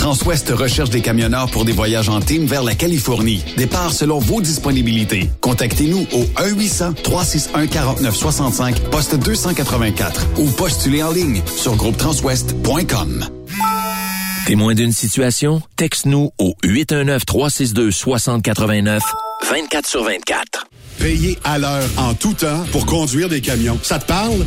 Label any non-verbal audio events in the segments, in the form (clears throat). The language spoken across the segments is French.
Transwest recherche des camionneurs pour des voyages en team vers la Californie. Départ selon vos disponibilités. Contactez-nous au 1-800-361-4965, poste 284 ou postulez en ligne sur groupetranswest.com. Témoin d'une situation? Texte-nous au 819-362-6089, 24 sur 24. Payer à l'heure en tout temps pour conduire des camions. Ça te parle?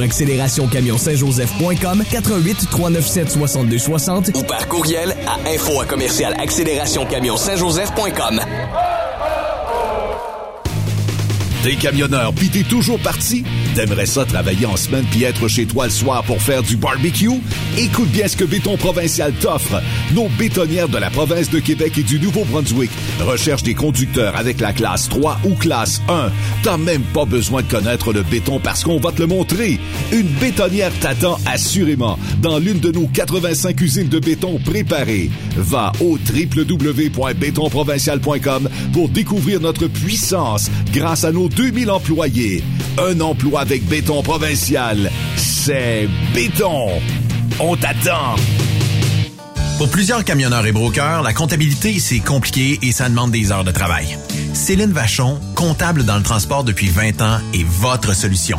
accélérationcamion-saint-joseph.com 88 397 62 60 ou par courriel à info à commercial accélérationcamion-saint-joseph.com. T'es camionneur pis t'es toujours parti? T'aimerais ça travailler en semaine puis être chez toi le soir pour faire du barbecue? Écoute bien ce que Béton Provincial t'offre. Nos bétonnières de la province de Québec et du Nouveau-Brunswick recherchent des conducteurs avec la classe 3 ou classe 1. T'as même pas besoin de connaître le béton parce qu'on va te le montrer. Une bétonnière t'attend assurément dans l'une de nos 85 usines de béton préparées. Va au www.bétonprovincial.com pour découvrir notre puissance grâce à nos 2000 employés. Un emploi avec béton provincial. C'est béton. On t'attend. Pour plusieurs camionneurs et brokers, la comptabilité, c'est compliqué et ça demande des heures de travail. Céline Vachon, comptable dans le transport depuis 20 ans, est votre solution.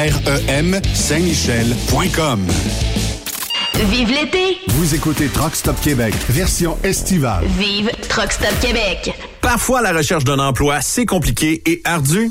REM Saint-Michel.com. Vive l'été! Vous écoutez Truck Stop Québec, version estivale. Vive Truck Stop Québec! Parfois, la recherche d'un emploi, c'est compliqué et ardu.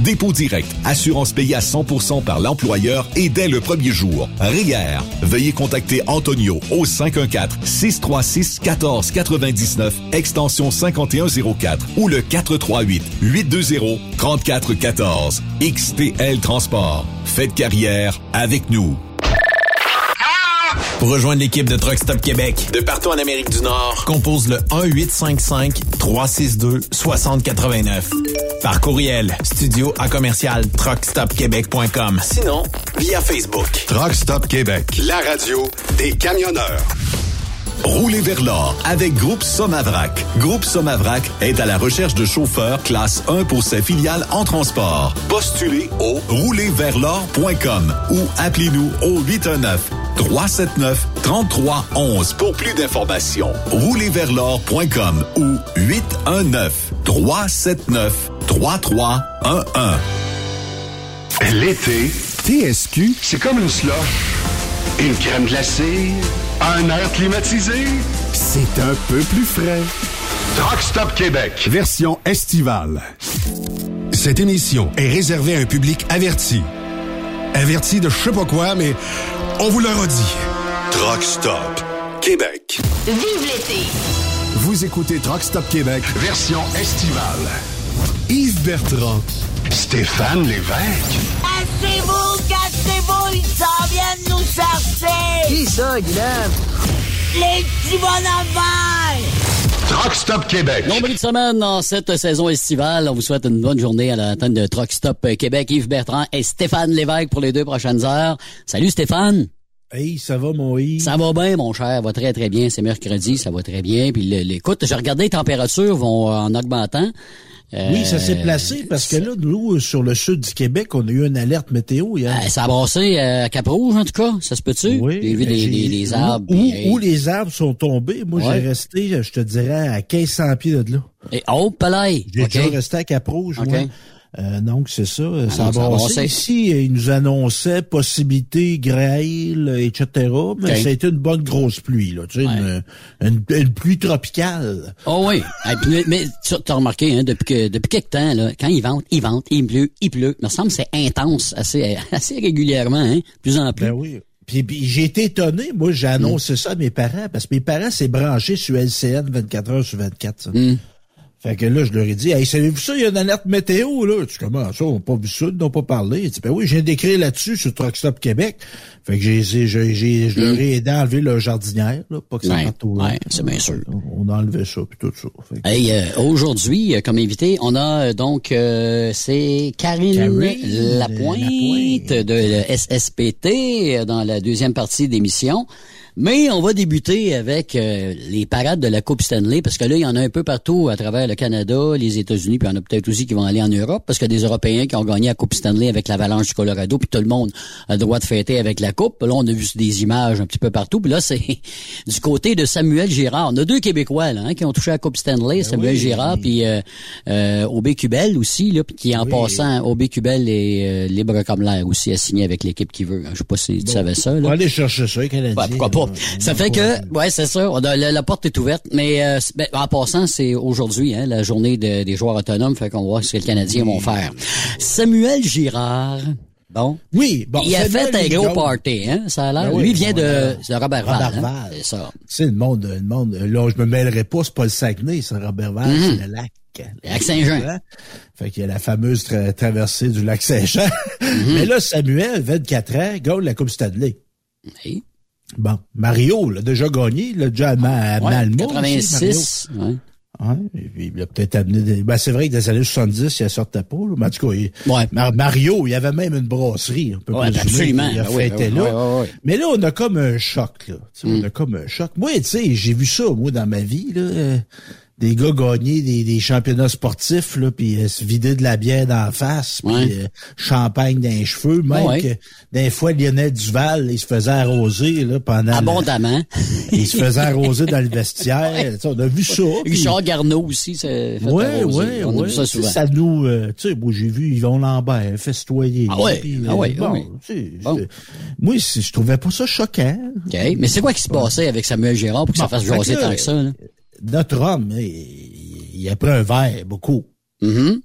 dépôt direct, assurance payée à 100% par l'employeur et dès le premier jour. RIER. Veuillez contacter Antonio au 514-636-1499, extension 5104 ou le 438-820-3414. XTL Transport. Faites carrière avec nous. Pour rejoindre l'équipe de Truck Stop Québec, de partout en Amérique du Nord, compose le 1-855-362-6089. Par courriel, studio à commercial truckstopquebec.com. Sinon, via Facebook. Truck Stop Québec, la radio des camionneurs. Roulez vers l'or avec Groupe Somavrac. Groupe Somavrac est à la recherche de chauffeurs classe 1 pour ses filiales en transport. Postulez au roulerversl'or.com ou appelez-nous au 819 379 3311 pour plus d'informations. Roulerversl'or.com ou 819 379 3311. L'été, TSQ, c'est comme une slush. Une crème glacée, un air climatisé. C'est un peu plus frais. Truck Stop Québec. Version estivale. Cette émission est réservée à un public averti. Averti de je sais pas quoi, mais on vous le redit. Truck Stop Québec. Vive l'été! Vous écoutez Truck Stop Québec, version estivale. Yves Bertrand, Stéphane Lévesque, Cassez-vous, cassez-vous, ils s'en viennent nous chercher! Qui ça, Guylaine? Les petits bonhommes! Truck Stop Québec. Nombre de semaines dans cette saison estivale. On vous souhaite une bonne journée à l'antenne de Truck Stop Québec. Yves Bertrand et Stéphane Lévesque pour les deux prochaines heures. Salut Stéphane! Hey, ça va, mon Yves? Ça va bien, mon cher. Ça va très, très bien. C'est mercredi, ça va très bien. Puis, l'écoute, j'ai regardé les températures vont en augmentant. Euh, Oui, ça s'est placé parce que là, nous, sur le sud du Québec, on a eu une alerte météo hier. euh, ça a brassé euh, à Cap-Rouge, en tout cas. Ça se peut-tu? Oui. J'ai vu des- des arbres. Où, où les arbres sont tombés, moi, Ouais. j'ai resté, je te dirais, à 1500 pieds de là. Et, oh, palais! J'ai déjà resté à Cap-Rouge. Euh, donc, c'est ça. Ah ça non, ça a a brassé. brassé. Ici, il nous annonçait possibilité grêle, etc. Mais Ok. ça a été une bonne grosse pluie, là. Tu sais, une, une, une pluie tropicale. Oh oui. (laughs) Mais tu as remarqué, hein, depuis, que, depuis quelque temps, là, quand il vente, il vente, il pleut, il pleut. Il me semble que c'est intense assez, (laughs) assez régulièrement, hein, plus en plus. Ben oui. Puis, puis j'ai été étonné. Moi, j'ai annoncé ça à mes parents parce que mes parents s'est branché sur LCN 24 heures sur 24. ça. Fait que là, je leur ai dit, hey, savez-vous ça, il y a une alerte météo, là? Tu comment ça, on n'a pas vu ça, ils n'ont pas parlé. Dit, ben oui, j'ai d'écrire là-dessus sur Truck Stop Québec. Fait que j'ai, j'ai, j'ai, j'ai- je leur ai aidé à enlever leur jardinière, là, pas que ça Ouais, ouais, c'est bien sûr. On a enlevé ça, puis tout ça. Fait que- Hey, euh, aujourd'hui, euh, comme invité, on a euh, donc euh, c'est Karine, Karine Lapointe de le SSPT dans la deuxième partie d'émission. Mais on va débuter avec euh, les parades de la Coupe Stanley, parce que là, il y en a un peu partout à travers le Canada, les États-Unis, puis il y en a peut-être aussi qui vont aller en Europe, parce qu'il y a des Européens qui ont gagné la Coupe Stanley avec l'Avalanche du Colorado, puis tout le monde a le droit de fêter avec la Coupe. Là, on a vu des images un petit peu partout, puis là, c'est (laughs) du côté de Samuel Girard. On a deux Québécois là, hein, qui ont touché la Coupe Stanley, Samuel oui. Girard, puis euh, euh, Aubé Cubel aussi, là, puis qui en passant, Aubé Cubel est euh, libre comme l'air aussi, a signé avec l'équipe qui veut. Je sais pas si tu savais ça. On Là. va aller chercher ça, les Canadiens. Ouais, pourquoi pas. Ça fait que, ouais, c'est ça. On a- la, la porte est ouverte. Mais euh, ben, en passant, c'est aujourd'hui, hein, la journée de- des joueurs autonomes. Fait qu'on va voir ce que les Canadiens vont faire. Samuel Girard. Bon. Oui, bon. il a fait un gros party, hein, ça a l'air. Ben oui, Lui vient de, de Robertval. hein. Robertval. C'est ça. C'est le monde, le monde. Là, je me mêlerai pas, c'est pas le Saguenay, c'est Robertval, Mhm. c'est le lac. Le lac Saint-Jean. Hein? Fait qu'il y a la fameuse tra- traversée du lac Saint-Jean. Mhm. (laughs) Mais là, Samuel, 24 ans, gagne la Coupe Stanley. Oui. Bon, Mario l'a déjà gagné, il l'a déjà à, Ma- à Ouais, Malmo. aussi, 86. ouais. Mario. Ouais, il a peut-être amené des... Ben, c'est vrai que dans les années 70, il sortait pas, là. Mais en tout cas, il- Mar- Mario, il avait même une brasserie, on peut Ouais, absolument. qu'il a oui, fêté ben là. ouais, ouais. Mais là, on a comme un choc, là. Mm. On a comme un choc. Moi, tu sais, j'ai vu ça, moi, dans ma vie, là. Des gars gagner des, des championnats sportifs, là, puis euh, se vider de la bière d'en face, puis Ouais. euh, champagne dans les cheveux. Même Ouais. que, des fois, Lionel Duval, il se faisait arroser, là, pendant... le- Abondamment. (laughs) il se faisait arroser dans le vestiaire. On a vu ça. Richard Garneau aussi, c'est fait Ouais, arroser. ouais, On a vu ça souvent. Ça nous, euh, tu sais, moi j'ai vu Yvon Lambert festoyer. Ah ouais, ah ouais, bon, c'est- Moi, c'est- je trouvais pas ça choquant. OK. Mais c'est quoi qui se passait avec Samuel Girard pour que ça Bon, fasse fait jaser tant que ça? Là? Notre homme, il, il a pris un verre, beaucoup. Mm-hmm.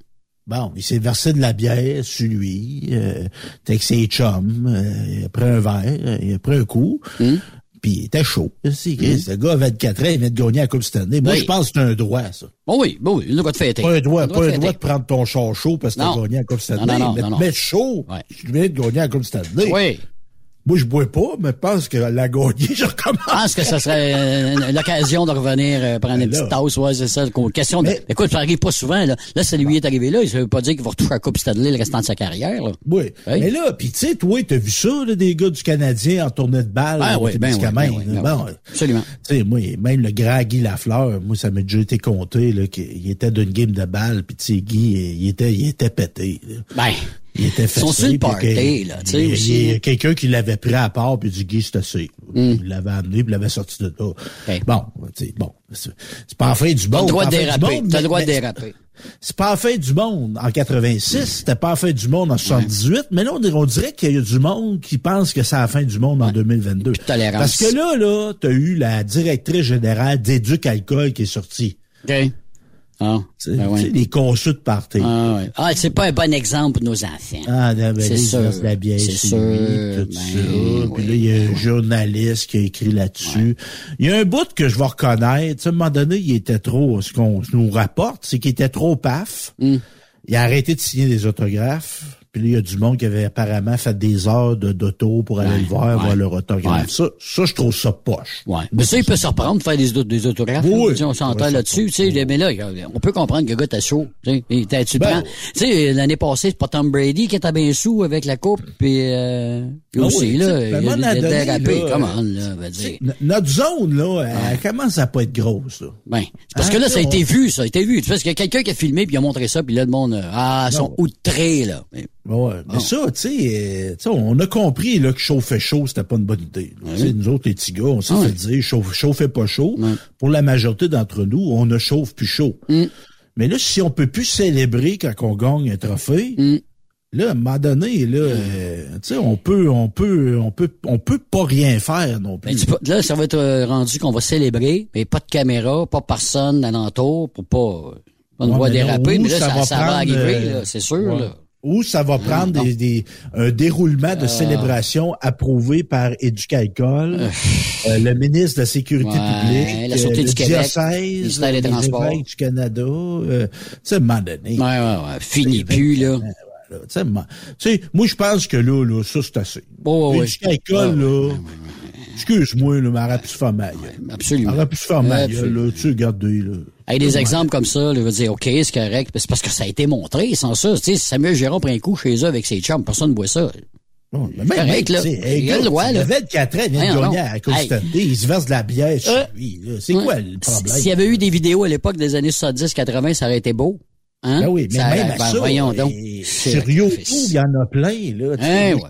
Bon, il s'est versé de la bière sur lui, euh, t'es avec ses chums, euh, il a pris un verre, il a pris un coup, Mm. puis il était chaud. C'est que Ce gars a 24 ans, il vient de gagner la Coupe Stanley. Moi, Oui. je pense que c'est un droit, ça. Bon oui, bon oui, il a le droit de fêter. Pas un droit, pas un droit de prendre ton char chaud parce que t'as gagné la Coupe Stanley. Non, non, non, mais non, chaud, tu viens de gagner la Coupe Stanley. Oui. Moi, je bois pas, mais je pense que la gagner, (laughs) je recommence. Je pense que ça serait l'occasion de revenir euh, prendre une Ben petite tasse, ouais, c'est ça. Question de... Écoute, ça arrive pas souvent, là. Là, ça lui est arrivé là. Ça veut pas dire qu'il va retoucher la Coupe Stanley le restant de sa carrière, là. Oui. Oui. Mais là, puis tu sais, toi, t'as vu ça, là, des gars du Canadien en tournée de balle. Ah oui, ben oui, ben oui, ben Bon. Absolument. Tu sais, moi, même le grand Guy Lafleur, moi, ça m'a déjà été compté, là, qu'il était d'une game de balle, puis tu sais, Guy, il était, il était pété, là. Ben. Il était Ils sont sur le party, là, tu sais, il- y a quelqu'un qui l'avait pris à part, puis dit, Guy, c'est assez. Hmm. Il l'avait amené, puis l'avait sorti de là. Bon, tu sais, bon, c'est pas en fin du T'as monde. le droit de en du déraper. T'as le droit de déraper. c'est pas la fin du monde en 86, c'était pas la fin du monde en 78, mais là, on dirait, qu'il y a du monde qui pense que c'est la fin du monde en 2022. tolérance. Parce que là, là, t'as eu la directrice générale d'Éduc Alcool qui est sortie. OK. Ah, ben oui. les conçus de party. Ah, ouais. ah c'est pas un bon exemple pour nos enfants. Ah, ben, ben, C'est sûr. la bière C'est sûr. tout Ben, ça. Puis là, il y a un journaliste qui a écrit là-dessus. Il y a un bout que je vais reconnaître. À un moment donné, il était trop, ce qu'on nous rapporte, c'est qu'il était trop paf. Hmm. Il a arrêté de signer des autographes. Puis là, il y a du monde qui avait apparemment fait des heures de d'auto pour aller Ouais, le voir, ouais. voir leur autographe. Ouais. Ça, ça, je trouve ça poche. Ouais. Mais ça, il peut se reprendre, faire des, des autographes. Oui, là. Tu sais, on s'entend là-dessus. Tu sais, mais là, on peut comprendre que le gars chaud. Tu sais, Et t'as- tu le Ben. Tu sais, l'année passée, c'est pas Tom Brady qui était bien sous avec la coupe. Puis, euh, Ah aussi, oui, là, tu sais, il a donné, dérapé. là, Comment, là, va dire. Notre zone, là, elle commence à pas être grosse, là. Ben, parce Hein, que là, ça a été vu, ça a été vu. Parce qu'il y a quelqu'un qui a filmé puis il a montré ça, puis là, le monde, euh, ah, ils sont outrés, là. Ouais, mais ça, tu sais, euh, tu sais, on a compris là, que chauffer chaud, c'était pas une bonne idée. sais, Nous autres, les petits gars, on s'est Ah fait ouais. dire chauffe, chauffez pas chaud. Pour la majorité d'entre nous, on ne chauffe plus chaud. Mm. Mais là, si on peut plus célébrer quand on gagne un trophée, là, à un moment donné, là, euh, tu sais, on peut, on peut, on peut, on peut pas rien faire non plus. Ben, tu peux- là, ça va être euh, rendu qu'on va célébrer, mais pas de caméra, pas personne alentour pour pas, on Ouais, là, déraper, mais là, ça, ça va prendre, arriver, euh, là, c'est sûr, ouais. là. Ou ça va prendre des, des- un déroulement de Ah. célébration approuvé par Éducalcool, euh, le ministre de la Sécurité Ouais, publique, la Sûreté euh, du le Québec, diocèse, ministère des Transports. du Canada. euh, tu sais, à un moment donné. Ouais, ouais, ouais. Fini plus, là. tu sais, moi, je pense que là, là, ça, c'est assez. Oh, ouais, là, excuse-moi, là, mais elle aurait pu se faire mal. Absolument. Elle aurait pu se faire mal, Absolument. là, tu sais, regardez, là. Hey, des exemples comme ça, là, je veux dire, OK, c'est correct, c'est parce que ça a été montré, sans ça. Tu sais, Samuel Gérard prend un coup chez eux avec ses chums, personne ne voit ça. Bon, mais même, correct, là. Il a le droit, là. 24 ans, il vient de gagner à. Stanley, il se verse de la bière chez Euh, lui, là. C'est quoi le problème? S'il y avait eu des vidéos à l'époque des années 70-80, ça aurait été beau. Hein? Ben oui, mais Ça- même à ben, ça, voyons donc. sur YouTube, il y en a plein, là. Tu Hein, ouais.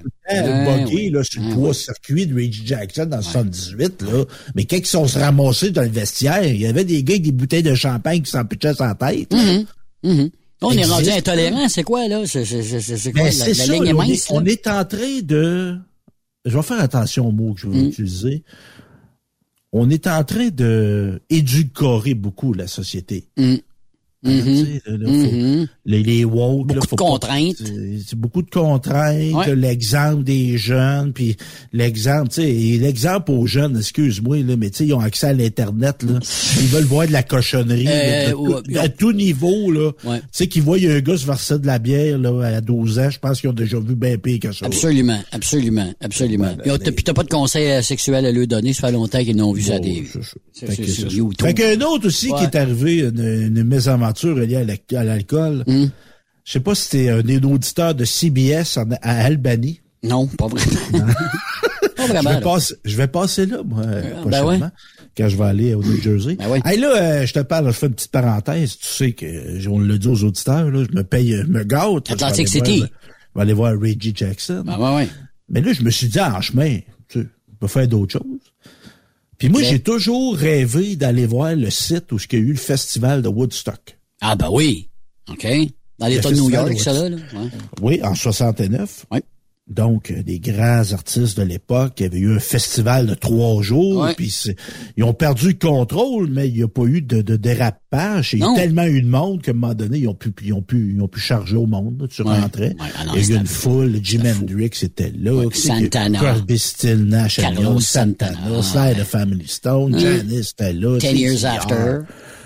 ouais. là, sur le Hein, trois circuits de Reggie Jackson dans le 78, là. Mais quand ils sont se ramassés dans le vestiaire, il y avait des gars avec des bouteilles de champagne qui s'en pitchaient la tête. là. Mhm. Mhm. On est Existe, rendu là. intolérant, c'est quoi, là? C'est quoi? Ben, La, la ça, ligne est là, on, mince, est, on est en train de... Je vais faire attention aux mots que je vais Mm. utiliser. On est en train de édulcorer beaucoup la société. Mm. Hein, Les, les woke, Beaucoup de pas- contraintes. C'est beaucoup de contraintes, Ouais. l'exemple des jeunes, puis l'exemple, tu sais, et l'exemple aux jeunes, excuse-moi, là, mais tu sais, ils ont accès à l'Internet, là. Ils veulent voir de la cochonnerie, Euh, là, de tout- ouais, à tout niveau, là. Ouais. Tu sais, qu'ils voient un gars se verser de la bière, là, à 12 ans, je pense qu'ils ont déjà vu bien pire que ça. Absolument, absolument, absolument. Puis on- Puis t'as pas de conseil euh, sexuel à leur donner, ça fait longtemps qu'ils n'ont vu ça des... C'est- Fait qu'un autre aussi qui est arrivé, une, une mésaventure liée à la- à Hmm. Je sais pas si c'était un, un auditeur de CBS en- à Albany. Non, pas (laughs) vraiment. pas Je vraiment. vais, passer, je vais passer là, moi, ben prochainement, ouais. quand je vais aller au New Jersey. Ben ouais. Hey, là, euh, je te parle, je fais une petite parenthèse. Tu sais que, euh, on le dit aux auditeurs, là, je me paye, je me gâte. Atlantic je vais City. voir- Je vais aller voir Reggie Jackson. Ben ouais. Mais là, je me suis dit, en chemin, tu sais, on peut faire d'autres choses. Puis moi, j'ai toujours rêvé d'aller voir le site où il y a eu le festival de Woodstock. Ah ben oui. OK. Dans l'État de New York, ça, là. là. Ouais. Oui, en 69. Ouais. Donc, euh, des grands artistes de l'époque, il y avait eu un festival de trois jours, puis ils ont perdu le contrôle, mais il n'y a pas eu de, de dérapage. Il y a tellement eu de monde qu'à un moment donné, ils ont pu, ils ont pu, ils ont pu charger au monde. là. Tu Ouais. rentrais. Ouais, il y a eu une foule. Jim Hendrix était là. Ouais, Santana. Crosby, Still, Nash, Carlos Santana. Santana, Sly the Family Stone, Hein? Janice était là. Ten Years After.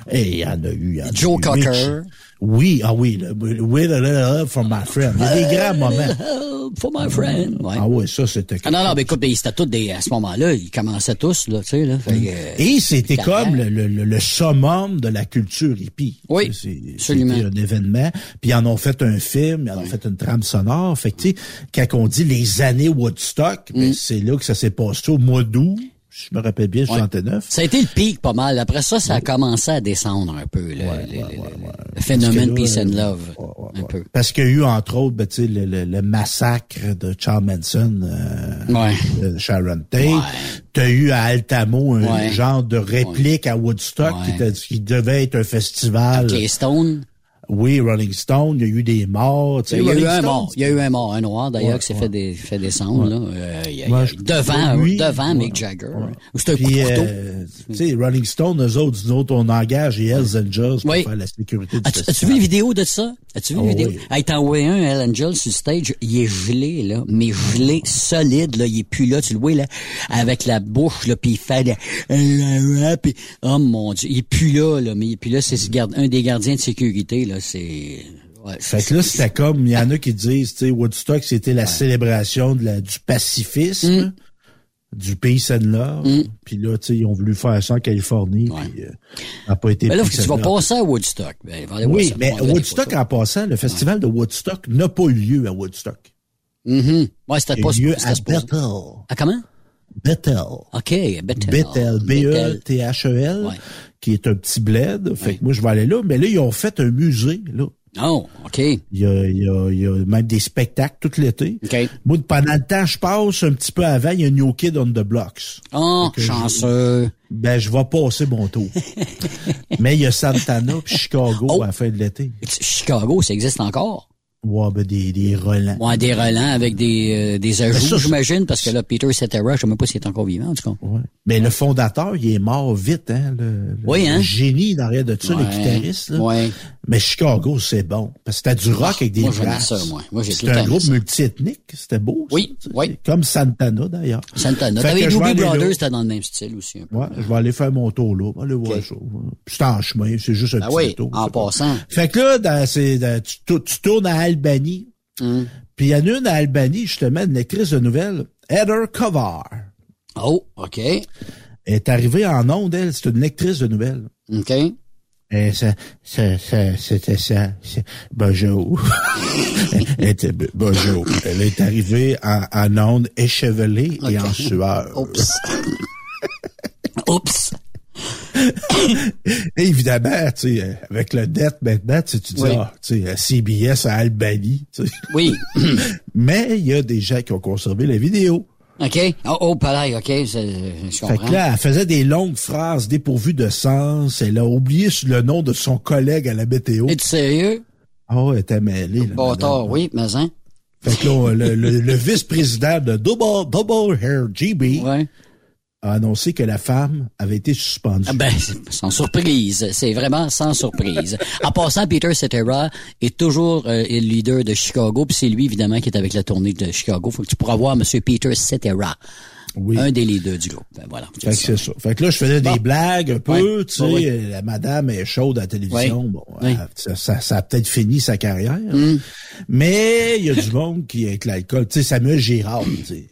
Et il y en a eu. y en Joe. Cocker. Mitch- Oui, ah oui, le, with a little help from my friend. Il y a des grands moments. Help for my friend. Ouais. Ah oui, ça, c'était... Ah non, non, mais écoute, c'était tous des, à ce moment-là, ils commençaient tous, là, tu sais, là. Fait que, euh, Et c'était comme le, le, le- summum de la culture hippie. Oui, absolument. C'était un événement. Puis ils en ont fait un film, ils en ont fait une trame sonore. Fait que, tu sais, quand on dit les années Woodstock, Mm. ben, c'est là que ça s'est passé au mois d'août, je me rappelle bien, 69. Ça a été le pic pas mal. Après ça, ça a commencé à descendre un peu, le, le- le- le phénomène Peace and Love. un peu. Parce qu'il y a eu, entre autres, ben, tu sais, le, le- le massacre de Charles Manson, euh, Ouais. de Sharon Tate. T'as eu à Altamo un Ouais. genre de réplique à Woodstock qui, devait être un festival. Oui, Rolling Stone, il y a eu des morts. tu sais, Il y a eu un mort. Il y a eu un mort, un noir d'ailleurs Ouais, qui s'est ouais. fait, des, fait descendre, là. Euh, il y a- je- devant, lui, devant Mick Jagger. C'était un coup Puis, de couteau. euh, tu sais, Rolling Stone, eux autres, nous autres, on engage les Hells Angels pour Oui. faire la sécurité du As-tu, vu une vidéo de ça? As-tu vu Oh, une vidéo? oui. Hey, t'as envoyé un Hell Angel sur le stage, il est gelé, là, mais gelé, solide, là, il est plus là, tu le vois, là, avec la bouche, là, puis il fait le... puis, oh mon Dieu, il est plus là, là, mais il est plus là, c'est un des gardiens de sécurité, là, c'est... Ouais, Fait que là, c'était comme, il y en a qui disent, tu sais, Woodstock, c'était la célébration de la, du pacifisme, Mm. du peace and love. Puis là, tu sais, ils ont voulu faire ça en Californie, puis euh, ça n'a pas été Mais là, tu vas passer à Woodstock. Ben, Oui, mais Woodstock, en passant, le festival de Woodstock n'a pas eu lieu à Woodstock. Mhm. Ouais, c'était pas lieu à. Bethel. Ah, comment? Bethel. OK, Bethel. Bethel, B-E-T-H-E-l, Ouais. qui est un petit bled. Fait que moi, je vais aller là. Mais là, ils ont fait un musée, là. Oh, OK. Il y a, il y a, il y a même des spectacles tout l'été. OK. Moi, pendant le temps, je passe un petit peu avant, il y a New Kid on the Blocks. Oh, que je- chanceux. Ben, je vais passer mon tour. (laughs) Mais il y a Santana puis Chicago Oh. à la fin de l'été. Chicago, ça existe encore? Ouais, ben des, des relents. Ouais, des relents avec des, euh, des Ben, ajouts, j'imagine, parce que là, Peter Cetera, je sais même pas s'il est encore vivant, en tout cas. Ouais. Mais le fondateur, il est mort vite, hein, le, Oui, hein? le génie derrière de ça, Ouais. le guitariste. Là. Ouais. Mais Chicago, c'est bon. Parce que c'était du rock avec des moi, ça, moi. Moi, C'était un groupe multiethnique. C'était beau. ça. Oui, oui. Comme Santana, d'ailleurs. Santana. T'avais Doobie. Brothers, c'était dans le même style aussi, un peu. Ouais, je vais aller faire mon tour là. Aller voir ça. C'est en chemin, c'est juste un Ah petit oui, tour. en passant. Fait que là, tu tournes à Albanie. Hum. Puis il y en a une à Albanie, justement, une lectrice de nouvelles, Heather Kovar. Oh, OK. Elle est arrivée en onde, elle, c'est une lectrice de nouvelles. OK. Et ça, ça, ça, c'était ça. Bonjour. (laughs) Elle était, bonjour. Elle est arrivée en, en onde échevelée et en sueur. Oups. Oups. Évidemment, tu sais, avec le dette maintenant, tu sais, tu dis, Oui. ah, tu sais, CBS à Albanie. tu sais. Oui. (laughs) Mais il y a des gens qui ont conservé la vidéo. OK. Oh, oh pareil, OK. Je Fait comprends. que là, elle faisait des longues phrases dépourvues de sens. Elle a oublié le nom de son collègue à la météo. Es-tu sérieux? Oh, elle était mêlée. Bâtard, madame. oui, mais hein. Fait que là, le, le- le vice-président de Double, Double Hair GB a annoncé que la femme avait été suspendue. Ah ben, sans surprise. C'est vraiment sans surprise. En passant, Peter Cetera est toujours euh, le leader de Chicago, puis c'est lui, évidemment, qui est avec la tournée de Chicago. Faut que tu pourras voir Monsieur Peter Cetera. Un des leaders du groupe. Ben, voilà. Fait que c'est ça. Fait que là, je faisais Bon. des blagues un peu, tu sais, la madame est chaude à la télévision. Bon, elle- ça, ça, ça a peut-être fini sa carrière. Mm. Mais il y a du monde qui, avec l'alcool, tu sais, Samuel Girard, tu sais,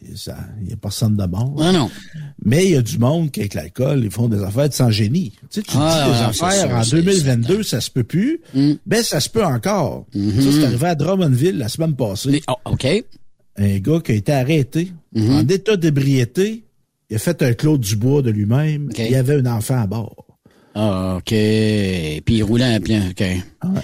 il y a personne de mort. Ah non. Mais il y a du monde qui, avec l'alcool, ils font des affaires de sans génie. Tu sais, tu Ah, dis des affaires en c'est- 2022, ça se peut plus. Mm. Ben, ça se peut encore. Mm-hmm. Ça, c'est arrivé à Drummondville la semaine passée. Oh, OK. Un gars qui a été arrêté Mm-hmm. en état d'ébriété. Il a fait un Claude Dubois de lui-même. Il y avait un enfant à bord. Ah, OK. Puis il roulait un plein, OK.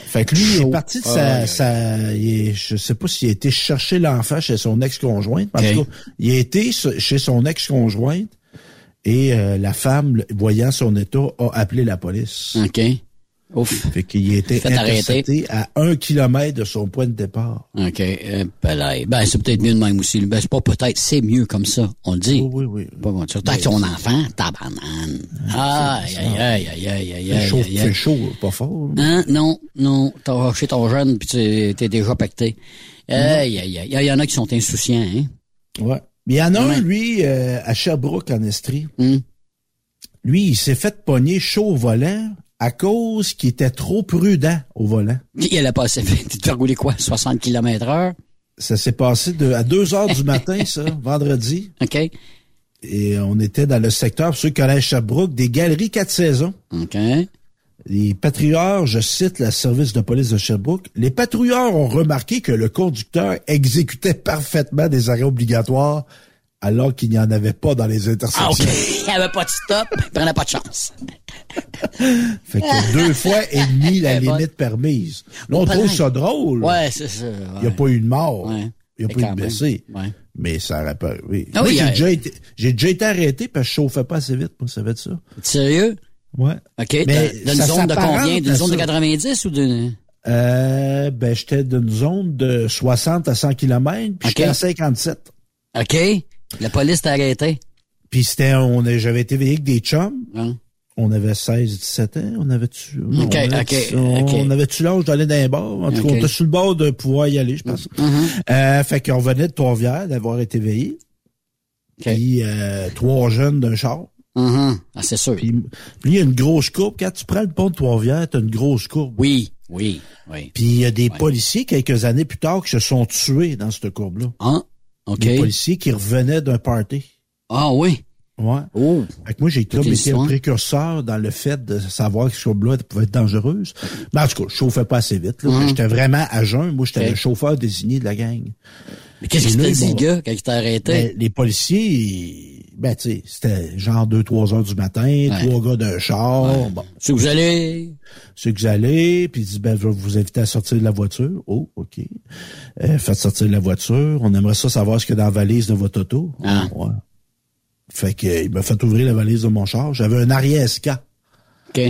Fait que lui, il est parti de sa, Ah, sa- il est- je sais pas s'il a été chercher l'enfant chez son ex-conjointe. En tout cas, il a été chez son ex-conjointe et euh, la femme, voyant son état, a appelé la police. OK. Ouf. Fait qu'il a été Fait intercepté à un kilomètre de son point de départ. OK. Euh, ben, ben, c'est peut-être mieux de même aussi. Ben, c'est pas peut-être, c'est mieux comme ça. On le dit. Oui, oui, oui. Pas bon. Surtout avec ton enfant, tabarnane. Aïe, aïe, aïe, aïe, aïe, aïe, Fait aïe, chaud, aïe, fait aïe. chaud, pas fort. Hein? Non, non. T'as rushé ton jeune puis t'es déjà pacté. Aïe, aïe, aïe. Il y en a qui sont insouciants, hein? Ouais. Mais il y en a un, lui, euh, à Sherbrooke, en Estrie. Hum. Lui, il s'est fait pogner chaud au volant à cause qu'il était trop prudent au volant. Il allait passer vite. Tu rouler quoi? 60 km heure? Ça s'est passé de, à 2 heures du matin, ça, (laughs) vendredi. OK. Et on était dans le secteur, pour ceux qui connaissent Sherbrooke, des galeries quatre saisons. OK. Les patrouilleurs, je cite le service de police de Sherbrooke, les patrouilleurs ont remarqué que le conducteur exécutait parfaitement des arrêts obligatoires alors qu'il n'y en avait pas dans les Ah, intersections. OK. (laughs) Il n'y avait pas de stop. Il prenait pas de chance. (laughs) Fait que deux fois et demi la (laughs) limite permise. Là, on trouve ça drôle. Ouais, c'est ça. Il n'y a pas eu de mort. Ouais. Il n'y a pas eu de blessé. Ouais. Mais ça aurait pas arrivé. Ah oui, j'ai déjà été, j'ai déjà été arrêté parce que je chauffais pas assez vite, moi, ça va de ça. Sérieux? Ouais. OK. Mais Dans une ça zone de combien? D'une zone de ça. 90 ou de... Euh, ben, j'étais d'une zone de 60 à 100 km, puis j'étais à 57. OK. La police t'a arrêté? Puis c'était, on j'avais été veillé avec des chums. Hein? On avait 16, 17 ans. On avait-tu, OK, on avait, OK, on, avait-tu l'âge d'aller dans les bars? En tout cas, on était sur le bord de pouvoir y aller, je pense. Mm-hmm. Euh, fait qu'on venait de Trois-Rivières, d'avoir été veillé. Puis, euh, trois jeunes d'un char. Mhm. Ah, c'est sûr. Puis, il y a une grosse courbe. Quand tu prends le pont de Trois-Rivières, t'as une grosse courbe. Oui, oui, oui. Puis il y a des policiers, quelques années plus tard, qui se sont tués dans cette courbe-là. Ah, OK. Des policiers qui revenaient d'un party. Ah oui? Ouais. Oh. Fait que moi, j'ai comme été un précurseur dans le fait de savoir que ce courbe-là pouvait être dangereuse. Mais en tout cas, je chauffais pas assez vite. J'étais vraiment à jeun. Moi, j'étais le chauffeur désigné de la gang. Mais qu'est-ce qu'il t'a dit, le gars, quand il t'a arrêté? Ben, les policiers, ben, tu sais, c'était genre 2-3 heures du matin, trois gars d'un char. Bon. C'est où vous allez? C'est que vous allez, puis il dit, ben, je vais vous inviter à sortir de la voiture. Oh, OK. Euh, faites sortir de la voiture. On aimerait ça savoir ce qu'il y a dans la valise de votre auto. Ah. Ouais. Fait que, il m'a fait ouvrir la valise de mon char. J'avais un Ariesca. OK.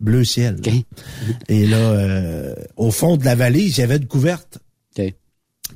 Bleu ciel. OK. Et là, euh, au fond de la valise, il y avait une couverte.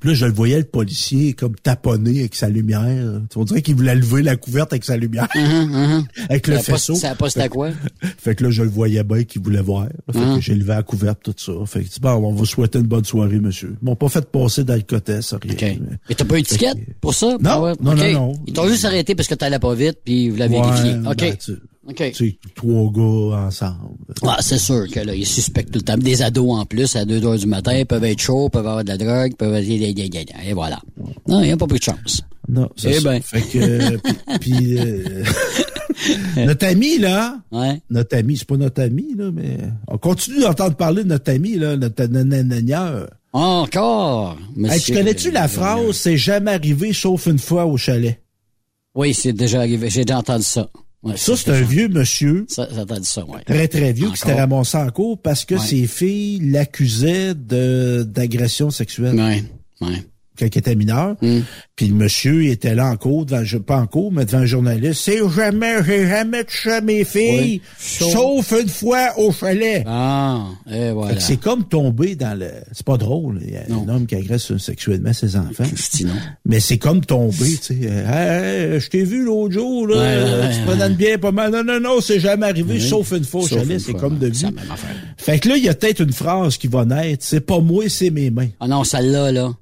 Puis là, je le voyais, le policier, comme taponner avec sa lumière. On dirait qu'il voulait lever la couverte avec sa lumière. (laughs) avec le Ça a pas- faisceau. ça c'était à quoi? (laughs) Fait que là, je le voyais bien qu'il voulait voir. Fait Hum. que j'ai levé la couverte, tout ça. Fait que, bon, on va souhaiter une bonne soirée, monsieur. Ils m'ont pas fait passer le ça, rien. OK. Mais t'as pas eu de ticket pour ça? Non, Ah ouais, non, non, non. Ils t'ont juste arrêté parce que t'allais pas vite, puis vous l'avez Ouais, vérifié. ben, tu- OK. Tu trois gars ensemble. Ah, c'est sûr que là, ils suspectent tout le temps. Des ados en plus, à 2 heures du matin, ils peuvent être chauds, peuvent avoir de la drogue, peuvent être... Et voilà. Non, il n'y a pas plus de chance. Non, c'est Eh ben. Fait que, (laughs) euh, puis, euh, notre ami, là, Ouais. notre ami, c'est pas notre ami, là, mais on continue d'entendre parler de notre ami, là, notre nananieur. Encore? Hey, tu monsieur- connais-tu la phrase, c'est jamais arrivé sauf une fois au chalet? Oui, c'est déjà arrivé. J'ai déjà entendu ça. Ouais, Ça, c'est un vieux monsieur, Ça, j'ai entendu ça, ouais. très très vieux, qui s'était ramassé en cours parce que Ouais. ses filles l'accusaient de, d'agression sexuelle. Ouais, ouais. Quand il était mineur. Hmm. Puis le monsieur il était là en cours, devant, pas en cours, mais devant un journaliste. C'est jamais, j'ai jamais touché mes filles, Ouais. sauf une fois au chalet. Ah, et voilà. c'est comme tomber dans le. C'est pas drôle. Il y a un homme qui agresse sexuellement ses enfants. Christy, non. Mais c'est comme tomber, tu sais. Euh, Hey, je t'ai vu l'autre jour, là. Ouais, ouais, ouais, tu ouais. prenais une bière pas mal. Non, non, non, c'est jamais arrivé, sauf une fois au Sauf chalet. C'est comme de ouais, affaire. Fait que là, il y a peut-être une phrase qui va naître. C'est pas moi, c'est mes mains. Ah non, celle-là, là.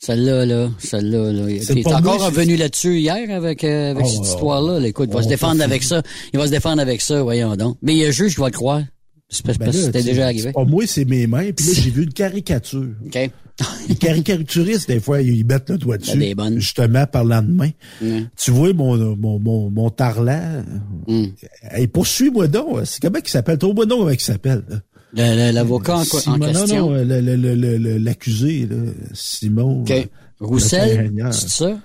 Celle-là, là. Celle-là, là. C'est Il est encore revenu là-dessus hier avec, euh, avec Oh, cette histoire-là. là. Écoute, il va oh, se défendre avec ça. Il va se défendre avec ça, voyons donc. Mais il y a juge qui va le croire. C'est Ben là, c'était déjà arrivé. Pas moi, c'est mes mains. Puis là, j'ai vu une caricature. (laughs) OK. Les caricaturistes, des fois, ils mettent le doigt dessus. des. Justement, parlant de main. Ouais. Tu vois, mon, mon, mon, mon tarlan? Hmm. Hey, poursuis-moi donc. C'est comment il s'appelle? Trouve-moi donc comment il s'appelle. L'avocat en, Simon- question. Non, non, l'accusé, Simon. OK. euh, Roussel, c'est ça?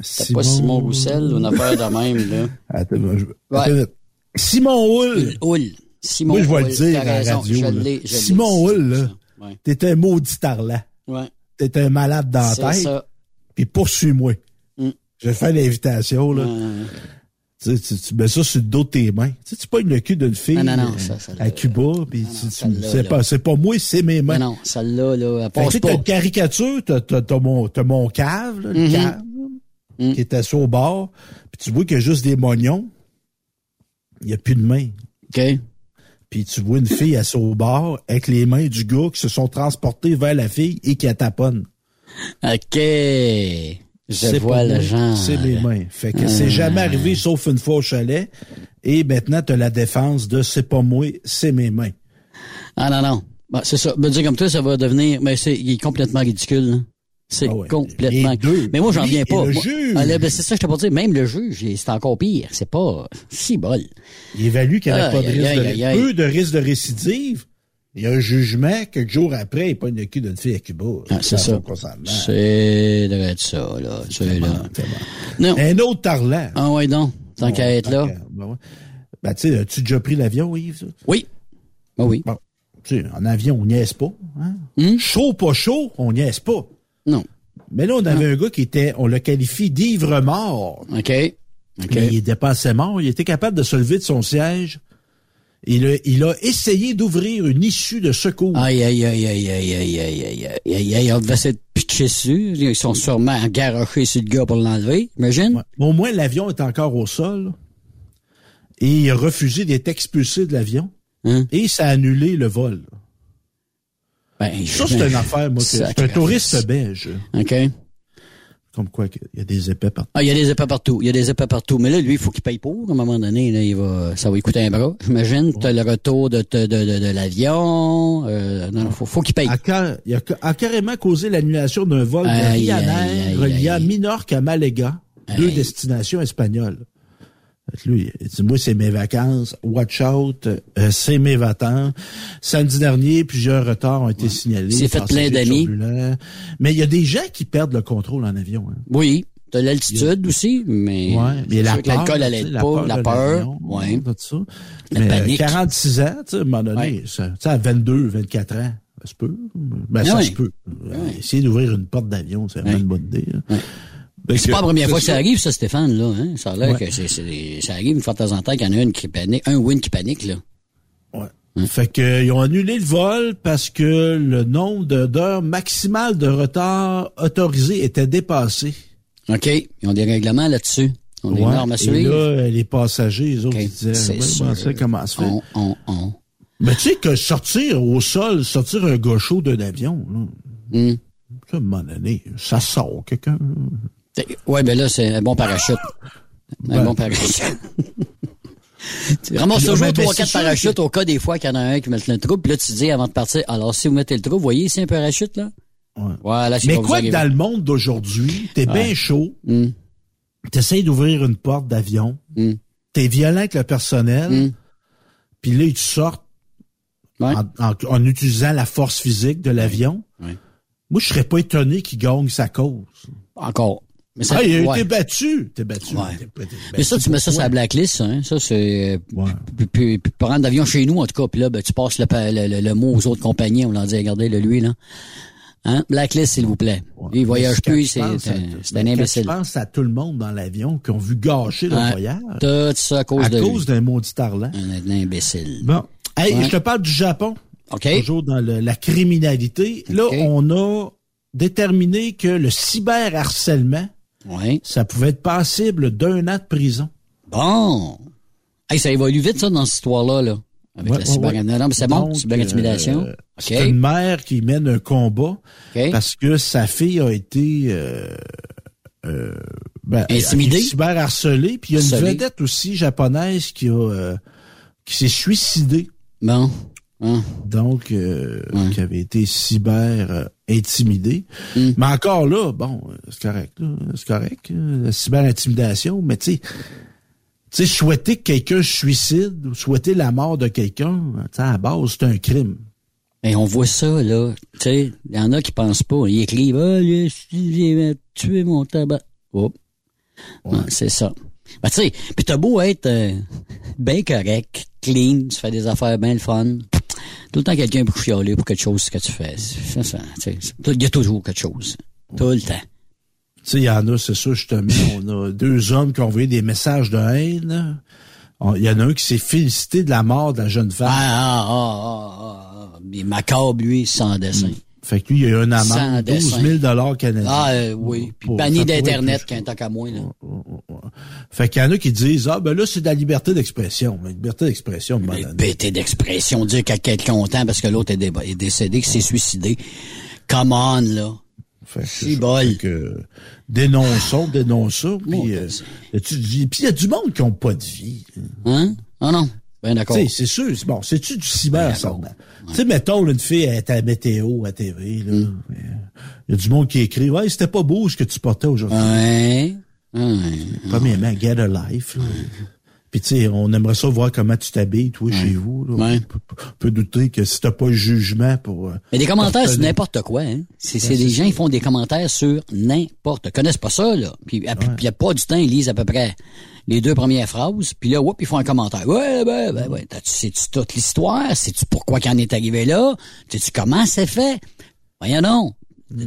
C'est pas Simon Roussel, une affaire de (laughs) même, là? Attends, je- attends. Simon Hull. Hull. Simon Moi, je vais le dire à la radio. là. Simon Hull, là. Ouais. t'es un maudit tarlant. Ouais. T'es un malade dans la C'est tête. ça. Puis poursuis-moi. Mm. Je faire l'invitation, là. Ouais. Tu, tu, tu mets ça sur le dos de tes mains. Tu sais, tu pognes le cul d'une fille Non, non, non, euh, ça, ça, à Cuba, puis tu- tu- celle-là, c'est pas, c'est pas moi, c'est mes mains. Non, non, celle-là, là, elle Fait passe tu sais, pas. t'as une caricature, t'as, t'as, mon, t'as mon cave, là, le Mhm. cave, Mm. qui est assis au bord, puis tu vois qu'il y a juste des mognons. Il n'y a plus de mains. OK. Puis tu vois une fille assise au bord avec les mains du gars qui se sont transportées vers la fille et qui la taponne. OK. Je C'est vois pas le genre. C'est mes mains. Fait que c'est jamais arrivé sauf une fois au chalet. Et maintenant, tu as la défense de c'est pas moi, c'est mes mains. Ah non, non. Bah, c'est ça. Me dire comme toi, ça va devenir. Mais c'est il est complètement ridicule. là. C'est Ah ouais. complètement. Les deux. Mais moi, j'en viens pas. le Moi- juge. Ah, ben, c'est ça, je te pas dire. Même le juge, c'est encore pire. C'est pas si bol. Il évalue qu'il n'y a pas de risque de, peu de risque de récidive. Il y a un jugement, quelques jours après, il pogne le cul d'une fille à Cuba. Ah, c'est ça. C'est de ça, là. C'est là. Non. Un autre tarlant. Ah ouais, donc. Tant Bon, qu'à être là. Ben, ouais. Ben, tu sais, as-tu déjà pris l'avion, Yves? ça? Oui. Ah oui. Bon. Tu sais, en avion, on niaise pas. Hein? Hmm? Chaud, pas chaud, on niaise pas. Non. Mais là, on avait un gars qui était, on le qualifie d'ivre-mort. OK. OK. Mais il était pas assez mort. Il était capable de se lever de son siège. Il a, il a essayé d'ouvrir une issue de secours. Aïe, aïe, aïe, aïe, aïe, aïe, aïe, aïe, aïe, aïe, aïe, on devait s'être pitché dessus. Ils sont sûrement garochés sur le gars pour l'enlever, imagine. Ouais. Au moins, l'avion est encore au sol. Et il a refusé d'être expulsé de l'avion. Hein? Et ça a annulé le vol. Ben, Ça, c'est une affaire, moi. C'est un touriste belge. OK. Comme quoi, qu'il y a des épais partout. Ah, il y a des épais partout. Il y a des épais partout. Mais là, lui, il faut qu'il paye pour. À un moment donné, là, il va, ça va lui coûter un bras. J'imagine. T'as le retour de, de, de, de, l'avion. Euh, non, faut, faut qu'il paye. A, car- il a, ca- a carrément causé l'annulation d'un vol de Aïe, Ryanair reliant. Minorque à Malaga, deux destinations espagnoles. Lui, il dit, moi, c'est mes vacances. Watch out. euh, c'est mes vacances. Samedi dernier, plusieurs retards ont été signalés. Il s'est fait plein d'amis. Mais il y a des gens qui perdent le contrôle en avion. Hein. Oui. T'as l'altitude aussi, mais. Ouais, mais la l'alcool, aide la pas. peur La de peur. Ouais. tout ça. La mais euh, panique. 46 ans, tu sais, à un moment donné, Ouais. ça, à 22, 24 ans, ça se peut. Ben, ça se peut. Essayer d'ouvrir une porte d'avion, c'est vraiment une bonne idée. Ben, C'est pas la première fois que ça arrive, ça, Stéphane, là. Hein? Ça a l'air Ouais. que c'est, c'est- ça arrive une fois de temps en temps qu'il y en a une qui panique, un win qui panique, là. Ouais. Fait que, euh, ils ont annulé le vol parce que le nombre d'heures maximales de retard autorisé était dépassé. OK. Ils ont des règlements là-dessus. Ouais. normes à Et suivre. là, euh, les passagers, les autres, ils disaient, C'est Ouais, sûr. comment ça, ça fait? On, on, on. Mais tu sais que sortir au sol, sortir un gaucho d'un avion, là, ça, à un moment donné, ça sort quelqu'un. là. C'est- Ouais, ben là, c'est un bon parachute. Un Ben. bon parachute. (laughs) tu ramasses toujours ben, ben, trois, c'est quatre parachutes que- au cas des fois qu'il y en a un qui met le trou, puis là, tu dis avant de partir, alors si vous mettez le trou, vous voyez ici un parachute, là? Ouais. Voilà, c'est Mais quoi que dans le monde d'aujourd'hui, t'es Ouais. bien chaud, Hmm. t'essayes d'ouvrir une porte d'avion, Hmm. t'es violent avec le personnel, Hmm. puis là, tu sortes Ouais. en, en- en utilisant la force physique de l'avion. Ouais. Moi, je serais pas étonné qu'il gagne sa cause. Encore. Mais ça, Ah, il a ouais. été battu. T'es battu. Ouais. Pas- t'es Mais ça, battu tu mets ça sur la blacklist, hein. Ça, c'est, euh, puis, puis, puis prendre d'avion chez nous, en tout cas, puis là, ben, tu passes le, le, le- le mot aux autres compagnies, on leur dit, regardez, le lui, là. Hein? Blacklist, s'il vous plaît. Lui, il voyage plus, je c'est, un- un imbécile. Je pense à tout le monde dans l'avion qui ont vu gâcher leur voyage? Tout ça à cause à de cause d'un maudit tarlant. Un, un imbécile. Bon. Hey, Ouais. je te parle du Japon. OK. Toujours dans le- la criminalité. Là, on a déterminé que le cyberharcèlement, Ouais. ça pouvait être passible d'un an de prison. Bon. Hey, ça évolue vite, ça, dans cette histoire-là, là. Avec Ouais, la cyber... ouais. Non, non, mais c'est bon, cyberintimidation. euh, OK. C'est une mère qui mène un combat parce que sa fille a été euh, euh, ben, Intimidée? cyberharcelée. Puis il y a une Harcelée. vedette aussi japonaise qui a euh, qui s'est suicidée. Bon. Hein. Donc, euh, qui avait été cyber intimidée. Mm. Mais encore là, bon, c'est correct, là, c'est correct, euh, la cyber intimidation, mais tu sais, tu sais, souhaiter que quelqu'un se suicide ou souhaiter la mort de quelqu'un, tu sais, à la base, c'est un crime. Et on voit ça, là. Tu sais, il y en a qui pensent pas. Ils écrivent, ah, j'ai j'ai tué mon tabac. Oh. Ouais, c'est ça. Ben, tu sais, pis t'as beau être euh, bien correct, clean, tu fais des affaires bien le fun. Tout le temps quelqu'un pour chialer pour quelque chose que tu fais. Ça, Il y a toujours quelque chose. Tout le temps. Tu sais, il y en a, c'est ça, justement, (laughs) on a deux hommes qui ont envoyé des messages de haine. Il y en a un qui s'est félicité de la mort de la jeune femme. Ah, ah, ah, ah, ah, ah. Mais macabre, lui, sans dessin. Fait que lui, il y a eu une amende, 12 dessin. 000 dollars canadiens. Ah, euh, oui. Puis banni d'Internet, qu'un tant qu'à moi, là. Fait qu'il y en a qui disent, ah, ben là, c'est de la liberté d'expression. Mais liberté d'expression, de pété d'expression, dire qu'à quelqu'un content parce que l'autre est, dé- est décédé, qu'il s'est suicidé. Come on, là. Fait que bol. Fait que dénonçons, dénonçons. Puis euh, y puis il y a du monde qui ont pas de vie. Hein? Ah non. Ben d'accord. C'est sûr. c'est Bon, c'est-tu du cyberharcèlement? Tu sais, mettons, là, une fille est à la météo, à TV, là. Mm. Il y a du monde qui écrit, ouais, c'était pas beau ce que tu portais aujourd'hui. Ouais. Ouais. Premièrement, get a life, là. Puis tu sais, on aimerait ça voir comment tu t'habilles, toi, chez vous. Là. Ouais. On, peut, on peut douter que si t'as pas le jugement pour... euh, Mais des commentaires sur te- n'importe quoi, hein. C'est, c'est Ouais, des c'est gens qui font des commentaires sur n'importe. Ils connaissent pas ça, là. Puis, a pas du temps, ils lisent à peu près les deux premières phrases. Puis là, whoop, ils font un commentaire. Ouais, ben, ben, ouais. T'as-tu- Sais-tu toute l'histoire? Sais-tu pourquoi qu'il en est arrivé là? Sais-tu comment c'est fait? Voyons donc.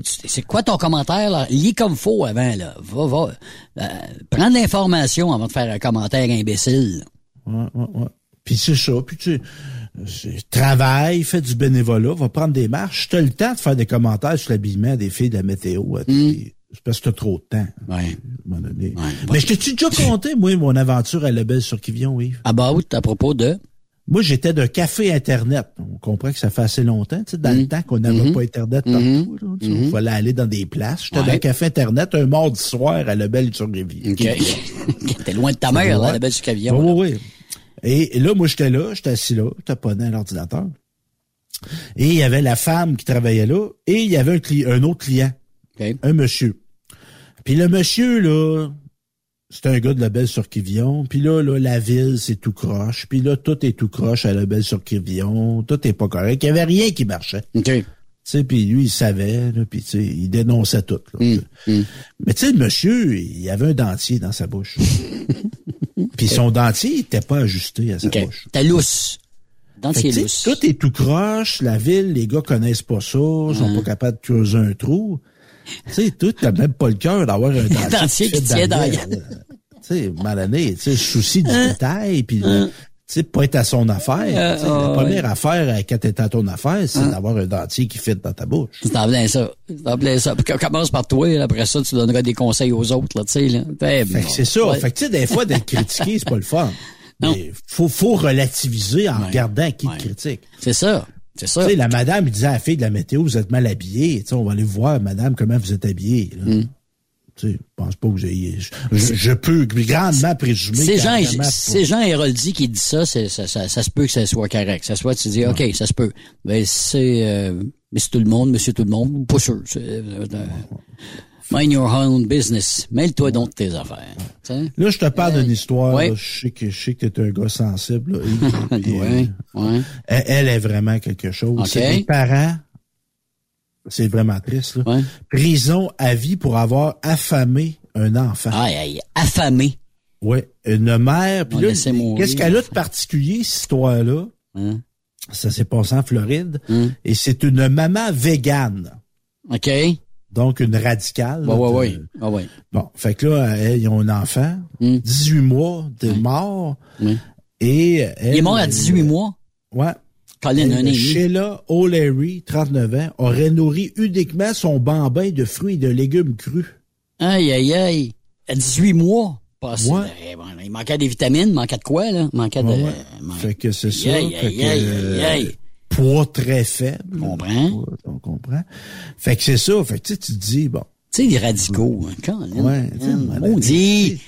Tu- C'est quoi ton commentaire, là? Lis comme faux avant, là. Va, va. Euh, prends de l'information avant de faire un commentaire imbécile. Ouais, ouais, ouais. Puis c'est ça. Puis tu travaille, fais du bénévolat, va prendre des marches. T'as le temps de faire des commentaires sur l'habillement des filles de la météo. à tous les- C'est parce que t'as trop de temps. Hmm. Ouais. à un. Mais je t'ai-tu déjà (laughs) conté, moi, mon aventure à Lebel sur Kivion, Yves? Ah bah oui, à propos de... Moi, j'étais d'un café Internet. On comprend que ça fait assez longtemps, tu sais, dans le temps qu'on n'avait pas Internet partout. là, tu sais, Il fallait aller dans des places. J'étais Ouais. d'un café Internet un mardi soir à Lebel sur Rivière. OK. T'es (laughs) loin de ta mère, là, la belle du caviar. Oui, oui, oui. Et, et là, moi, j'étais là, j'étais assis là, taponnant à l'ordinateur. Et il y avait la femme qui travaillait là, et il y avait un, cli- un autre client, OK. un monsieur. Puis le monsieur, là, c'est un gars de la belle sur Quivillon. Puis là, là, la ville, c'est tout croche. Puis là, tout est tout croche à la belle sur Quivillon. Tout est pas correct. Il y avait rien qui marchait. OK. Tu sais, puis lui, il savait, là, puis tu sais, il dénonçait tout. là. Mais tu sais, le monsieur, il avait un dentier dans sa bouche. (laughs) puis son dentier, il était pas ajusté à sa bouche. T'as lousse. Dentier lousse. tout est tout croche, la ville, les gars connaissent pas ça, sont pas capables de creuser un trou. Tu sais, tout, t'as même pas le cœur d'avoir un (laughs) dentier, dentier qui tient dans la gueule. Tu sais, mal année, tu sais, souci du détail, puis tu sais, pas être à son affaire. Euh, la ah, première affaire euh, quand t'es à ton affaire, c'est Hein? d'avoir un dentier qui fit dans ta bouche. C'est en plein ça. C'est en plein ça. Puis commence par toi, là, après ça, tu donneras des conseils aux autres, là, tu sais, là. Ben, Fait que bon. c'est ça. Ouais. Fait que tu sais, des fois, d'être critiqué, c'est pas le fun. (laughs) Mais faut, faut relativiser en regardant qui te critique. C'est ça. C'est ça. Tu sais, la madame, il disait à la fille de la météo, vous êtes mal habillée. Tu sais, on va aller voir, madame, comment vous êtes habillée. là. Mm. Tu sais, je pense pas que vous ayez... Je, je- peux grandement présumer Ces qu'il y a gens, vraiment pas- ces gens Héroldi qui disent ça, c'est, ça, ça, ça se peut que ça soit correct. Ça soit, tu dis, OK, ça se peut. Mais c'est, euh, mais c'est tout le monde, monsieur tout le monde, pas sûr. C'est, euh, mind your own business. Mêle-toi donc de tes affaires. Tu sais? Là, je te parle d'une histoire. Ouais. là, je sais que je sais que t'es un gars sensible. là, et- (laughs) puis, Ouais, ouais. elle, elle est vraiment quelque chose. OK. C'est des parents. C'est vraiment triste. Là. Prison à vie pour avoir affamé un enfant. Aïe, aïe, affamé. Ouais, une mère. Puis là, qu'est-ce qu'elle a de particulier, cette histoire-là? Hein? Ça s'est passé en Floride. Et c'est une maman végane. OK. Donc, une radicale. De- Ah ouais. Bon, fait que là, elle, ils ont un enfant, Hmm. 18 mois de mort. Et elle, Il est mort à 18 mois? Ouais. Colin, un. Sheila O'Leary, 39 ans, aurait nourri uniquement son bambin de fruits et de légumes crus. Aïe, aïe, aïe. À 18 mois? Passé. Ouais. Il manquait des vitamines, il manquait de quoi, là? Il manquait de... Ouais, ouais. Fait que c'est ça. Aïe, aïe, aïe, euh, aïe, aïe. Poids très faible. On comprend. Poids, On comprend. Fait que c'est ça. Fait que tu sais, tu te dis, bon. Tu sais, les radicaux, hein, Colin. Ouais, tu sais, Hum, maladie. maudit. Tu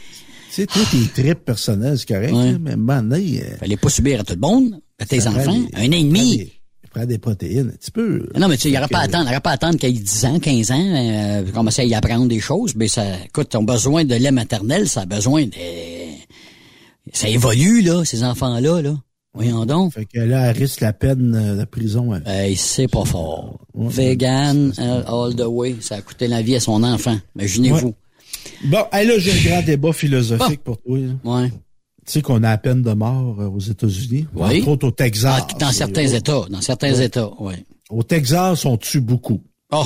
sais, toi, tes tripes personnelles, c'est correct, Ouais. mais maintenant, il Fallait pas subir à tout le monde, à tes enfants. des- Un an et demi. il prend des protéines un petit peu. Non, mais tu sais, il n'aurait Fait pas à attendre, il aurait pas à attendre qu'il ait 10 ans, 15 ans, euh, commencer à y apprendre des choses, mais ça, écoute, ton besoin de lait maternel, ça a besoin de, ça évolue, là, ces enfants-là, là. Voyons donc. Fait que là, elle risque la peine euh, de prison. hein. Hey, c'est pas fort. Vegan, euh, all the way, ça a coûté la vie à son enfant. Imaginez-vous. Bon, hey, là, j'ai un grand débat philosophique pour toi. là. Ouais. Tu sais qu'on a la peine de mort euh, aux États-Unis, Oui. entre autres au Texas. Ah, dans certains États, dans certains Ouais. États, oui. Au Texas, on tue beaucoup. Oh,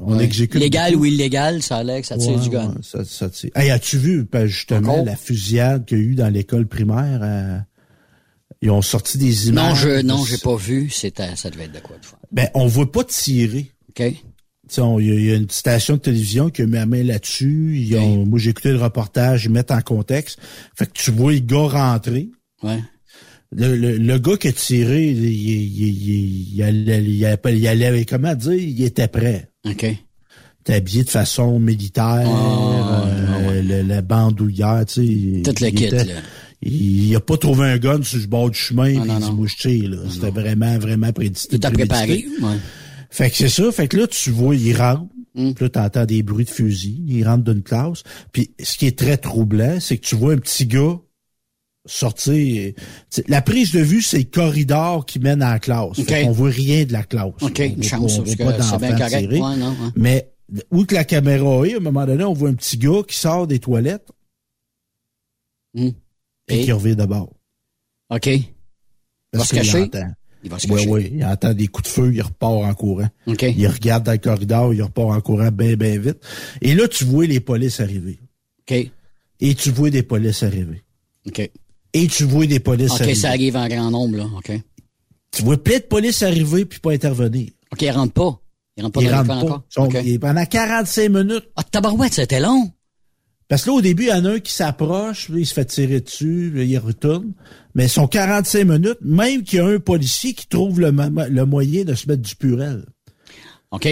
On exécute Légal beaucoup. ou illégal, ça a l'air que ça tire du gun. ça, ça tire. Hey, as-tu vu, ben, justement, Encore? la fusillade qu'il y a eu dans l'école primaire? Ils ont sorti des images. Non, je, non, j'ai pas vu. C'était, ça devait être de quoi de fois. Ben, on voit pas tirer. OK. Tu sais, on- Il y, y a une station de télévision qui a mis la main là-dessus. Ils ont- Moi, j'ai écouté le reportage, ils mettent en contexte. Fait que tu vois le gars rentrer. Ouais. Le, le, le gars qui a tiré, il, il, il, il allait, il allait, il allait- comment dire, il était prêt. OK. était habillé de façon militaire, euh, le- la bandoulière, tu sais. Tout le kit, était- là. Il, a pas trouvé un gun sur le bord du chemin, Non, puis non, il dit, moi, je tire, là. C'était vraiment, vraiment prédit- Tout à préparé. Ouais. Fait que c'est ça. Fait que là, tu vois, il rentre. Mm. Puis là, t'entends des bruits de fusil. Il rentre d'une classe. Puis ce qui est très troublant, c'est que tu vois un petit gars sortir. La prise de vue, c'est le corridor qui mène à la classe. OK. Fait qu'on voit rien de la classe. OK, On une chance, pas- on parce que bien correct. Ouais, non, ouais. Mais où que la caméra est, à un moment donné, on voit un petit gars qui sort des toilettes Hmm. Et Et? qui revient d'abord. OK. Il va Parce se cacher? l'entend. Il va se Oui, cacher. oui. Il entend des coups de feu, il repart en courant. OK. Il regarde dans le corridor, il repart en courant bien, bien vite. Et là, tu vois les polices arriver. OK. Et tu vois des polices arriver. OK. Et tu vois des polices OK, arriver. ça arrive en grand nombre, là. OK. Tu vois plein de polices arriver puis pas intervenir. OK, il rentre pas. Il rentre pas Ils dans rentrent pas. encore. Ils sont- OK. ils- pendant 45 minutes. Ah, tabarouette, c'était long. Parce que là, au début, il y en a un qui s'approche, il se fait tirer dessus, il retourne. Mais sont 45 minutes, même qu'il y a un policier qui trouve le, le moyen de se mettre du purel. OK.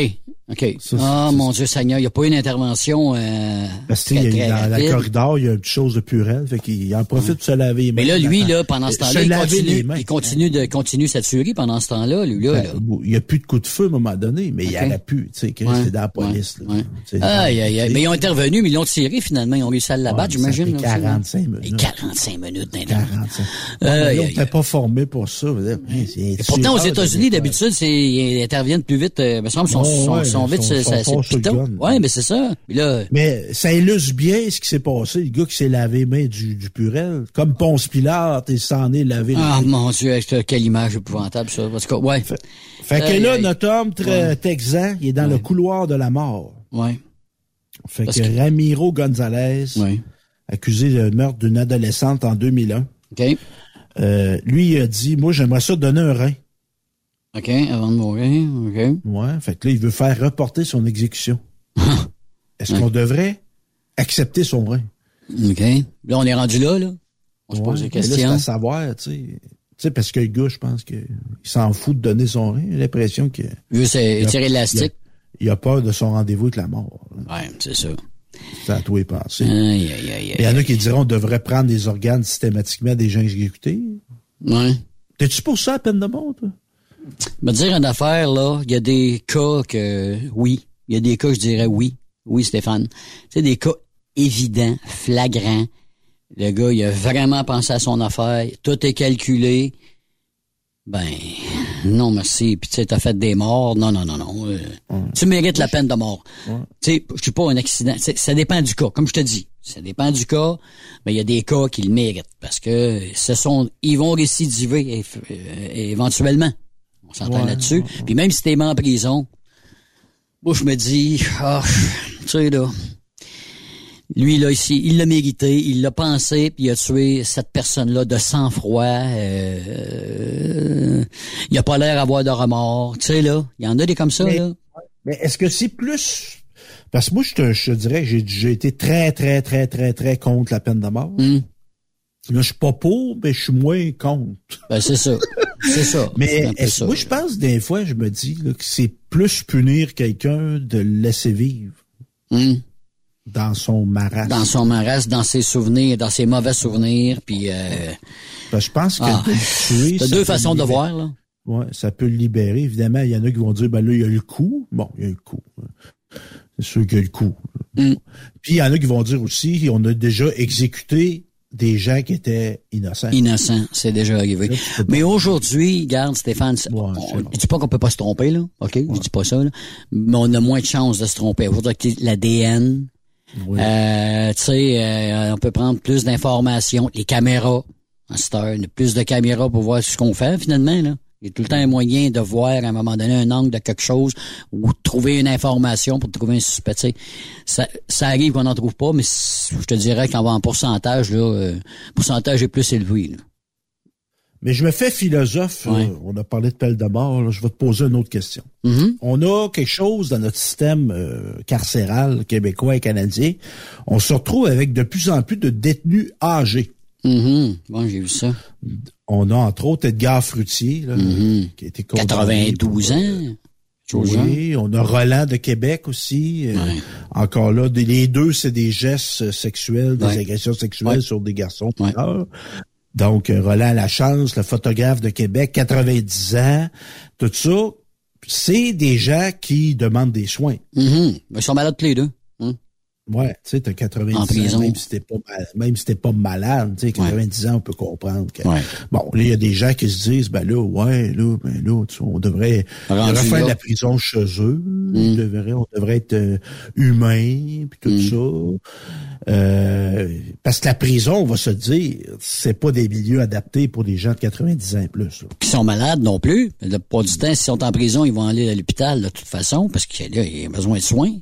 OK. Ah, mon Dieu Seigneur, il n'y a pas eu une intervention euh, Parce que il y a- dans rapide. la corridor, il y a une chose de purelle, fait qu'il en profite pour se laver les mains. Mais là, lui, là, pendant ce temps-là, il continue, il continue de continue sa tuerie pendant ce temps-là, lui, là. là. Ben, Il n'y a plus de coup de feu à un moment donné, mais il y en a plus. Tu sais, Chris, Ouais, c'est dans la police. là. ouais. C'est- Aïe, aïe, aïe. Mais ils ont intervenu, mais ils l'ont tiré finalement. Ils ont réussi à l'abattre, j'imagine. fait là, aussi, là. 45 minutes. Et 45 minutes d'un 45. Aïe, Ouais, mais là, aïe, on n'était pas formé pour ça. pourtant, aux États-Unis, d'habitude, ils interviennent plus vite. Euh, me semble, sont, Vite, sont- c'est. Ouais, mais c'est ça. Là, Mais ça illustre bien ce qui s'est passé. Le gars qui s'est lavé les mains du, du purel, comme Ponce Pilate, il s'en est lavé ah, mon Dieu, quelle image épouvantable, ça. Parce que, ouais. Fait que là, notre homme très texan, il est dans le couloir de la mort. Ouais. Fait que- Ramiro Gonzalez, accusé de meurtre d'une adolescente en 2001, OK. euh, lui il a dit, moi j'aimerais ça donner un rein. OK, avant de mourir, OK. Ouais, fait que là, il veut faire reporter son exécution. (laughs) Est-ce qu'on devrait accepter son rein? OK. Là, on est rendu là, là. On se pose des là, questions. C'est à savoir, tu sais. Tu sais, parce que le gars, je pense qu'il s'en fout de donner son rein. J'ai l'impression que. Il a- tirer l'élastique. Il a, il a peur de son rendez-vous avec la mort. Ouais, c'est ça. C'est à toi y penser. Aïe, aïe, aïe, Il y en a qui diront on devrait prendre des organes systématiquement des gens exécutés. Ouais. T'es-tu pour ça à peine de mort, toi? Me dire une affaire, là, il y a des cas que oui. Il y a des cas, je dirais oui. Oui, Stéphane. C'est des cas évidents, flagrants. Le gars, il a vraiment pensé à son affaire. Tout est calculé. Ben, non, merci. Puis tu sais, t'as fait des morts. Non, non, non, non. Euh, Tu mérites la peine de mort. Tu sais, je suis pas un accident. Ça dépend du cas. Comme je te dis, ça dépend du cas. Mais il y a des cas qui le méritent parce que ce sont, ils vont récidiver euh, éventuellement. On s'entend Ouais, là-dessus. Puis même si t'es en prison, moi je me dis, ah, tu sais là, lui là ici, il l'a mérité, il l'a pensé, puis il a tué cette personne-là de sang-froid. Euh, il a pas l'air d'avoir de remords, tu sais là. Il y en a des comme ça Mais- là. Mais est-ce que c'est plus. Parce que moi, je te, je te dirais j'ai, j'ai été très, très, très, très, très contre la peine de mort. Hmm. Là, je suis pas pour, mais je suis moins contre. Ben c'est ça, c'est ça. Mais est-ce- ça. moi, je pense des fois, je me dis là, que c'est plus punir quelqu'un de le laisser vivre Hmm. dans son marasme. Dans son marasme, dans ses souvenirs, dans ses mauvais souvenirs, puis. Euh, que je pense que Ah, tuer, t'as deux façons de voir là. Ouais, ça peut le libérer. Évidemment, il y en a qui vont dire, ben là, il y a le coup. Bon, il y a le coup. C'est sûr qu'il y a le coup. Mm. Puis il y en a qui vont dire aussi, on a déjà exécuté des gens qui étaient innocents. Innocent, c'est déjà arrivé. Mais aujourd'hui, garde Stéphane, c'est- on, je dis pas qu'on peut pas se tromper là, ok, je dis pas ça là, mais on a moins de chances de se tromper. Aujourd'hui, l'ADN, euh, tu sais, euh, on peut prendre plus d'informations, les caméras, cette heure, a plus de caméras pour voir ce qu'on fait finalement là. Il y a tout le temps un moyen de voir à un moment donné un angle de quelque chose ou de trouver une information pour trouver un suspect. Ça, ça arrive qu'on n'en trouve pas, mais je te dirais qu'en en pourcentage, là, euh, le pourcentage est plus élevé. là. Mais je me fais philosophe. Ouais. euh, on a parlé de pelle de mort. là, je vais te poser une autre question. Mm-hmm. On a quelque chose dans notre système euh, carcéral québécois et canadien. On se retrouve avec de plus en plus de détenus âgés. Mhm. Bon, j'ai vu ça. On a entre autres Edgar Fruitier, là, qui a été condamné 92 pour, ans. euh, Chose, oui, on a Roland de Québec aussi. euh, Encore là, des- les deux, c'est des gestes sexuels, des Ouais. agressions sexuelles Ouais. sur des garçons. Donc, euh, Roland Lachance, le photographe de Québec, 90 ans, tout ça, c'est des gens qui demandent des soins. Ben, Ils sont malades tous les deux. Ouais, tu sais, t'as 90 En ans, même si t'es pas, même si t'es pas malade, tu sais, 90 ans, on peut comprendre que, Ouais. bon, là, il y a des gens qui se disent, ben là, ouais, là, ben là, tu sais, on devrait, on devrait faire là. la prison chez eux, Mm. on devrait, on devrait être euh, humain, puis tout Mm. ça. Euh, parce que la prison, on va se dire, c'est pas des milieux adaptés pour des gens de 90 ans et plus. là. Qui sont malades non plus. Le pas du temps, s'ils sont en prison, ils vont aller à l'hôpital de toute façon parce qu'il y a besoin de soins.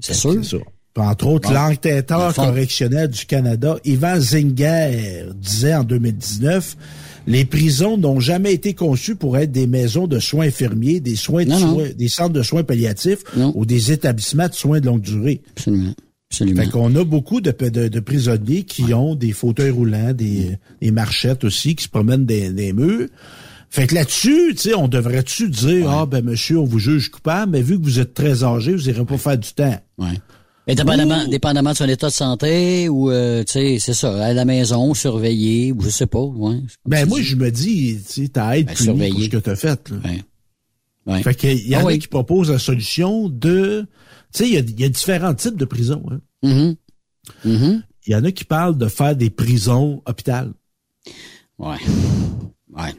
C'est sûr. Ben, C'est ça. Entre autres, Bon. l'enquêteur correctionnel du Canada, Ivan Zinger, disait en 2019, les prisons n'ont jamais été conçues pour être des maisons de soins infirmiers, des soins de Non, non. soins, des centres de soins palliatifs Non. ou des établissements de soins de longue durée. Absolument. Absolument. Fait qu'on a beaucoup de, de, de prisonniers qui ont des fauteuils roulants, des, des marchettes aussi, qui se promènent des, des murs. Fait que là-dessus, tu sais, on devrait-tu dire, ah, ben, monsieur, on vous juge coupable, mais vu que vous êtes très âgé, vous irez pas faire du temps. Ouais. Et dépendamment, dépendamment de son état de santé ou, euh, tu sais, c'est ça, à la maison, surveiller, ou je sais pas, ouais. Ben, moi, je me dis, tu sais, t'as à être Ben, pour ce que t'as fait, là. Ouais. Ouais. Fait qu'il y en Ah a oui. qui proposent la solution de, tu sais, il y a, y différents types de prisons, hein. Mhm. Il y en a qui parlent de faire des prisons hôpital. Ouais. Ouais.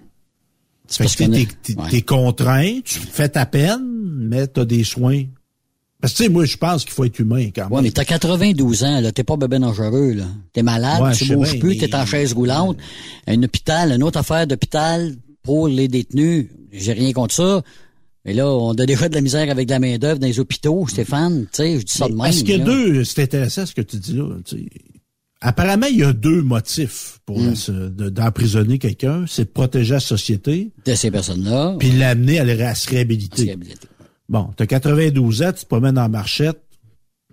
Fait parce que t'es, ouais. contraint, tu fais ta peine, mais t'as des soins. Parce que, tu sais, moi, je pense qu'il faut être humain quand même. Ouais, mais t'as 92 ans, là. T'es pas bébé dangereux, là. T'es malade, Ouais, tu bouges bien, plus, mais- t'es en chaise roulante. Un hôpital, une autre affaire d'hôpital pour les détenus. J'ai rien contre ça. Mais là, on a déjà de la misère avec la main-d'œuvre dans les hôpitaux, Stéphane. Tu sais, je dis ça de même. Parce qu'il y a deux, c'est intéressant ce que tu dis là. Apparemment, il y a deux motifs pour se- de- d'emprisonner quelqu'un. C'est de protéger la société, De ces personnes-là. puis l'amener à, la- à se réhabiliter. Réhabiliter. Bon, t'as 92 ans, tu te promènes en marchette.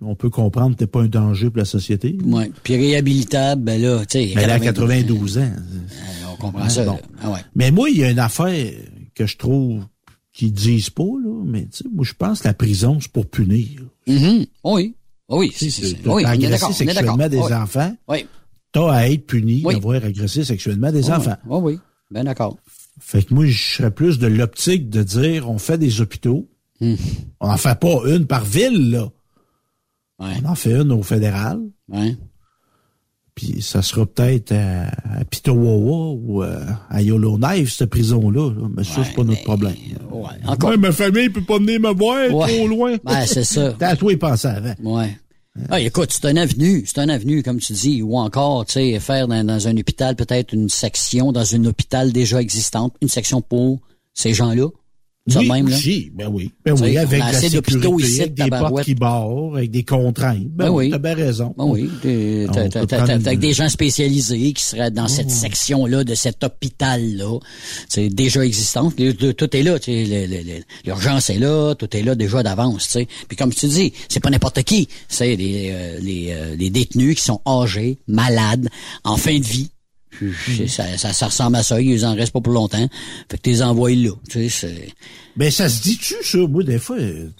On peut comprendre que t'es pas un danger pour la société. Ouais. Puis réhabilitable, ben là, tu sais. Mais là, à 92 ans. On comprend Ouais, ça. bon. Ah ouais. Mais moi, il y a une affaire que je trouve qu'ils disent pas, là, mais tu sais, moi, je pense que la prison, c'est pour punir. Mhm. Oui. Oui, si, si, si. T'as Oui, on est agressé d'accord. On est d'accord. sexuellement des Oui. enfants, Oui. t'as à être puni Oui. d'avoir agressé sexuellement des Oui, enfants. Oui, oui. Ben d'accord. Fait que moi, je serais plus de l'optique de dire, on fait des hôpitaux. Hmm. On en fait pas une par ville, là. Ouais. On en fait une au fédéral. Ouais. Puis ça sera peut-être à, à Pitawawa ou euh, à Yellowknife, cette prison-là. là. Mais ça, c'est pas notre problème. Ouais. Encore. Ouais, ma famille peut pas venir me voir Ouais. trop loin. Ouais, (laughs) c'est ça. T'as à toi y penser avant. Ouais. Ah, écoute, c'est un avenue, c'est un avenue, comme tu dis, ou encore, tu sais, faire dans, dans un hôpital peut-être une section dans un hôpital déjà existante, une section pour ces gens-là. Ça oui, même, là. aussi, ben oui. Ben sais, oui, on avec la sécurité, ici, avec des portes qui barrent, avec des contraintes. Ben, Ben oui, t'as bien raison. Ah oui, une- des gens spécialisés qui seraient dans cette section-là de cet hôpital-là. C'est déjà existant. Tout est là, sais, l'urgence est là, tout est là déjà d'avance, sais. Puis comme tu dis, c'est pas n'importe qui, c'est les, euh, les, euh, les détenus qui sont âgés, malades, en fin de vie. Ça, ça, ça ressemble à ça, ils en restent pas pour longtemps. Fait que tu les envoies là, tu sais, c'est... Ben, ça se dit-tu, ça, moi, des fois,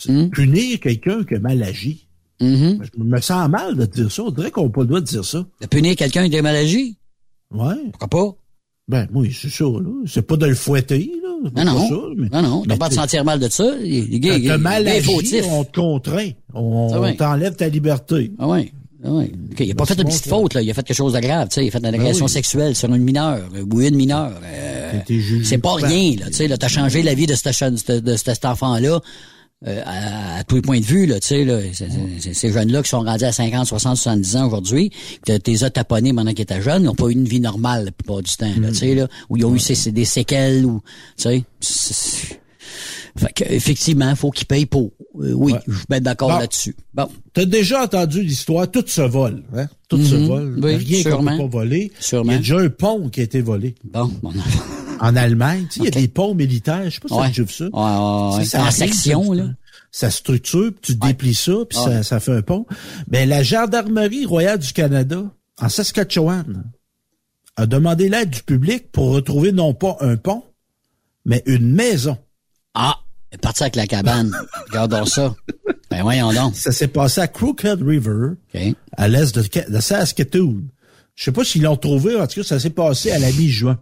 Hmm? punir quelqu'un qui a mal agi? Mhm. Je me sens mal de dire ça. On dirait qu'on n'a pas le droit de dire ça. De punir quelqu'un qui a mal agi? Ouais. Pourquoi pas? Ben, oui, c'est ça, là. C'est pas de le fouetter, là. Non, non. ça, mais- Non, non, t'as mais pas t'es- sentir mal de ça. Les, gars, mal agi, on te contraint. On, va. on t'enlève ta liberté. Ah oui. Ah oui. OK, Il a pas fait une petite faute, là. Il a fait quelque chose de grave, tu sais. Il a fait une agression Ben oui. sexuelle sur une mineure, euh, ou une mineure. Euh, c'est pas rien, là. Tu sais, là, t'as changé la vie de, cette, de, de cet enfant-là. euh, à, à tous les points de vue, là, tu sais, là, ces jeunes-là qui sont rendus à 50, 60, 70 ans aujourd'hui, que t'es as taponnés pendant qu'ils étaient jeunes, ils n'ont pas eu une vie normale la plupart du temps, là, tu sais, là, où ils ont eu ces- des séquelles, ou, tu sais, fait que, effectivement, faut qu'ils payent pour. Euh, oui, je suis bien d'accord Bon. là-dessus. Bon. T'as déjà entendu l'histoire, tout se vole, hein? Tout se Mhm. vole. Oui, Rien qu'on sûrement. peut pas voler. Sûrement. Il y a déjà un pont qui a été volé. Bon, bon. (laughs) En Allemagne, tu sais, il y a des ponts militaires. Je sais pas si Ouais. déjà vu ça. Ouais. Ça, ça en section, ça, là. Ça structure, puis tu déplies ça, puis ça, ça fait un pont. Ben, la Gendarmerie royale du Canada, en Saskatchewan, a demandé l'aide du public pour retrouver non pas un pont, mais une maison. Ah, est partie avec la cabane. Regardons ça. Ben voyons donc. Ça s'est passé à Crooked River, OK. à l'est de, de Saskatoon. Je sais pas s'ils l'ont trouvé, en tout cas, ça s'est passé à la mi-juin.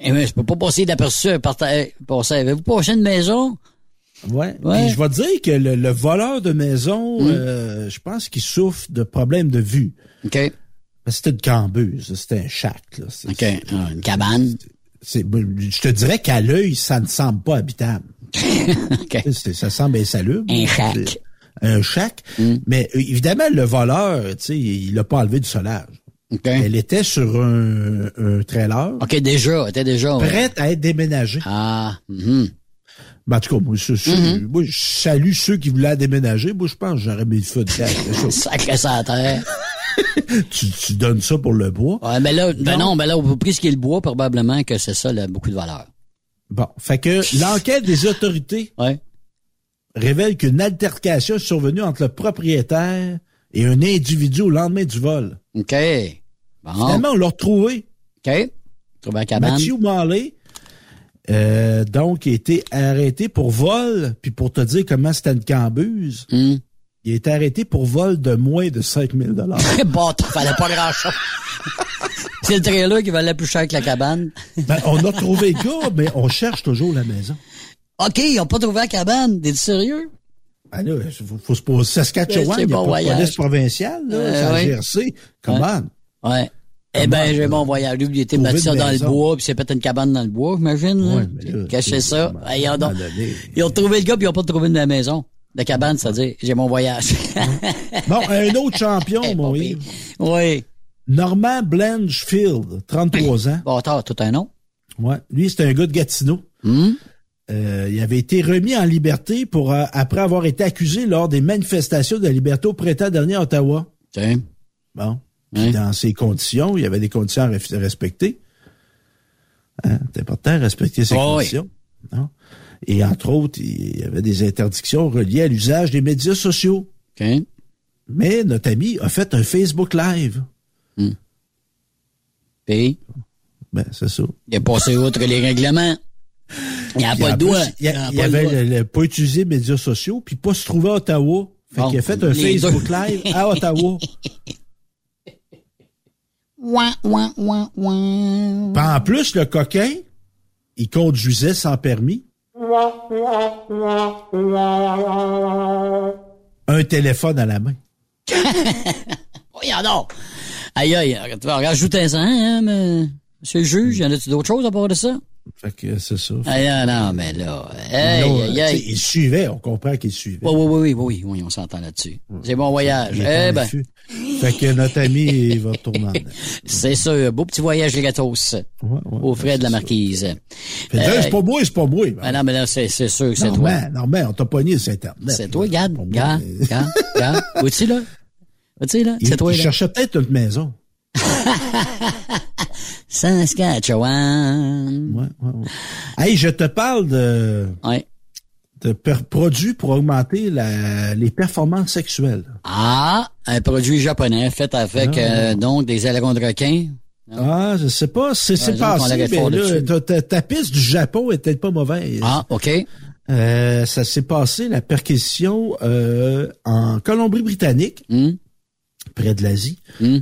Eh ben, je peux pas passer d'aperçu. euh, euh, passer. Avez-vous passé une maison? Ouais. Ouais. Je vais te dire que le, le voleur de maison, Mm. euh, je pense qu'il souffre de problèmes de vue. OK. C'était une cambuse, c'était un shack. Là. OK. Ah, une cabane. je te dirais qu'à l'œil, ça ne semble pas habitable. (laughs) OK. C'est- Ça semble insalubre. Un. C'est Un shack. Mm. Mais euh, évidemment, le voleur, tu sais, il l'a pas enlevé du solage. OK. Elle était sur un, un trailer, OK, déjà. Elle était déjà. ouais. prête à être déménagée. Ah. mhm. Ben, en tout cas, moi, je, je- Mm-hmm. moi, je salue ceux qui voulaient la déménager. Moi, je pense que j'aurais mis le feu de ça. Sacré terre. (laughs) (laughs) tu, tu donnes ça pour le bois? Ouais, mais là, ben Non. non, ben là, au prix ce qui est le bois, probablement que c'est ça, là, beaucoup de valeur. Bon, fait que l'enquête des autorités (laughs) Ouais. révèle qu'une altercation est survenue entre le propriétaire et un individu au lendemain du vol. OK. Bon. Finalement, on l'a retrouvé. OK. Trouver la cabane. Matthew Marley, Euh, donc, a été arrêté pour vol, puis pour te dire comment c'était une cambuse, Hmm. il a été arrêté pour vol de moins de 5000 dollars. (laughs) bon, fallait pas grand-chose. (laughs) C'est le trailer qui valait plus cher que la cabane. ben, on a trouvé le gars, mais on cherche toujours la maison. OK, ils ont pas trouvé la cabane. T'es sérieux? Ben là, faut, faut se poser Saskatchewan, C'est il a bon pas de voyage. police provinciale, là, Euh, c'est à ouais. GRC. Comment? Ouais. Eh ben, j'ai mon voyage. Lui, il était mettre ça dans le bois, puis c'est peut-être une cabane dans le bois, j'imagine. Ouais, c'est- ça. Hey, ils, ont ils trouvé le gars, puis ils ont pas trouvé de la maison. La cabane, c'est-à-dire, j'ai mon voyage. Bon, un autre champion, (laughs) mon Yves. oui. Normand Blanchfield, 33 ans. Bon, t'as tout un nom. Ouais. Lui, c'est un gars de Gatineau. Hmm? Euh, il avait été remis en liberté pour euh, après avoir été accusé lors des manifestations de la liberté au printemps dernier à Ottawa. Tiens. Bon. Puis dans ces conditions, il y avait des conditions à respecter. Hein, C'est important de respecter ces Oh, oui. conditions. non? Et entre autres, il y avait des interdictions reliées à l'usage des médias sociaux. OK. Mais notre ami a fait un Facebook Live. Puis, Ben, c'est ça. il a passé outre les règlements. Il n'a Puis pas le doigt. Il, a il avait doigt. le- le- pas utilisé les médias sociaux, puis pas se trouver à Ottawa. Fait Bon, qu'il a fait un Facebook deux. Live à Ottawa. (laughs) Ouin, ouin, ouin, ouin. Puis en plus, le coquin, il conduisait sans permis. Un téléphone à la main. (laughs) Regarde Aïe, aïe, tu vas rajouter ça, hein, mais... Monsieur le juge, y en a-tu d'autres choses à part de ça? Fait que c'est ça. Aïe, ah, non, mais là, Non, aïe. Il suivait, on comprend qu'il suivait. Oui, oui, oui, oui, oui, oui, on s'entend là-dessus. C'est bon voyage. Eh en ben. Fait que notre ami, il va tourner (laughs) c'est ça, beau petit voyage gratos. Au frais de la marquise. Fait Euh, c'est pas moi, c'est pas moi. Ah non, mais là, c'est, c'est sûr que c'est toi. Normand, Normand, on t'a pogné sur Internet. C'est toi, regarde, regarde, regarde, regarde. Vois-tu, là? Vois-tu, là? Il, C'est toi, il là. cherchait peut-être une maison. (laughs) Saskatchewan. Ouais, ouais, ouais. Hey, je te parle de, Ouais. de per- produits pour augmenter la- les performances sexuelles. Ah, un produit japonais fait avec, Ah. euh, donc, des ailerons de requin. Ah, je sais pas, c'est c'est passé, mais là, ta- ta piste du Japon est peut-être pas mauvaise. Ah, OK. Euh, ça s'est passé, la perquisition, euh, en Colombie-Britannique, Hmm. Près de l'Asie,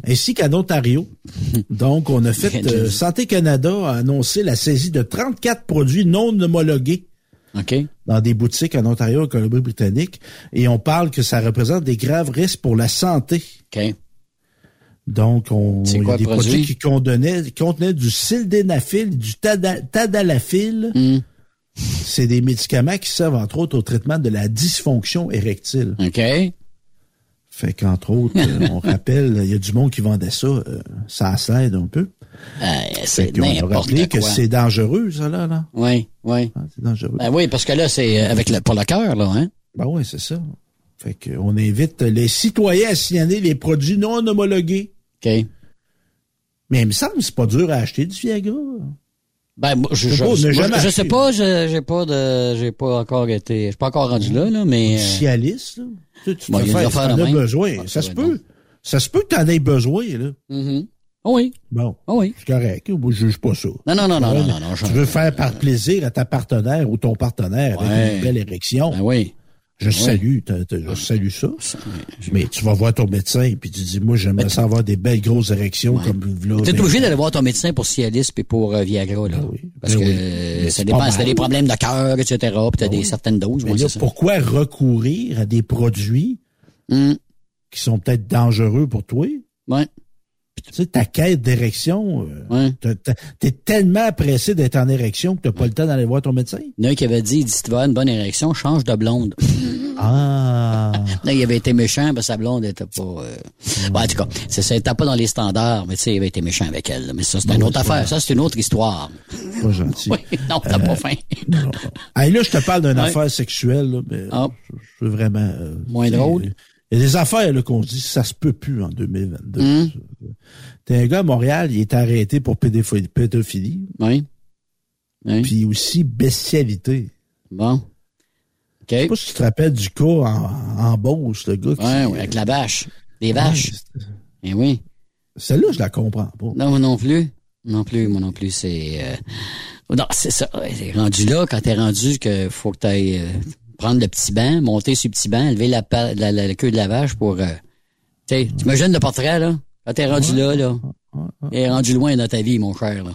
ainsi qu'en Ontario. (laughs) Donc, on a fait, euh. Santé Canada a annoncé la saisie de 34 produits non homologués dans des boutiques en Ontario et Colombie-Britannique. Et on parle que ça représente des graves risques pour la santé. Donc, on, il y a des produits produit? qui contenaient, contenaient du sildenafil, du tada- tadalafil. Hmm. C'est des médicaments qui servent, entre autres, au traitement de la dysfonction érectile. OK. Fait qu'entre autres, (laughs) euh, on rappelle, il y a du monde qui vendait ça, euh, ça s'aide un peu. Fait c'est n'importe rappelé que quoi. c'est dangereux, ça, là, là. Oui, oui. Ah, c'est dangereux. Ben oui, parce que là, c'est euh, avec le, pour le cœur, là, hein? Ben oui, c'est ça. Fait qu'on invite les citoyens à signaler les produits non homologués. OK. Mais il me semble que c'est pas dur à acheter du Viagra. Ben, moi, je, Je sais je, jamais je sais pas, j'ai pas de, j'ai pas encore été, je suis pas encore rendu là, là, mais, euh, Cialis, là. Tu, tu Bon, il y a des affaires de même. besoin. Ah, ça se peut. Ça se peut que t'en aies besoin, là. Oh oui. Bon. Oh oui. C'est correct. Moi, je juge pas ça. Non, non, non, non, non, non, non, Tu veux faire par plaisir à ta partenaire ou ton partenaire avec une belle érection. Ben oui. Je Ouais. salue, t'as- t'as- je salue ça. Mais tu vas voir ton médecin puis tu dis, moi, j'aimerais ça avoir des belles grosses érections comme là. T'es ben, obligé d'aller voir ton médecin pour Cialis puis pour euh, Viagra, là. Parce Ben que oui. euh, ça dépend, si t'as des problèmes de cœur, etc., puis t'as des certaines doses, Mais là, ça. pourquoi recourir à des produits Hum. qui sont peut-être dangereux pour toi? Ouais. Tu sais, ta quête d'érection, euh, t'as- t'es tellement pressé d'être en érection que t'as pas le temps d'aller voir ton médecin? Il y en a un qui avait dit, il dit, si tu veux avoir une bonne érection, change de blonde. (laughs) Ah. Là, il avait été méchant, parce que sa blonde était pas... euh... bon, en tout cas, c'est ça, elle était pas dans les standards, mais tu sais, il avait été méchant avec elle. Mais ça, c'est une autre c'est affaire. Ça, c'est une autre histoire. Pas gentil. (laughs) Oui, non, t'as pas faim. Hey, là, je te parle d'une Ouais. affaire sexuelle, là, mais Ah. veux vraiment... euh, Moins c'est- drôle. Il y a des affaires là, qu'on dit, ça se peut plus en 2022. Hum. T'es un gars à Montréal, il est arrêté pour pédophilie. pédophilie Oui. Oui. Puis aussi bestialité. Bon. OK. Je sais pas si tu te rappelles du cas en, en Beauce, le gars qui... Ouais, ouais, avec la vache. Des vaches. Eh oui. Celle-là, je la comprends pas. Non, moi non plus. Non plus, moi non plus, c'est... euh, Non, c'est ça. Ouais, t'es rendu là, quand t'es rendu que faut que t'ailles euh, prendre le petit banc, monter sur le petit banc, lever la, la, la- la queue de la vache pour... Euh, tu t'imagines le portrait, là? Quand t'es rendu là, là. Est rendu loin dans ta vie, mon cher, là.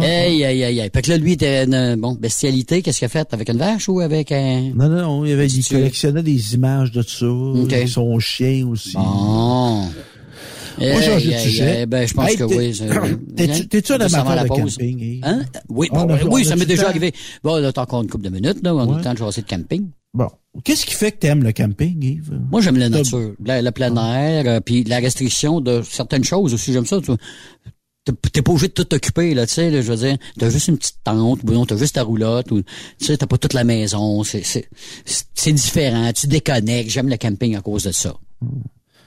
Hey, aïe, aïe, aïe. Fait que là, lui, était une, bon, bestialité. Qu'est-ce qu'il a fait? Avec une vache ou avec un... Non, non, non, il, avait, il collectionnait des images de ça. Son chien aussi. Bon. On de sujet. ben, je pense Hey, que oui. c'est- (clears throat) T'es-tu- un amateur de la pause. camping? Hein? Oui, On bon, a- on oui, ça m'est déjà temps? arrivé. Bon, là, t'as encore une couple de minutes, là. On a Ouais. temps de jaser de camping. Bon. Qu'est-ce qui fait que t'aimes le camping, Yves? Moi, j'aime la nature, la- le plein air, euh, puis la restriction de certaines choses aussi. J'aime ça. Tu, t'es- pas obligé de tout t'occuper, là, tu sais, là, je veux dire, t'as juste une petite tente, ou non, t'as juste ta roulotte, ou, tu sais, t'as pas toute la maison, c'est, c'est, c'est- c'est différent, tu déconnectes, j'aime le camping à cause de ça.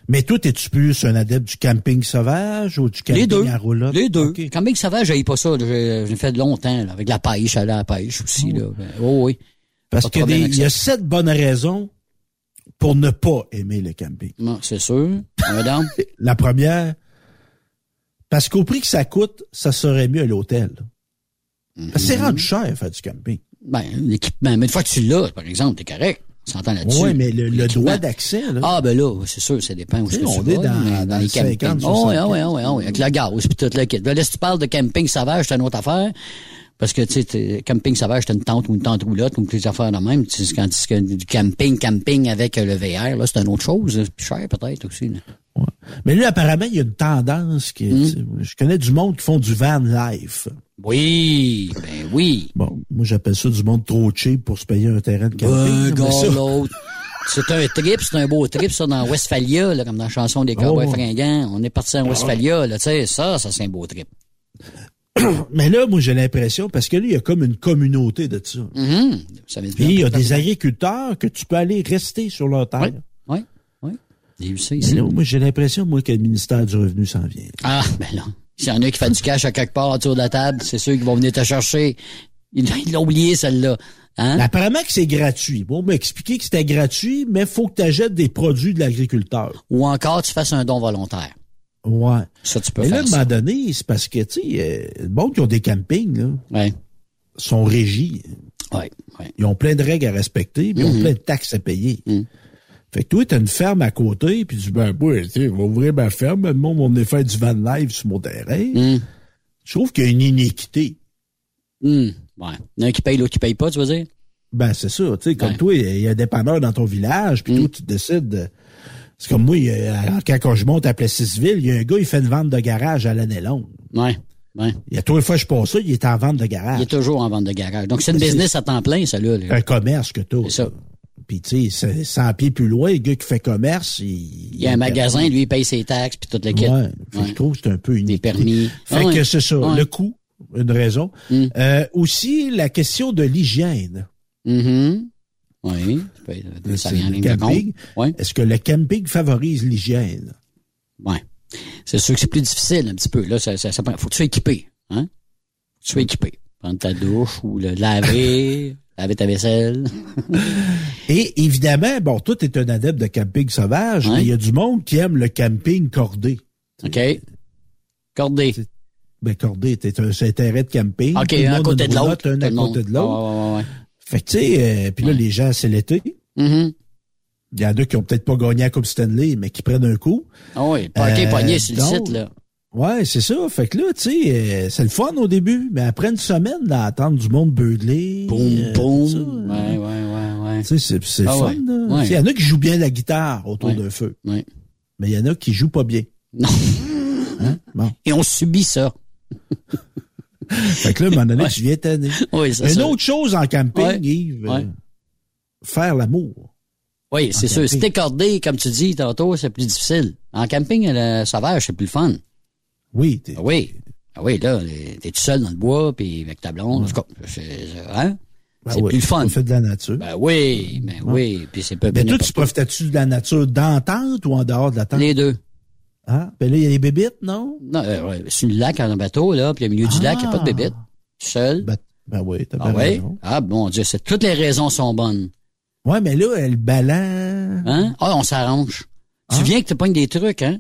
Mais toi, es-tu plus un adepte du camping sauvage ou du camping Les deux. à roulotte? Les deux. Camping sauvage, j'aille pas ça, j'ai, fait de longtemps, là, avec la pêche, aller à la pêche aussi, là. Ben, Oh, oui. Parce qu'il y y a sept bonnes raisons pour ne pas aimer le camping. Non, c'est sûr. Madame. (laughs) La première, parce qu'au prix que ça coûte, ça serait mieux à l'hôtel. Parce que c'est rendu cher faire du camping. Ben, l'équipement. Mais une fois que tu l'as, par exemple, t'es correct. On s'entend là-dessus? Oui, mais le, le droit d'accès, là. Ah, ben là, c'est sûr, ça dépend où Tu sais, que on est dans- mais dans les le 50, campings. 60. Oh, oui, oui, oui, oui, avec la gaz, puis tout le kit. Ben là, si tu parles de camping sauvage, c'est une autre affaire. Parce que, tu sais, camping sauvage, t'as une tente ou une tente roulotte ou des affaires de même. Tu sais, quand tu dis du camping, camping avec le VR, là, c'est une autre chose. C'est plus cher, peut-être, aussi, là. Mais là, apparemment, il y a une tendance qui, sais, je connais du monde qui font du van life. Oui, ben oui. Bon, moi, j'appelle ça du monde trop cheap pour se payer un terrain de camping. Un l'autre. C'est un trip, c'est un beau trip, ça, dans Westphalia, là, comme dans la chanson des Cowboys Oh. fringants. On est parti en Westphalia, là, tu sais, ça, ça, c'est un beau trip. (clears throat) Mais là, moi, j'ai l'impression, parce que là, il y a comme une communauté de ça. Mhm. Ça Puis il y a des agriculteurs que tu peux aller rester sur leur terre. Oui. J'ai vu ça Mais ici? là, moi, j'ai l'impression, moi, que le ministère du Revenu s'en vient. Ah, ben là. S'il y en a qui fait du cash à quelque part autour de la table, c'est ceux qui vont venir te chercher. Ils l'ont oublié, celle-là. Hein? Mais apparemment que c'est gratuit. Bon, on m'a expliqué que c'était gratuit, mais faut que tu achètes des produits de l'agriculteur. Ou encore, tu fasses un don volontaire. Ouais. Ça, tu peux Mais là, à faire un moment donné, c'est parce que, tu sais, euh, le monde qui ont des campings, là, Ouais. sont régis. Ouais, ouais. Ils ont plein de règles à respecter, puis ils ont plein de taxes à payer. Mhm. Fait que toi, t'as une ferme à côté, puis tu dis, ben, moi, tu sais, on va ouvrir ma ferme, le monde va venir faire du van live sur mon terrain. Mhm. Je trouve qu'il y a une iniquité. Hum, Ouais. Il y en a un qui paye, l'autre qui paye pas, tu veux dire? Ben, c'est ça. Tu sais, comme Ouais. toi, il y a un dépanneur dans ton village, puis toi, tu décides de... C'est comme moi, a- quand je monte à Plessisville, il y a un gars, il fait une vente de garage à l'année longue. Ouais. Ouais. Il y a trois fois que je passe ça, il est en vente de garage. Il est toujours en vente de garage. Donc, c'est une business à temps plein, ça, là. un commerce que t'as. C'est ça. Puis, tu sais, c'est 100 pieds plus loin, le gars qui fait commerce, il... Il y a un magasin, lui, il paye ses taxes, puis toute la kit. Ouais. Ouais. je trouve que c'est un peu une Des permis. Fait Ah que c'est ça, le coût, une raison. Mm. Euh, aussi, la question de l'hygiène. Mhm. Oui. Ça vient en le camping. Ouais. Est-ce que le camping favorise l'hygiène? Ouais. C'est sûr que c'est plus difficile un petit peu. Là, ça, ça, ça faut que tu sois équipé. Hein? Faut que tu sois équipé. Prendre ta douche ou le laver, (laughs) laver ta vaisselle. (laughs) Et évidemment, bon, toi, t'es un adepte de camping sauvage, Ouais. mais il y a du monde qui aime le camping cordé. OK? Cordé. Ben, cordé, t'es un, c'est un terrain de camping. OK, Tout un à côté de l'autre. Un tout à côté de l'autre. Ah, ouais, ouais. Fait que, tu sais, euh, puis là, les gens, c'est l'été. Mhm. Il y en a qui ont peut-être pas gagné la Coupe Stanley, mais qui prennent un coup. Ah oui, parquet Euh, pogné sur le site, là. Ouais, c'est ça. Fait que là, tu sais, euh, c'est le fun au début, mais après une semaine d'attendre du monde beugler. Boum, euh, boum. ça, Ouais, ouais, ouais, ouais. Tu sais, c'est, c'est Ah fun, ouais. là. Ouais. Il y en a qui jouent bien la guitare autour Ouais. d'un feu. Ouais. Mais il y en a qui jouent pas bien. Non. Hein? Bon. Et on subit ça. (laughs) Fait que là, à un moment donné, Ouais. tu viens tanner. Oui, c'est Une ça. autre chose en camping, Ouais. Yves, Ouais. euh, faire l'amour. Oui, c'est sûr. Si t'es cordé, comme tu dis tantôt, c'est plus difficile. En camping, le sauvage, c'est plus le fun. Oui, t'es- Ah oui. Ah oui, là, t'es tout seul dans le bois, puis avec ta blonde. En tout cas, c'est, hein? ben c'est oui, plus le fun. Fait de la nature. Ben oui, ben oui. Puis c'est pas mais toi, tu profitais-tu de la nature dans tente ou en dehors de la tente? Les deux. Hein? Ben là, il y a les bébites, non? Non, euh, sur le lac, en un bateau, là, puis au milieu du Ah. lac, il n'y a pas de bébête. Tout seul. Ben, ben oui, t'as ah oui? raison. Ah, bon Dieu, c'est, toutes les raisons sont bonnes. Ouais, mais là, elle balance. Hein? Ah, on s'arrange. Tu viens que tu pognes des trucs, hein?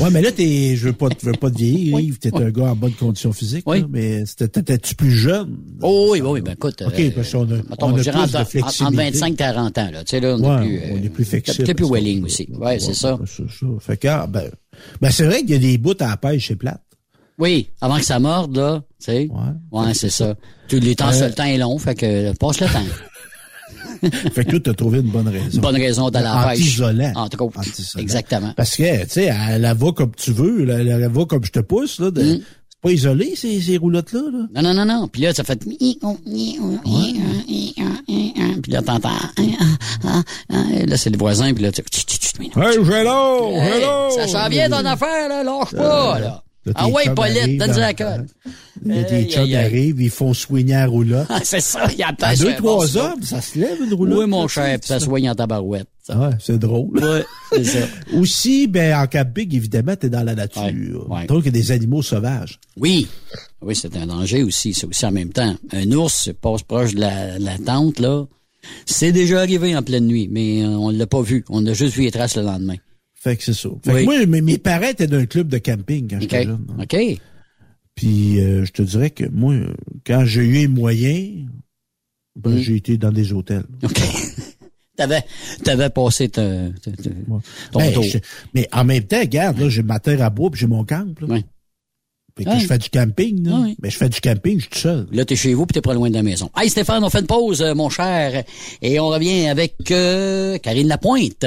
Ouais, mais là, t'es, je veux pas, je veux pas te vieillir, Yves. T'es un gars en bonne condition physique, Oui. là, mais t'étais-tu plus jeune? Oh oui, oui, ben écoute. OK, euh, parce qu'on a, mettons, on a plus entre, de entre flexibilité. 25 et 40 ans, là. Tu sais, là, on Ouais, est plus, euh, on est plus flexible. peut-être plus willing aussi. Ouais, c'est ça. C'est ça. Fait que, ah, ben, ben, c'est vrai qu'il y a des bouts à la pêche chez Plate. Oui, avant que ça morde, là, tu sais. Ouais, c'est ça. Tous les temps, Euh, le temps est long, fait que euh, passe le temps. (laughs) (laughs) fait que toi, t'as trouvé une bonne raison. Une bonne raison d'aller pêche. Anti-isolant. Entre autres. Anti-isolant. Exactement. Parce que, tu sais, elle, va comme tu veux, elle, elle va comme je te pousse, là. de- Mm. C'est pas isolé, ces, ces roulottes-là, là? Non, non, non, non. Puis là, ça fait... Puis là, t'entends... Là, c'est le voisin, puis là, tu... Hey, hello, Hey, hello! ça s'en vient ton affaire, là, lâche pas, là. Là, Ah tes ouais, Paulette, dans- la cote. Aïe, chums arrivent, ils font soigner la roulotte. Ah, c'est ça, il y a À deux, trois hommes, ça se lève une roulotte. Oui, mon cher, ça, puis ça soigne en tabarouette. ça. Ouais, c'est drôle. Ouais, c'est ça. (laughs) Aussi, ben, en camping, évidemment, t'es dans la nature. ouais. Donc, il y a des animaux sauvages. Oui. Oui, c'est un danger aussi. C'est aussi en même temps. Un ours passe proche de la, la tente, là. C'est déjà arrivé en pleine nuit, mais euh, on l'a pas vu. On a juste vu les traces le lendemain. Fait que c'est ça. Fait Oui. que moi, mes, mes parents étaient d'un club de camping quand j'étais OK. jeune. hein. OK. Puis, euh, je te dirais que moi, quand j'ai eu les moyens, ben, j'ai été dans des hôtels. Mm. OK. (laughs) T'avais, t'avais passé ta- ton Ben, tour. je- mais en même temps, regarde, là, j'ai ma terre à bois puis j'ai mon camp. Là. Oui. Fait que Ouais. je fais du camping, là. Ouais. Mais je fais du camping, je suis tout seul. Là, t'es chez vous puis t'es pas loin de la maison. Hey, Stéphane, on fait une pause, euh, mon cher. Et on revient avec euh, Karine Lapointe.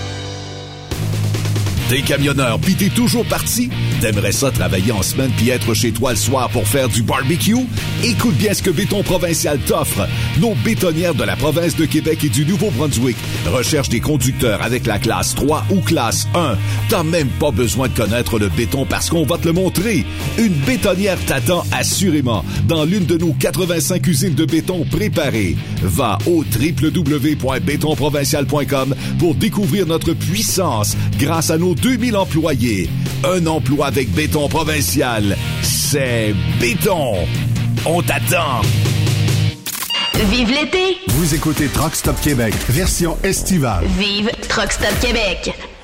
T'es camionneur pis t'es toujours parti? T'aimerais ça travailler en semaine puis être chez toi le soir pour faire du barbecue? Écoute bien ce que Béton Provincial t'offre. Nos bétonnières de la province de Québec et du Nouveau-Brunswick recherchent des conducteurs avec la classe 3 ou classe 1. T'as même pas besoin de connaître le béton parce qu'on va te le montrer. Une bétonnière t'attend assurément dans l'une de nos 85 usines de béton préparées. Va au www.bétonprovincial.com pour découvrir notre puissance grâce à nos 2000 employés. Un emploi avec béton provincial, c'est béton. On t'attend. Vive l'été! Vous écoutez Truck Stop Québec, version estivale. Vive Truck Stop Québec!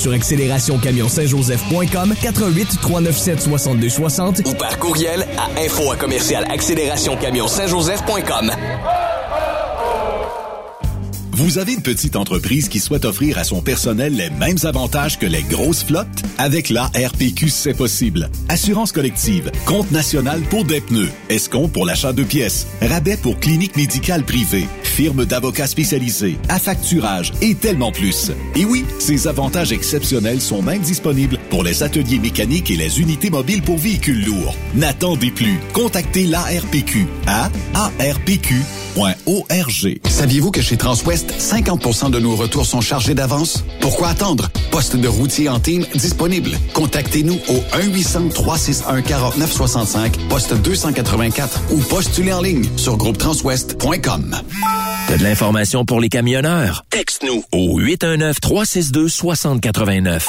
Sur accélérationcamionsaintjoseph.com 88 397 62 60 ou par courriel à info à commercial accélérationcamionsaintjoseph.com. Vous avez une petite entreprise qui souhaite offrir à son personnel les mêmes avantages que les grosses flottes? Avec la RPQ, c'est possible. Assurance collective, compte national pour des pneus, escompte pour l'achat de pièces, rabais pour clinique médicale privée, d'avocats spécialisés, affacturage et tellement plus. Et oui, ces avantages exceptionnels sont même disponibles pour les ateliers mécaniques et les unités mobiles pour véhicules lourds. N'attendez plus. Contactez l'ARPQ à arpq.org. Saviez-vous que chez Transwest, 50% de nos retours sont chargés d'avance? Pourquoi attendre? Poste de routier en team disponible. Contactez-nous au 1-800-361-4965, poste 284 ou postulez en ligne sur groupetranswest.com. T'as de l'information pour les camionneurs? Texte-nous au 819-362-6089.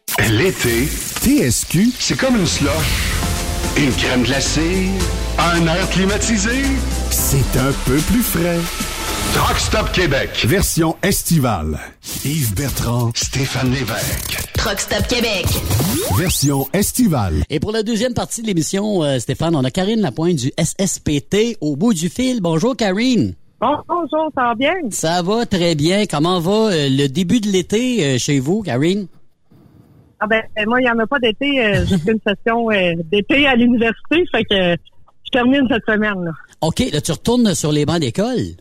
L'été, TSQ, c'est comme une slush. Une crème glacée, un air climatisé. C'est un peu plus frais. Truck Stop Québec. Version estivale. Yves Bertrand, Stéphane Lévesque. Truck Stop Québec. Version estivale. Et pour la deuxième partie de l'émission, euh, Stéphane, on a Karine Lapointe du SSPT au bout du fil. Bonjour, Karine. bonjour, ça va bien? Ça va très bien. Comment va euh, le début de l'été euh, chez vous, Karine? Ah ben moi, il n'y en a pas d'été, euh, (laughs) j'ai fait une session euh, d'été à l'université, fait que je termine cette semaine. Là. OK, là, tu retournes sur les bancs d'école?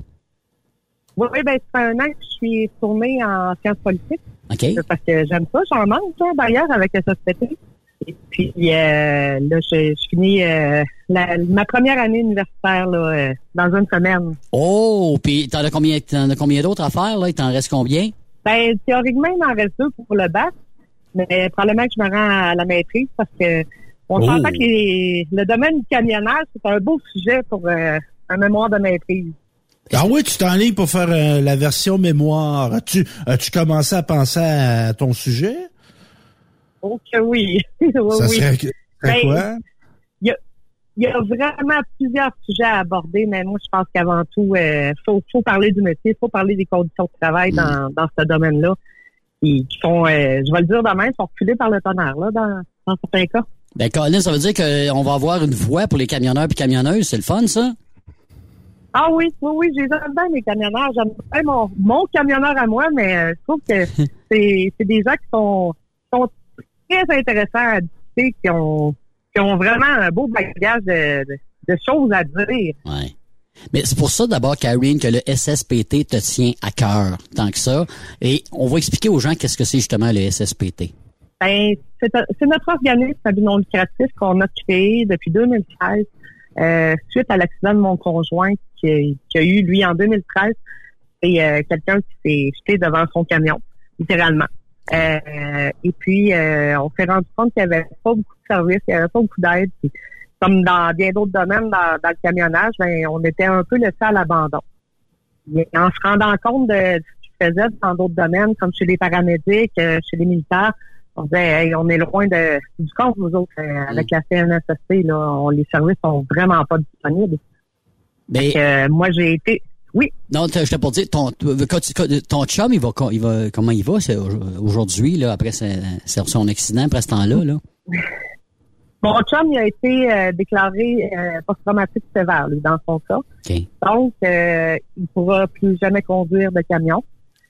Oui, oui, ben, ça fait un an que je suis tournée en sciences politiques. OK. Parce que j'aime ça, j'en manque, là, d'ailleurs, avec la société. Et puis, euh, là, je, je finis euh, la- ma première année universitaire, là, euh, dans une semaine. Oh, puis t'en as combien, t'en as combien d'autres à faire, là? Il t'en reste combien? Ben, théoriquement, il m'en reste deux pour le bac, mais probablement que je me rends à la maîtrise parce que on Oh. s'entend que les- le domaine du camionnage, c'est un beau sujet pour euh, un mémoire de maîtrise. Ah oui, tu t'enlignes pour faire euh, la version mémoire. As-tu as-tu commencé à penser à ton sujet? Oh que oui. (laughs) oui, Ça oui. serait, serait Ben, quoi? Il y a, il y a vraiment plusieurs sujets à aborder, mais moi, je pense qu'avant tout, il faut, faut parler du métier, faut parler des conditions de travail dans, dans ce domaine-là, qui, qui sont, euh, je vais le dire demain, sont reculés par le tonnerre, là, dans, dans certains cas. Ben, Colin, ça veut dire qu'on va avoir une voie pour les camionneurs et camionneuses. C'est le fun, ça? Ah oui, oui, oui, j'ai bien mes camionneurs. J'aime bien mon, mon camionneur à moi, mais euh, je trouve que (laughs) c'est c'est des gens qui sont, sont très intéressants à discuter, qui ont, qui ont vraiment un beau bagage de, de, de choses à dire. Ouais. Mais c'est pour ça d'abord, Karine, que le SSPT te tient à cœur tant que ça. Et on va expliquer aux gens qu'est-ce que c'est justement le SSPT. Ben, c'est notre organisme à but non lucratif qu'on a créé depuis 2013 euh, suite à l'accident de mon conjoint qui, a- eu, lui, en 2013. C'est euh, quelqu'un qui s'est jeté devant son camion, littéralement. Euh, et puis, on s'est rendu compte qu'il n'y avait pas beaucoup de services, il n'y avait pas beaucoup d'aide. Comme dans bien d'autres domaines, dans, dans le camionnage, ben, on était un peu laissé à l'abandon. En se rendant compte de ce qu'ils faisaient dans d'autres domaines, comme chez les paramédics, euh, chez les militaires, on disait, hey, on est loin de, du compte, nous autres, euh, avec la CNSST, là, on- les services sont vraiment pas disponibles. Mais, Fait que, euh, moi, j'ai été, oui, Non, je t'ai pour dire, ton, ton chum, il va, il va, comment il va aujourd'hui, là, après son accident, après ce temps-là, là? (laughs) mon chum, il a été euh, déclaré euh, post-traumatique sévère, lui, dans son cas. Donc, euh, il pourra plus jamais conduire de camion.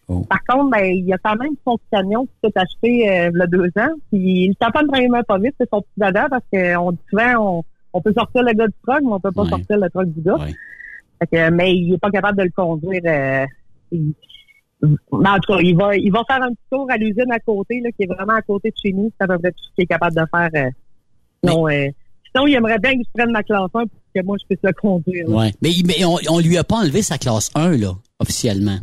Oh. Par contre, ben, il a quand même son petit camion qui s'est acheté euh, il y a deux ans. Puis il t'entend vraiment pas vite, c'est son petit dada, parce qu'on dit souvent on, on peut sortir le gars du truck, mais on peut pas Ouais. sortir le truck du gars. Ouais. Fait que, mais il est pas capable de le conduire. euh, il- mais en tout cas, il va, il va faire un petit tour à l'usine à côté, là, qui est vraiment à côté de chez nous. C'est à peu près tout ce qu'il est capable de faire. Sinon, euh, sinon, il aimerait bien que je prenne ma classe 1 pour que moi, je puisse le conduire. Ouais. Mais, mais on, on lui a pas enlevé sa classe 1, là, officiellement?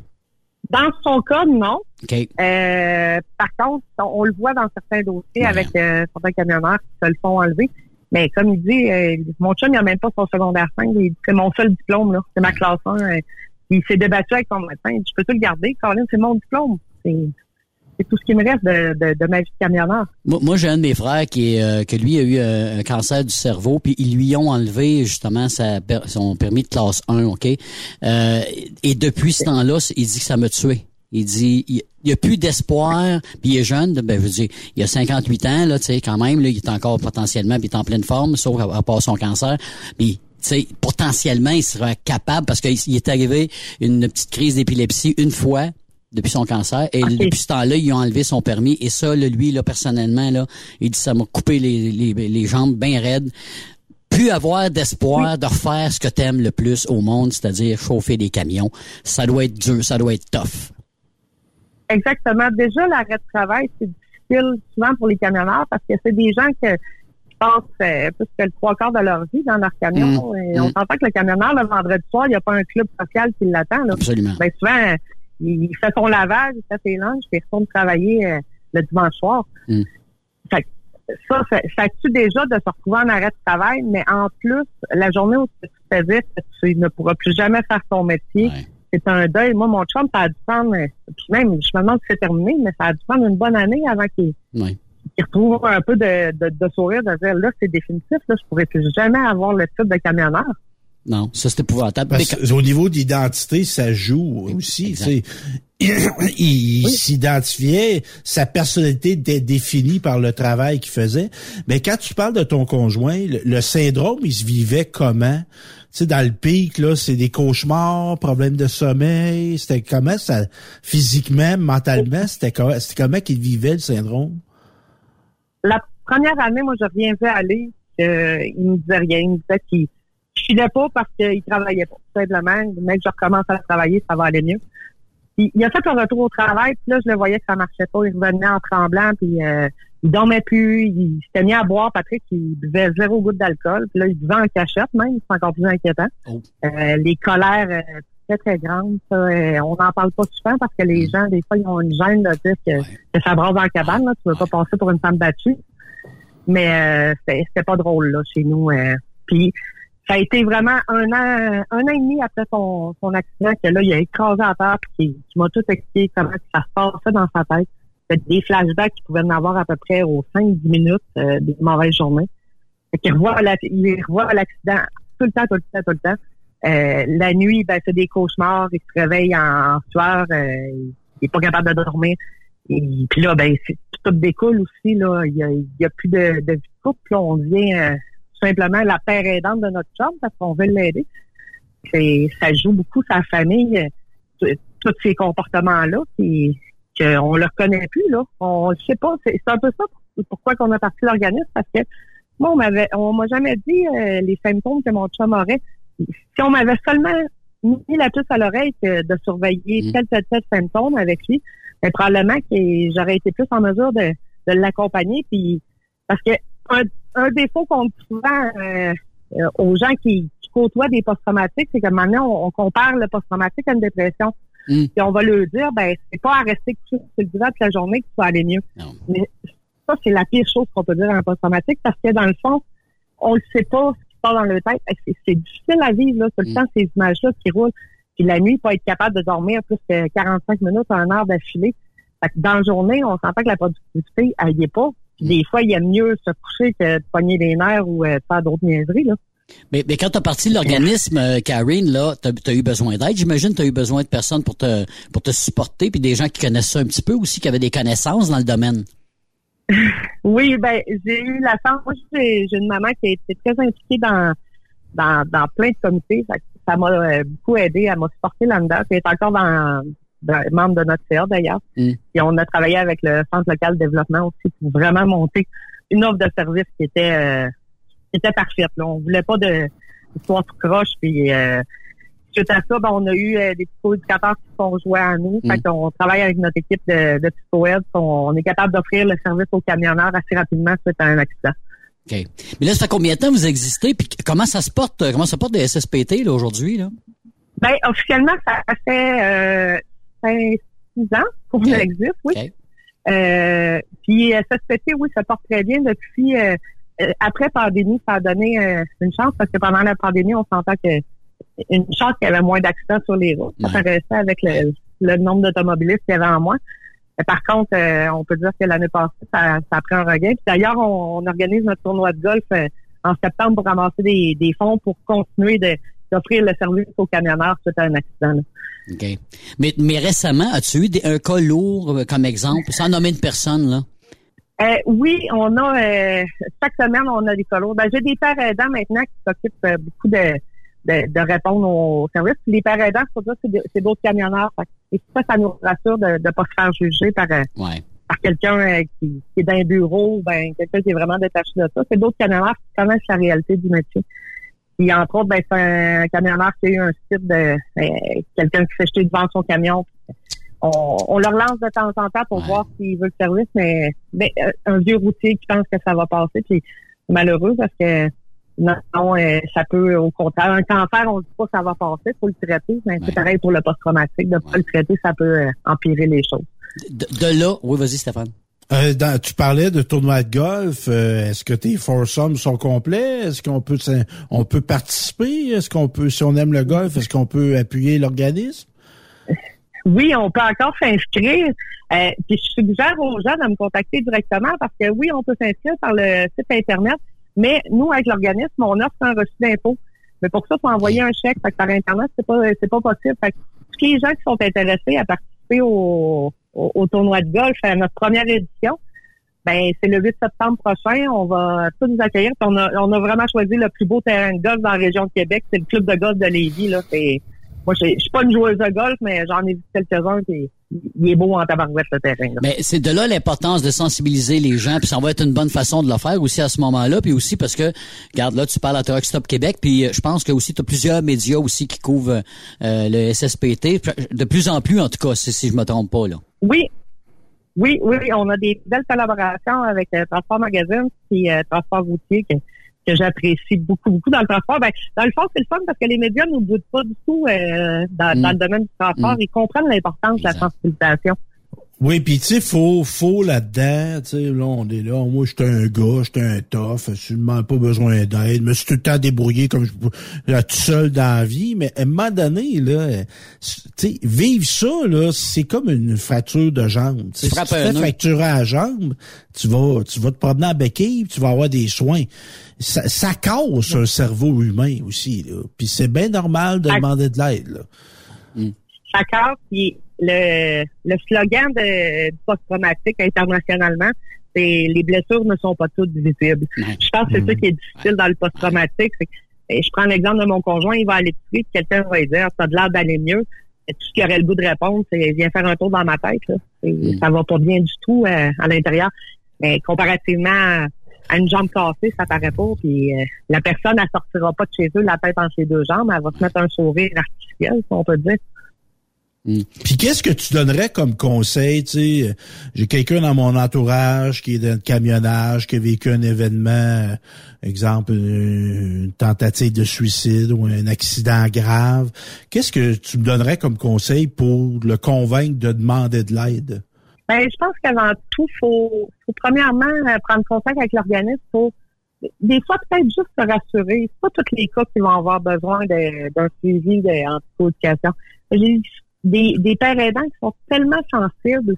Dans son cas, non. OK. Euh, par contre, on, on le voit dans certains dossiers avec euh, certains camionneurs qui se le font enlever. Mais comme il dit, euh, mon chum, il a même pas son secondaire 5. Il dit, c'est mon seul diplôme, là. C'est ma classe 1. Euh, il s'est débattu avec son médecin. Je peux tout le garder. Colin, c'est mon diplôme. C'est c'est tout ce qui me reste de, de, de ma vie de camionneur. Moi, j'ai un de mes frères qui euh, que lui a eu euh, un cancer du cerveau, puis ils lui ont enlevé justement sa, son permis de classe 1, OK? Euh, et depuis ce temps-là, il dit que ça m'a tué. Il dit, il n'y a plus d'espoir, puis il est jeune, ben, je veux dire, il a 58 ans, là, tu sais, quand même, là, il est encore potentiellement, puis il est en pleine forme, sauf à, à part son cancer. Puis, tu sais, potentiellement, il sera capable, parce qu'il il est arrivé une petite crise d'épilepsie une fois, depuis son cancer. Et depuis ce temps-là, ils ont enlevé son permis. Et ça, là, lui, là, personnellement, là, il dit ça m'a coupé les, les, les jambes bien raides. Plus avoir d'espoir de refaire ce que t'aimes le plus au monde, c'est-à-dire chauffer des camions. Ça doit être dur, ça doit être tough. Exactement. Déjà, l'arrêt de travail, c'est difficile souvent pour les camionneurs parce que c'est des gens que qui passent euh, plus que le trois quarts de leur vie dans leur camion. Mm. Et on Mm. s'entend que le camionneur, le vendredi soir, il n'y a pas un club social qui l'attend. Absolument. Ben, souvent, il fait son lavage, il fait ses lunchs, puis il retourne travailler euh, le dimanche soir. Mm. Fait que ça, ça, ça tue déjà de se retrouver en arrêt de travail, mais en plus, la journée où tu te faisais que tu ne pourras plus jamais faire ton métier, c'est un deuil. Moi, mon chum, ça a dû prendre, euh, puis même, je me demande si c'est terminé, mais ça a dû prendre une bonne année avant qu'il Ouais. qu'il retrouve un peu de, de, de sourire, de dire, là, c'est définitif, là, je pourrais plus jamais avoir le titre de camionneur. Non, ça c'est épouvantable. Parce au niveau d'identité, ça joue aussi. tu sais. (clears throat) Il, s'identifiait, sa personnalité était définie par le travail qu'il faisait. Mais quand tu parles de ton conjoint, le, le syndrome, il se vivait comment? Tu sais, dans le pic, là, c'est des cauchemars, problèmes de sommeil. C'était comment ça, physiquement, mentalement, (laughs) c'était comment, c'était comment qu'il vivait le syndrome? La première année, moi, je reviens vu aller, euh, il me disait rien. Il me disait qu'il je filais pas parce qu'il travaillait pas, tout simplement. Même que je recommence à travailler, ça va aller mieux. Puis, il a fait un retour au travail, puis là, je le voyais que ça marchait pas. Il revenait en tremblant, puis euh, il dormait plus. Il s'était mis à boire, Patrick, il buvait zéro goutte d'alcool. Puis là, il buvait en cachette même, c'est encore plus inquiétant. Euh, les colères euh, très, très grandes, ça, euh, on n'en parle pas souvent parce que les gens, des fois, ils ont une gêne de dire que, que ça brasse la cabane. Là. Tu veux pas passer pour une femme battue. Mais euh, c'était c'était pas drôle là chez nous. euh. Puis ça a été vraiment un an, un an et demi après son, son accident que là, il a écrasé à terre puis qui, m'a tout expliqué comment ça se passait dans sa tête. C'était des flashbacks qu'il pouvait en avoir à peu près aux 5-10 minutes euh, des mauvaises journées. Fait qu'il revoit il revoit l'accident tout le temps, tout le temps, tout le temps. Euh, la nuit, ben, c'est des cauchemars, il se réveille en sueur, euh, il est pas capable de dormir. Et puis là, ben, tout découle aussi, là. Il y a, il y a plus de, de vie de couple. On devient euh, tout simplement la paire aidante de notre chum parce qu'on veut l'aider. C'est, ça joue beaucoup sa famille, euh, tous ces comportements-là, puis qu'on le reconnaît plus, là. On le sait pas. C'est, un peu ça pourquoi qu'on a parti l'organisme, parce que moi, on m'avait, on m'a jamais dit euh, les symptômes que mon chum aurait. Si on m'avait seulement mis la puce à l'oreille que de surveiller tel, tel, tel symptôme avec lui, ben, probablement que j'aurais été plus en mesure de, de l'accompagner. Puis parce que un, un défaut qu'on dit souvent euh, euh, aux gens qui, qui côtoient des post-traumatiques, c'est que maintenant on, on compare le post-traumatique à une dépression. Puis on va leur dire, ben c'est pas à rester sur le divan toute la journée que tu vas aller mieux. Mais ça, c'est la pire chose qu'on peut dire à un post-traumatique parce que dans le fond, on ne sait pas ce qui se passe dans le tête. C'est, difficile à vivre, là, tout le temps, ces images-là qui roulent. Puis la nuit, pas être capable de dormir plus que 45 minutes, un heure d'affilée. Fait que dans la journée, on s'entend que la productivité, elle y est pas. Puis des fois, il y a mieux se coucher que de pogner les nerfs ou euh, de faire d'autres niaiseries, là. Mais, mais quand tu as parti de l'organisme, euh, Karine, là, tu as, eu besoin d'aide. J'imagine que tu as eu besoin de personnes pour te pour te supporter, puis des gens qui connaissent ça un petit peu aussi, qui avaient des connaissances dans le domaine. (laughs) Oui, ben j'ai eu la chance. Moi, j'ai une maman qui a été très impliquée dans dans, dans plein de comités. Ça m'a euh, beaucoup aidé. Elle m'a supporté là-dedans. Elle est encore dans- membre de notre CA d'ailleurs. Mm. Et on a travaillé avec le Centre local de développement aussi pour vraiment monter une offre de service qui était euh, qui était parfaite. Là. On voulait pas de histoire tout croche. Puis euh, suite à ça, ben, on a eu euh, des psychoéducateurs qui sont joués à nous. Fait qu'on travaille avec notre équipe de, de psychoèdes. On, on est capable d'offrir le service aux camionneurs assez rapidement suite à un accident. OK. Mais là, ça fait combien de temps vous existez? Puis comment ça se porte? euh, Comment ça porte des SSPT là, aujourd'hui? Là? Ben, officiellement, ça fait euh, cinq, six ans qu'on existe, oui. Euh, puis SSPT, oui, ça porte très bien depuis euh, euh, après pandémie, ça a donné euh, une chance parce que pendant la pandémie, on s'entend que une chance qu'il y avait moins d'accidents sur les routes. Ça paraissait avec le, le nombre d'automobilistes qu'il y avait en moins. Mais par contre, euh, on peut dire que l'année passée, ça, ça a pris un regain. Puis d'ailleurs, on, on organise notre tournoi de golf euh, en septembre pour ramasser des, des fonds pour continuer de d'offrir le service aux camionneurs suite à un accident. là. OK. Mais, mais récemment, as-tu eu des- un cas lourd euh, comme exemple, sans nommer une personne, là? Euh, oui, on a euh, chaque semaine on a des colos. Ben, j'ai des pères aidants maintenant qui s'occupent euh, beaucoup de, de, de répondre aux services. Puis les pères aidants, faut dire, c'est d'autres camionneurs. Et ça, ça nous rassure de ne pas se faire juger par, par quelqu'un qui, qui est dans un bureau, ben quelqu'un qui est vraiment détaché de ça. C'est d'autres camionneurs qui connaissent la réalité du métier. Puis entre autres, ben, c'est un camionneur qui a eu un site de euh, quelqu'un qui s'est jeté devant son camion. On, on leur lance de temps en temps pour voir s'il veut le service, mais ben, euh, un vieux routier qui pense que ça va passer, puis c'est malheureux parce que non, non, euh, ça peut au contraire. Un cancer, on ne dit pas que ça va passer, faut le traiter, mais c'est pareil pour le post-traumatique. De pas le traiter, ça peut euh, empirer les choses. De, de là, oui, vas-y, Stéphane. Euh, dans- tu parlais de tournoi de golf. euh, Est-ce que tes foursomes sont complets? Est-ce qu'on peut on peut participer? Est-ce qu'on peut, si on aime le golf, est-ce qu'on peut appuyer l'organisme? (laughs) Oui, on peut encore s'inscrire. Euh, puis je suggère aux gens de me contacter directement parce que oui, on peut s'inscrire par le site Internet, mais nous, avec l'organisme, on offre un reçu d'impôt. Mais pour ça, il faut envoyer un chèque. Fait que par Internet, c'est pas c'est pas possible. Fait que les gens qui sont intéressés à participer au, au, tournoi de golf, à notre première édition, ben c'est le 8 septembre prochain. On va tous nous accueillir. On a, on a vraiment choisi le plus beau terrain de golf dans la région de Québec. C'est le club de golf de Lévis. Là. C'est, moi, je suis pas une joueuse de golf, mais j'en ai vu quelques-uns. Puis il est beau en tabarouette le terrain. là. Mais c'est de là l'importance de sensibiliser les gens, puis ça va être une bonne façon de le faire aussi à ce moment-là, puis aussi parce que, regarde là, tu parles à Truck Stop Québec, puis euh, je pense que aussi tu as plusieurs médias aussi qui couvrent euh, le SSPT, de plus en plus en tout cas, si, si je me trompe pas là. Oui. Oui, oui, on a des belles collaborations avec euh, Transport Magazine et euh, Transport routier que, que j'apprécie beaucoup, beaucoup dans le transport. Ben, dans le fond, c'est le fun parce que les médias ne nous doutent pas du tout euh, dans, Mm. dans le domaine du transport. Mm. Ils comprennent l'importance de la sensibilisation. Oui, puis tu sais, faut, faut là-dedans, tu sais, là, on est là, moi, j'étais un gars, j'étais un tough, absolument pas besoin d'aide, me suis tout le temps débrouillé comme je là, tout seul dans la vie, mais à un moment donné, là, tu sais, vivre ça, là, c'est comme une fracture de jambe. Tu sais, si tu fais fracturer à la jambe, tu vas, tu vas te promener en béquille, puis tu vas avoir des soins. Ça, ça casse un cerveau humain aussi, là. Puis c'est bien normal de demander de l'aide, là. Chacun, puis le, le slogan de, du post-traumatique internationalement, c'est les blessures ne sont pas toutes visibles. Je pense que c'est ça qui est difficile dans le post-traumatique. je prends l'exemple de mon conjoint, il va aller puis quelqu'un va lui dire, t'as de l'air d'aller mieux. Tout ce qu'il aurait le goût de répondre, c'est viens faire un tour dans ma tête. Là. Et Ça va pas bien du tout euh, à l'intérieur. Mais comparativement à une jambe cassée, ça paraît pas. Puis euh, la personne, elle sortira pas de chez eux la tête entre ses deux jambes. Elle va se mettre un sourire artificiel, si on peut dire. Puis qu'est-ce que tu donnerais comme conseil, tu sais, euh, j'ai quelqu'un dans mon entourage qui est dans le camionnage, qui a vécu un événement, euh, exemple une, une tentative de suicide ou un accident grave. Qu'est-ce que tu me donnerais comme conseil pour le convaincre de demander de l'aide? Ben, je pense qu'avant tout, faut, faut premièrement euh, prendre contact avec l'organisme pour des fois peut-être juste se rassurer. C'est pas tous les cas qui vont avoir besoin d'un suivi de- en psychoéducation. J'ai des, des pères aidants qui sont tellement sensibles,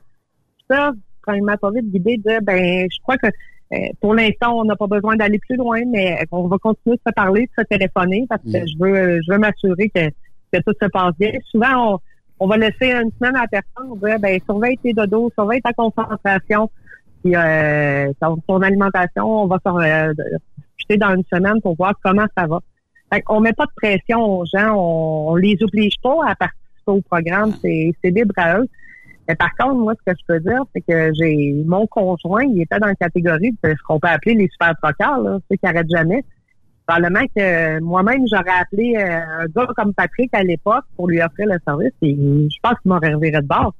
qui peuvent, premièrement, pas vite guider, dire ben je crois que euh, pour l'instant, on n'a pas besoin d'aller plus loin, mais on va continuer de se parler, de se téléphoner parce que je veux je veux m'assurer que, que tout se passe bien. Souvent, on, on va laisser une semaine à la personne, on va dire ben surveille tes dodos, surveille ta concentration, puis euh, ton, ton alimentation, on va se euh, dans une semaine pour voir comment ça va. Fait on met pas de pression aux gens, on, on les oblige pas à au programme, c'est libre à eux. Mais par contre, moi, ce que je peux dire, c'est que j'ai mon conjoint, il était dans la catégorie de ce qu'on peut appeler les super trocards, là, ceux qui arrêtent jamais. Probablement que moi-même, j'aurais appelé euh, un gars comme Patrick à l'époque pour lui offrir le service et je pense qu'il m'aurait reviré de bord.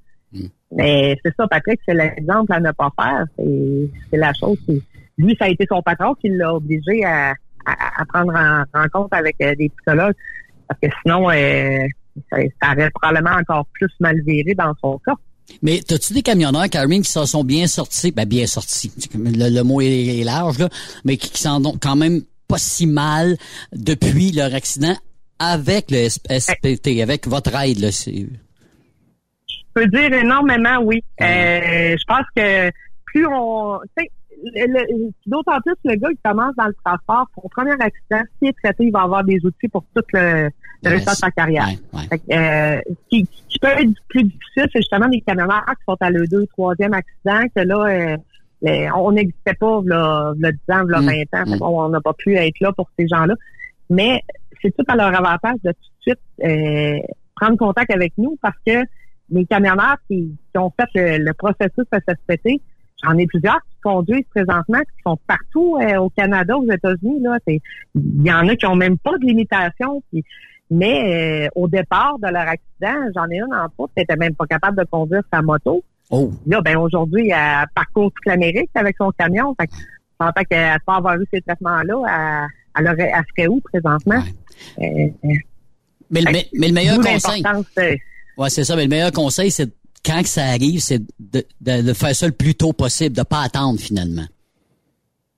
Mais c'est ça, Patrick, c'est l'exemple à ne pas faire. C'est la chose. qui- Lui, ça a été son patron qui l'a obligé à, à, à prendre en rencontre avec euh, des psychologues. Parce que sinon, euh, ça, ça aurait probablement encore plus mal viré dans son cas. Mais as-tu des camionneurs, Karine, qui s'en sont bien sortis, ben bien sortis, le, le mot est, large, là, mais qui, qui s'en ont quand même pas si mal depuis leur accident avec le SPT, avec votre aide, là. Je peux dire énormément oui. Euh, je pense que plus on... tu sais, D'autant plus le gars qui commence dans le transport, son premier accident, s'il est traité, il va avoir des outils pour tout le, le restant de sa carrière. Fait que, euh, ce qui, qui peut être plus difficile, c'est justement des camionneurs qui sont à le deux, troisième accident, que là, euh, les- on n'existait pas là, là 10 ans, là Mm. 20 ans. Fait qu'on- on n'a pas pu être là pour ces gens-là. Mais c'est tout à leur avantage de tout de suite euh, prendre contact avec nous parce que les camionneurs qui, qui ont fait le, le processus SSPT, j'en ai plusieurs conduisent présentement, qui sont partout euh, au Canada, aux États-Unis. Là, il y en a qui ont même pas de limitation. puis- mais euh, au départ de leur accident, j'en ai une en route qui était même pas capable de conduire sa moto. Oh. Là, ben aujourd'hui, elle parcourt toute l'Amérique avec son camion. Fait que, en tant qu'elle pas avoir eu ces traitements-là, elle, elle, aurait, elle serait où présentement? Euh, euh, Mais, le, mais, mais le meilleur conseil. de- Ouais, c'est ça. Mais le meilleur conseil, c'est quand ça arrive, c'est de, de, de faire ça le plus tôt possible, de pas attendre finalement.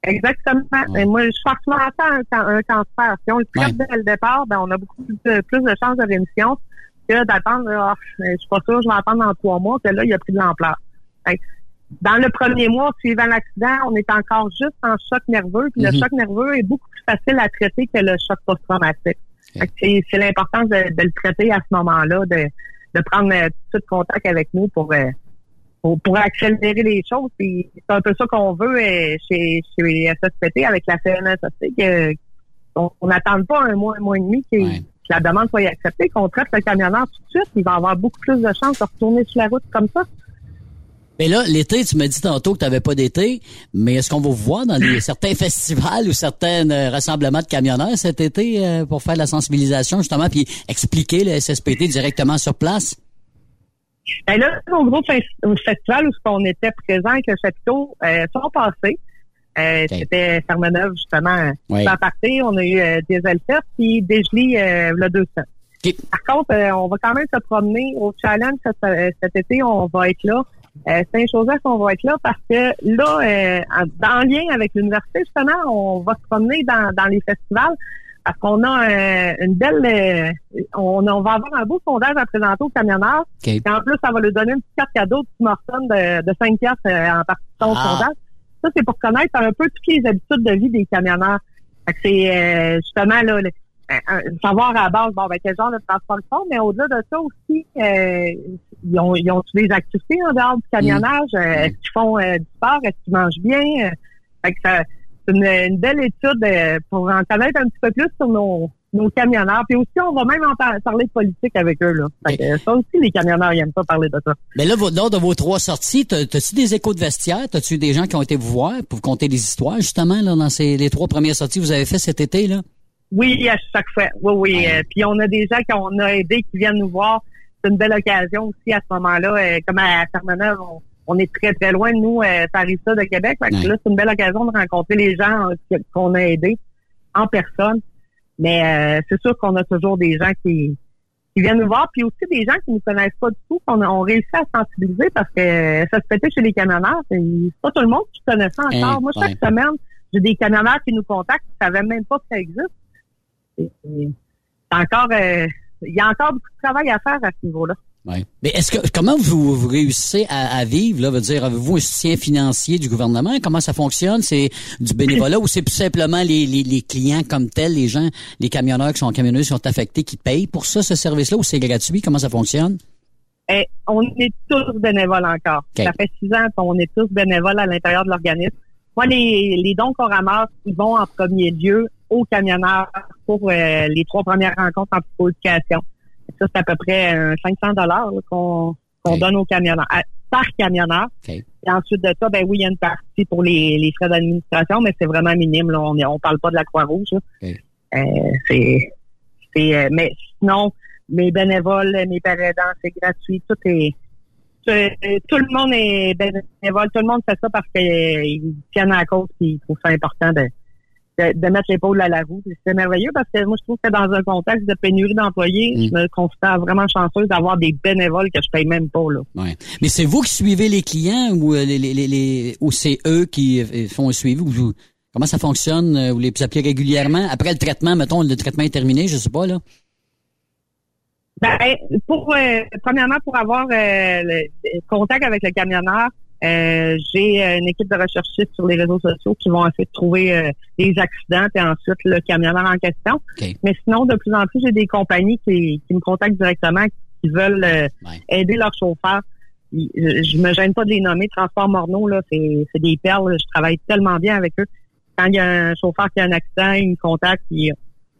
Exactement. Et moi, je à ça, un, un cancer. Si on le traite dès le départ, ben, on a beaucoup plus de, plus de chances de rémission que d'attendre, ah, je suis pas sûre, je vais attendre dans trois mois, que là, il a pris de l'ampleur. Dans le premier mois suivant l'accident, on est encore juste en choc nerveux, puis le Mhm. choc nerveux est beaucoup plus facile à traiter que le choc post-traumatique. C'est c'est l'importance de, de le traiter à ce moment-là, de, de prendre euh, tout de contact avec nous pour, euh, pour, pour accélérer les choses. C'est un peu ça qu'on veut euh, chez, chez SSPT avec la CNSST, que on n'attende pas un mois, un mois et demi que, la demande soit acceptée, qu'on traite le camionneur tout de suite, il va avoir beaucoup plus de chances de retourner sur la route comme ça. Mais là, l'été, tu m'as dit tantôt que tu n'avais pas d'été, mais est-ce qu'on va vous voir dans les, (clears throat) certains festivals ou certains euh, rassemblements de camionneurs cet été euh, pour faire de la sensibilisation, justement, puis expliquer le SSPT directement sur place? Ben là, au gros festival où on était présent avec le chapiteau, euh, sont passés. Euh, C'était Fermeneuve, justement, oui. partie. On a eu euh, des Elfers puis Desjely euh, le 200. Par contre, on va quand même se promener au challenge cet, cet été. On va être là. Euh, Saint-Joseph, on va être là parce que là, euh, en, lien avec l'université, justement, on va se promener dans, dans les festivals parce qu'on a euh, une belle... Euh, on, on, va avoir un beau sondage à présenter aux camionneurs. Et en plus, ça va lui donner une petite carte cadeau de Morton de, de 5 piastres en participant au Ah. sondage. Ça, c'est pour connaître un peu toutes les habitudes de vie des camionneurs. C'est justement là, le, savoir à la base, bon, ben, quel genre de transport ils font, mais au-delà de ça aussi, euh, ils ont, ils ont des activités en dehors du camionnage. Euh, Est-ce qu'ils font euh, du sport? Est-ce qu'ils mangent bien? Fait que ça, c'est une, une, belle étude pour en connaître un petit peu plus sur nos, nos camionneurs. Puis aussi, on va même en par parler de politique avec eux. Là. Fait que, ça aussi, les camionneurs, ils aiment pas parler de ça. Mais là, lors de vos trois sorties, t'as-tu des échos de vestiaire? T'as-tu des gens qui ont été vous voir pour vous conter des histoires, justement, là, dans ces, les trois premières sorties que vous avez fait cet été, là? Oui, à chaque fois. Oui, oui. Euh, puis on a des gens qu'on a aidés qui viennent nous voir. C'est une belle occasion aussi à ce moment-là. Euh, comme à Fermeneuve, on, on, est très, très loin de nous, euh, ça arrive ça de Québec. Fait que là, c'est une belle occasion de rencontrer les gens euh, qu'on a aidés en personne. Mais euh, c'est sûr qu'on a toujours des gens qui, qui viennent nous voir, puis aussi des gens qui ne nous connaissent pas du tout, qu'on a on réussit à sensibiliser parce que ça se pétait chez les camionneurs. C'est pas tout le monde qui connaît ça encore. Hein, Moi, chaque ouais. semaine, j'ai des camionneurs qui nous contactent qui ne savaient même pas que ça existe. C'est encore, euh, il y a encore beaucoup de travail à faire à ce niveau-là. Ouais. Mais est-ce que comment vous, vous réussissez à, à, vivre là, veut dire avez-vous un soutien financier du gouvernement? Comment ça fonctionne? C'est du bénévolat ou c'est tout simplement les, les, les, clients comme tels, les gens, les camionneurs qui sont camionneurs qui sont affectés qui payent pour ça ce service-là ou c'est gratuit? Comment ça fonctionne? Eh, On est tous bénévoles encore. Okay. Ça fait six ans qu'on est tous bénévoles à l'intérieur de l'organisme. Moi, les, les dons qu'on ramasse, ils vont en premier lieu aux camionneurs pour euh, les trois premières rencontres en psychoéducation. Ça, c'est à peu près euh, 500 dollars qu'on qu okay. donne aux camionneurs, à, par camionneur. Okay. Et ensuite de ça, ben oui, il y a une partie pour les, les frais d'administration, mais c'est vraiment minime. Là. On ne on parle pas de la Croix-Rouge. Okay. Euh, c'est, c'est, mais sinon, mes bénévoles, mes pères aidants, c'est gratuit. Tout est, tout le monde est bénévole. Tout le monde fait ça parce qu'ils tiennent à la cause et ils trouvent ça important de, de, de mettre l'épaule à la roue. C'est merveilleux parce que moi, je trouve que dans un contexte de pénurie d'employés, mm. je me considère vraiment chanceuse d'avoir des bénévoles que je paye même pas. Là. Ouais. Mais c'est vous qui suivez les clients ou, les, les, les, ou c'est eux qui font un suivi? Ou, comment ça fonctionne? Vous les appelez régulièrement? Après le traitement, mettons, le traitement est terminé, je sais pas, là. Ben, pour euh, premièrement, pour avoir euh, le contact avec le camionneur, euh, j'ai une équipe de recherchistes sur les réseaux sociaux qui vont essayer de trouver les accidents et ensuite le camionneur en question. Okay. Mais sinon, de plus en plus, j'ai des compagnies qui, qui, me contactent directement, qui veulent ouais. aider leurs chauffeurs. Je, je me gêne pas de les nommer. Transport Morneau, là, c'est des perles. Je travaille tellement bien avec eux. Quand il y a un chauffeur qui a un accident, ils me contactent et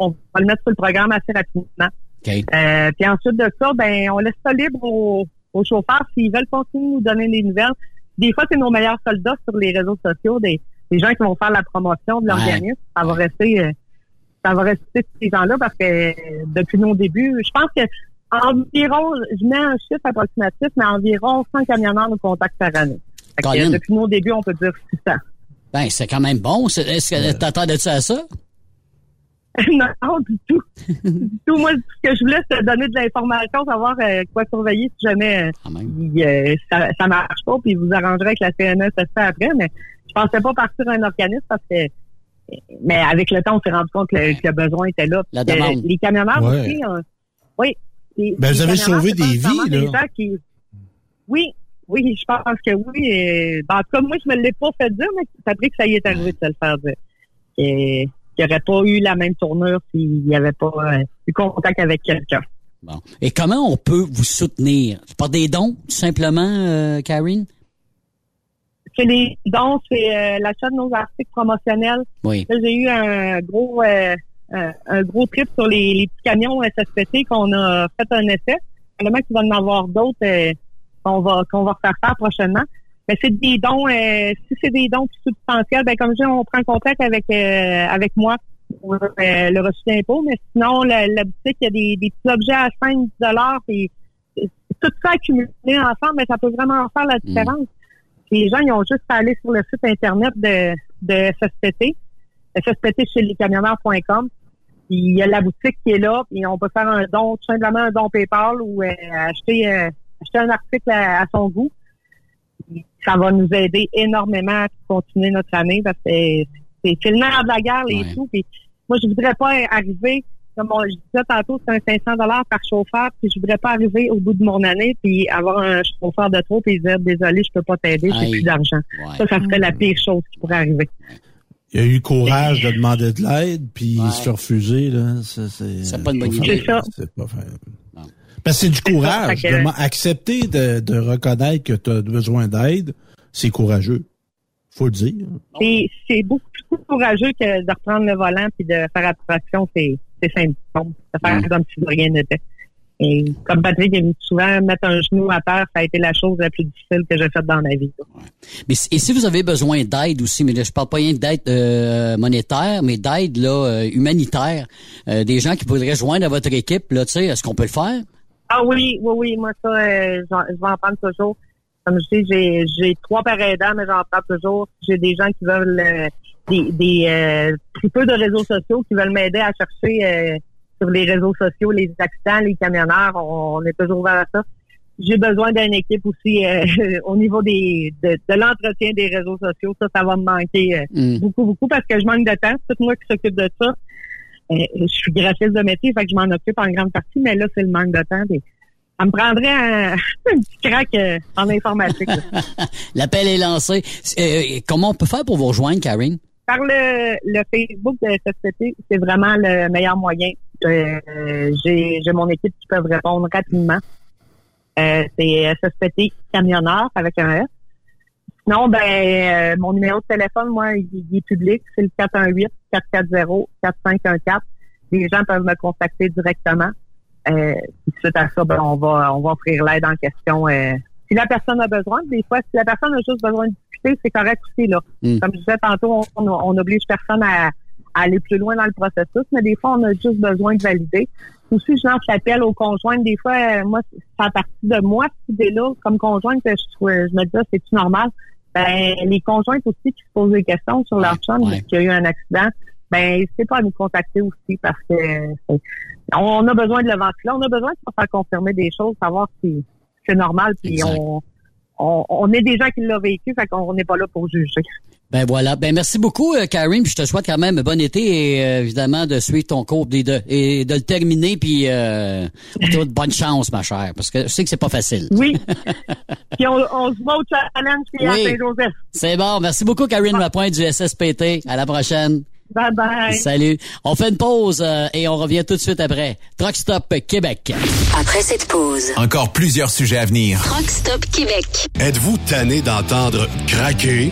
on va le mettre sur le programme assez rapidement. Okay. Euh, puis ensuite de ça, ben on laisse ça libre aux, aux chauffeurs s'ils veulent continuer de nous donner des nouvelles. Des fois, c'est nos meilleurs soldats sur les réseaux sociaux, des, des gens qui vont faire la promotion de l'organisme. Ouais. Ça va rester euh, ça va rester ces gens-là parce que euh, depuis nos débuts, je pense que environ, je mets un chiffre approximatif, mais environ 100 camionneurs nous contactent par année. Fait que, depuis nos débuts, on peut dire 600. Ben, c'est quand même bon. Est-ce que t'attendais-tu à ça? (laughs) non, du tout. du tout. Moi, ce que je voulais, c'est donner de l'information, savoir euh, quoi surveiller si jamais euh, euh, ça, ça marche pas, puis vous arrangerez avec la CNS après, mais je pensais pas partir un organisme parce que mais avec le temps, on s'est rendu compte que, le, que le besoin était là. La demande. Les camionneurs ouais. aussi, euh, oui. Les, ben, les vous avez sauvé des vies, des là. gens qui, oui, oui, je pense que oui. Et, ben, en tout cas, moi, je me l'ai pas fait dire, mais c'est après que ça y est arrivé de se le faire dire. Et, qu'il n'y aurait pas eu la même tournure s'il n'y avait pas euh, eu contact avec quelqu'un. Bon. Et comment on peut vous soutenir? Par des dons, tout simplement, euh, Karine? C'est les dons, c'est euh, l'achat de nos articles promotionnels. Oui. J'ai eu un gros un, gros trip sur les, les petits camions SSPT qu'on a fait un essai. Probablement qu'il va en avoir d'autres qu'on va qu'on va refaire faire prochainement. Mais c'est des dons, euh, si c'est des dons substantiels, ben comme je dis, on prend contact avec euh, avec moi pour euh, le reçu d'impôt. Mais sinon, la, la boutique, il y a des, des petits objets à 5 dollars et tout ça accumulé ensemble, mais ça peut vraiment faire la différence. Les gens, ils ont juste à aller sur le site internet de, de SSPT, SSPT chez lescamionneurs.com. Il y a la boutique qui est là, puis on peut faire un don, tout simplement un don PayPal ou euh, acheter, euh, acheter un article à, à son goût. Ça va nous aider énormément à continuer notre année parce que c'est le nerf de la guerre, les sous. Puis moi, je voudrais pas arriver, comme on, je disais tantôt, c'est un 500 dollars par chauffeur, puis je voudrais pas arriver au bout de mon année puis avoir un chauffeur de trop puis dire désolé, je peux pas t'aider, j'ai plus d'argent. Ça, ça serait la pire chose qui pourrait arriver. Il a eu le courage de demander de l'aide, puis il se fait refuser, là. Ça, c'est, pas une bonne idée. C'est ça. C'est pas que c'est du courage. Que- de accepter de, de reconnaître que tu as besoin d'aide, c'est courageux. Faut le dire. C'est beaucoup plus courageux que de reprendre le volant puis de faire attraction, c'est c'est symptômes. De faire comme si de rien n'était. Et comme Patrick a dit souvent, mettre un genou à terre, ça a été la chose la plus difficile que j'ai faite dans ma vie. là. Mais si- et si vous avez besoin d'aide aussi, mais là, je parle pas rien d'aide euh, monétaire, mais d'aide là euh, humanitaire, euh, des gens qui voudraient joindre à votre équipe, là, tu sais, est-ce qu'on peut le faire? Ah oui, oui, oui, moi ça, euh, je vais en prendre toujours. Comme je dis, j'ai j'ai trois aidants, mais j'en prends toujours. J'ai des gens qui veulent euh, des, des euh, tripeux de réseaux sociaux qui veulent m'aider à chercher euh, sur les réseaux sociaux les accidents, les camionneurs. On, on est toujours ouvert à ça. J'ai besoin d'une équipe aussi euh, (laughs) au niveau des de, de l'entretien des réseaux sociaux. Ça, ça va me manquer euh, Mm. beaucoup, beaucoup parce que je manque de temps. C'est tout moi qui s'occupe de ça. Euh, je suis graphiste de métier, fait que je m'en occupe en grande partie, mais là, c'est le manque de temps. Puis, ça me prendrait un, (laughs) un petit crack euh, en informatique. (laughs) L'appel est lancé. Euh, comment on peut faire pour vous rejoindre, Karine? Par le, le Facebook de SSPT, c'est vraiment le meilleur moyen. Euh, j'ai, j'ai mon équipe qui peut répondre rapidement. Euh, c'est SSPT camionneur avec un S. Sinon, ben, euh, mon numéro de téléphone, moi, il, il est public. C'est le 418-440-4514. Les gens peuvent me contacter directement. Euh, puis suite à ça, ben, on va, on va offrir l'aide en question. euh, si la personne a besoin, des fois, si la personne a juste besoin de discuter, c'est correct aussi, là. Mm. Comme je disais tantôt, on- on n'oblige personne à, à aller plus loin dans le processus, mais des fois, on a juste besoin de valider. Aussi, je lance l'appel aux conjointes. Des fois, euh, moi, c'est à partir de moi, cette idée-là, comme conjointe, que je, je me dis, ah, c'est-tu normal? Ben, les conjointes aussi qui se posent des questions sur leur chum, parce qu'il y a eu un accident, ben, n'hésitez pas à nous contacter aussi, parce que euh, on a besoin de le ventiler. On a besoin de se faire confirmer des choses, savoir si c'est normal, puis on, on, on est des gens qui l'ont vécu, fait qu'on n'est pas là pour juger. Ben voilà. Ben merci beaucoup, euh, Karine. Puis je te souhaite quand même bon été et euh, évidemment de suivre ton cours et de, et de le terminer. Puis euh, on te souhaite bonne chance, ma chère, parce que je sais que c'est pas facile. Oui. (laughs) puis on, on se voit au challenge puis à Oui. Saint-Joseph. C'est bon. Merci beaucoup, Karine Lapointe du SSPT. À la prochaine. Bye bye. Salut. On fait une pause euh, et on revient tout de suite après. Truck Stop Québec. Après cette pause, Encore plusieurs sujets à venir. Truck Stop Québec. Êtes-vous tanné d'entendre craquer,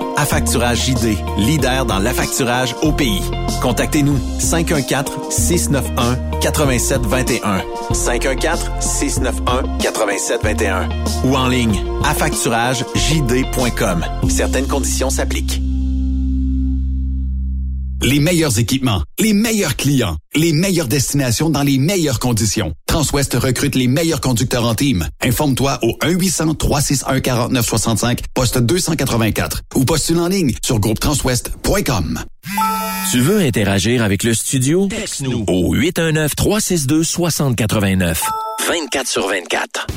Affacturage JD, leader dans l'affacturage au pays. Contactez-nous 514-691-8721. 514-691-8721. Ou en ligne, affacturagejd.com. Certaines conditions s'appliquent. Les meilleurs équipements, les meilleurs clients, les meilleures destinations dans les meilleures conditions. Transwest recrute les meilleurs conducteurs en team. Informe-toi au 1-800-361-4965, poste 284 ou postule en ligne sur groupetranswest.com. Tu veux interagir avec le studio? Texte-nous au 819-362-6089. 24 sur 24.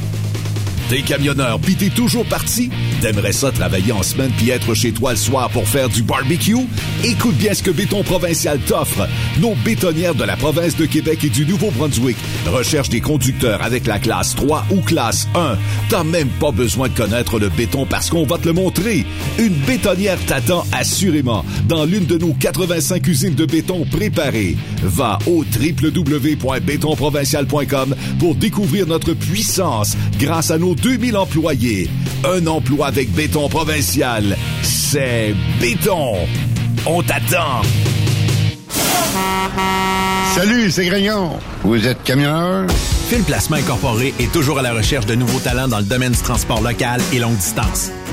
T'es camionneur pis t'es toujours parti? T'aimerais ça travailler en semaine puis être chez toi le soir pour faire du barbecue? Écoute bien ce que Béton Provincial t'offre. Nos bétonnières de la province de Québec et du Nouveau-Brunswick recherchent des conducteurs avec la classe 3 ou classe 1. T'as même pas besoin de connaître le béton parce qu'on va te le montrer. Une bétonnière t'attend assurément dans l'une de nos 85 usines de béton préparées. Va au www.bétonprovincial.com pour découvrir notre puissance grâce à nos 2000 employés. Un emploi avec béton provincial. C'est béton. On t'attend. Salut, c'est Grignon. Vous êtes camionneur? Fil Placement Incorporé est toujours à la recherche de nouveaux talents dans le domaine du transport local et longue distance.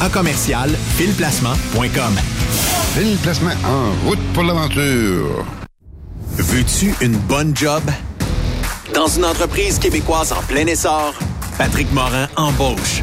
à commercial filplacement.com. Fil Placement en route pour l'aventure. Veux-tu une bonne job? Dans une entreprise québécoise en plein essor, Patrick Morin embauche.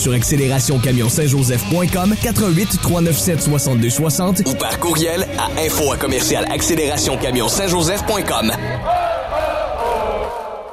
sur accélérationcamionsaintjoseph.com 88 397 62 60 ou par courriel à info à commercial accélérationcamionsaintjoseph.com.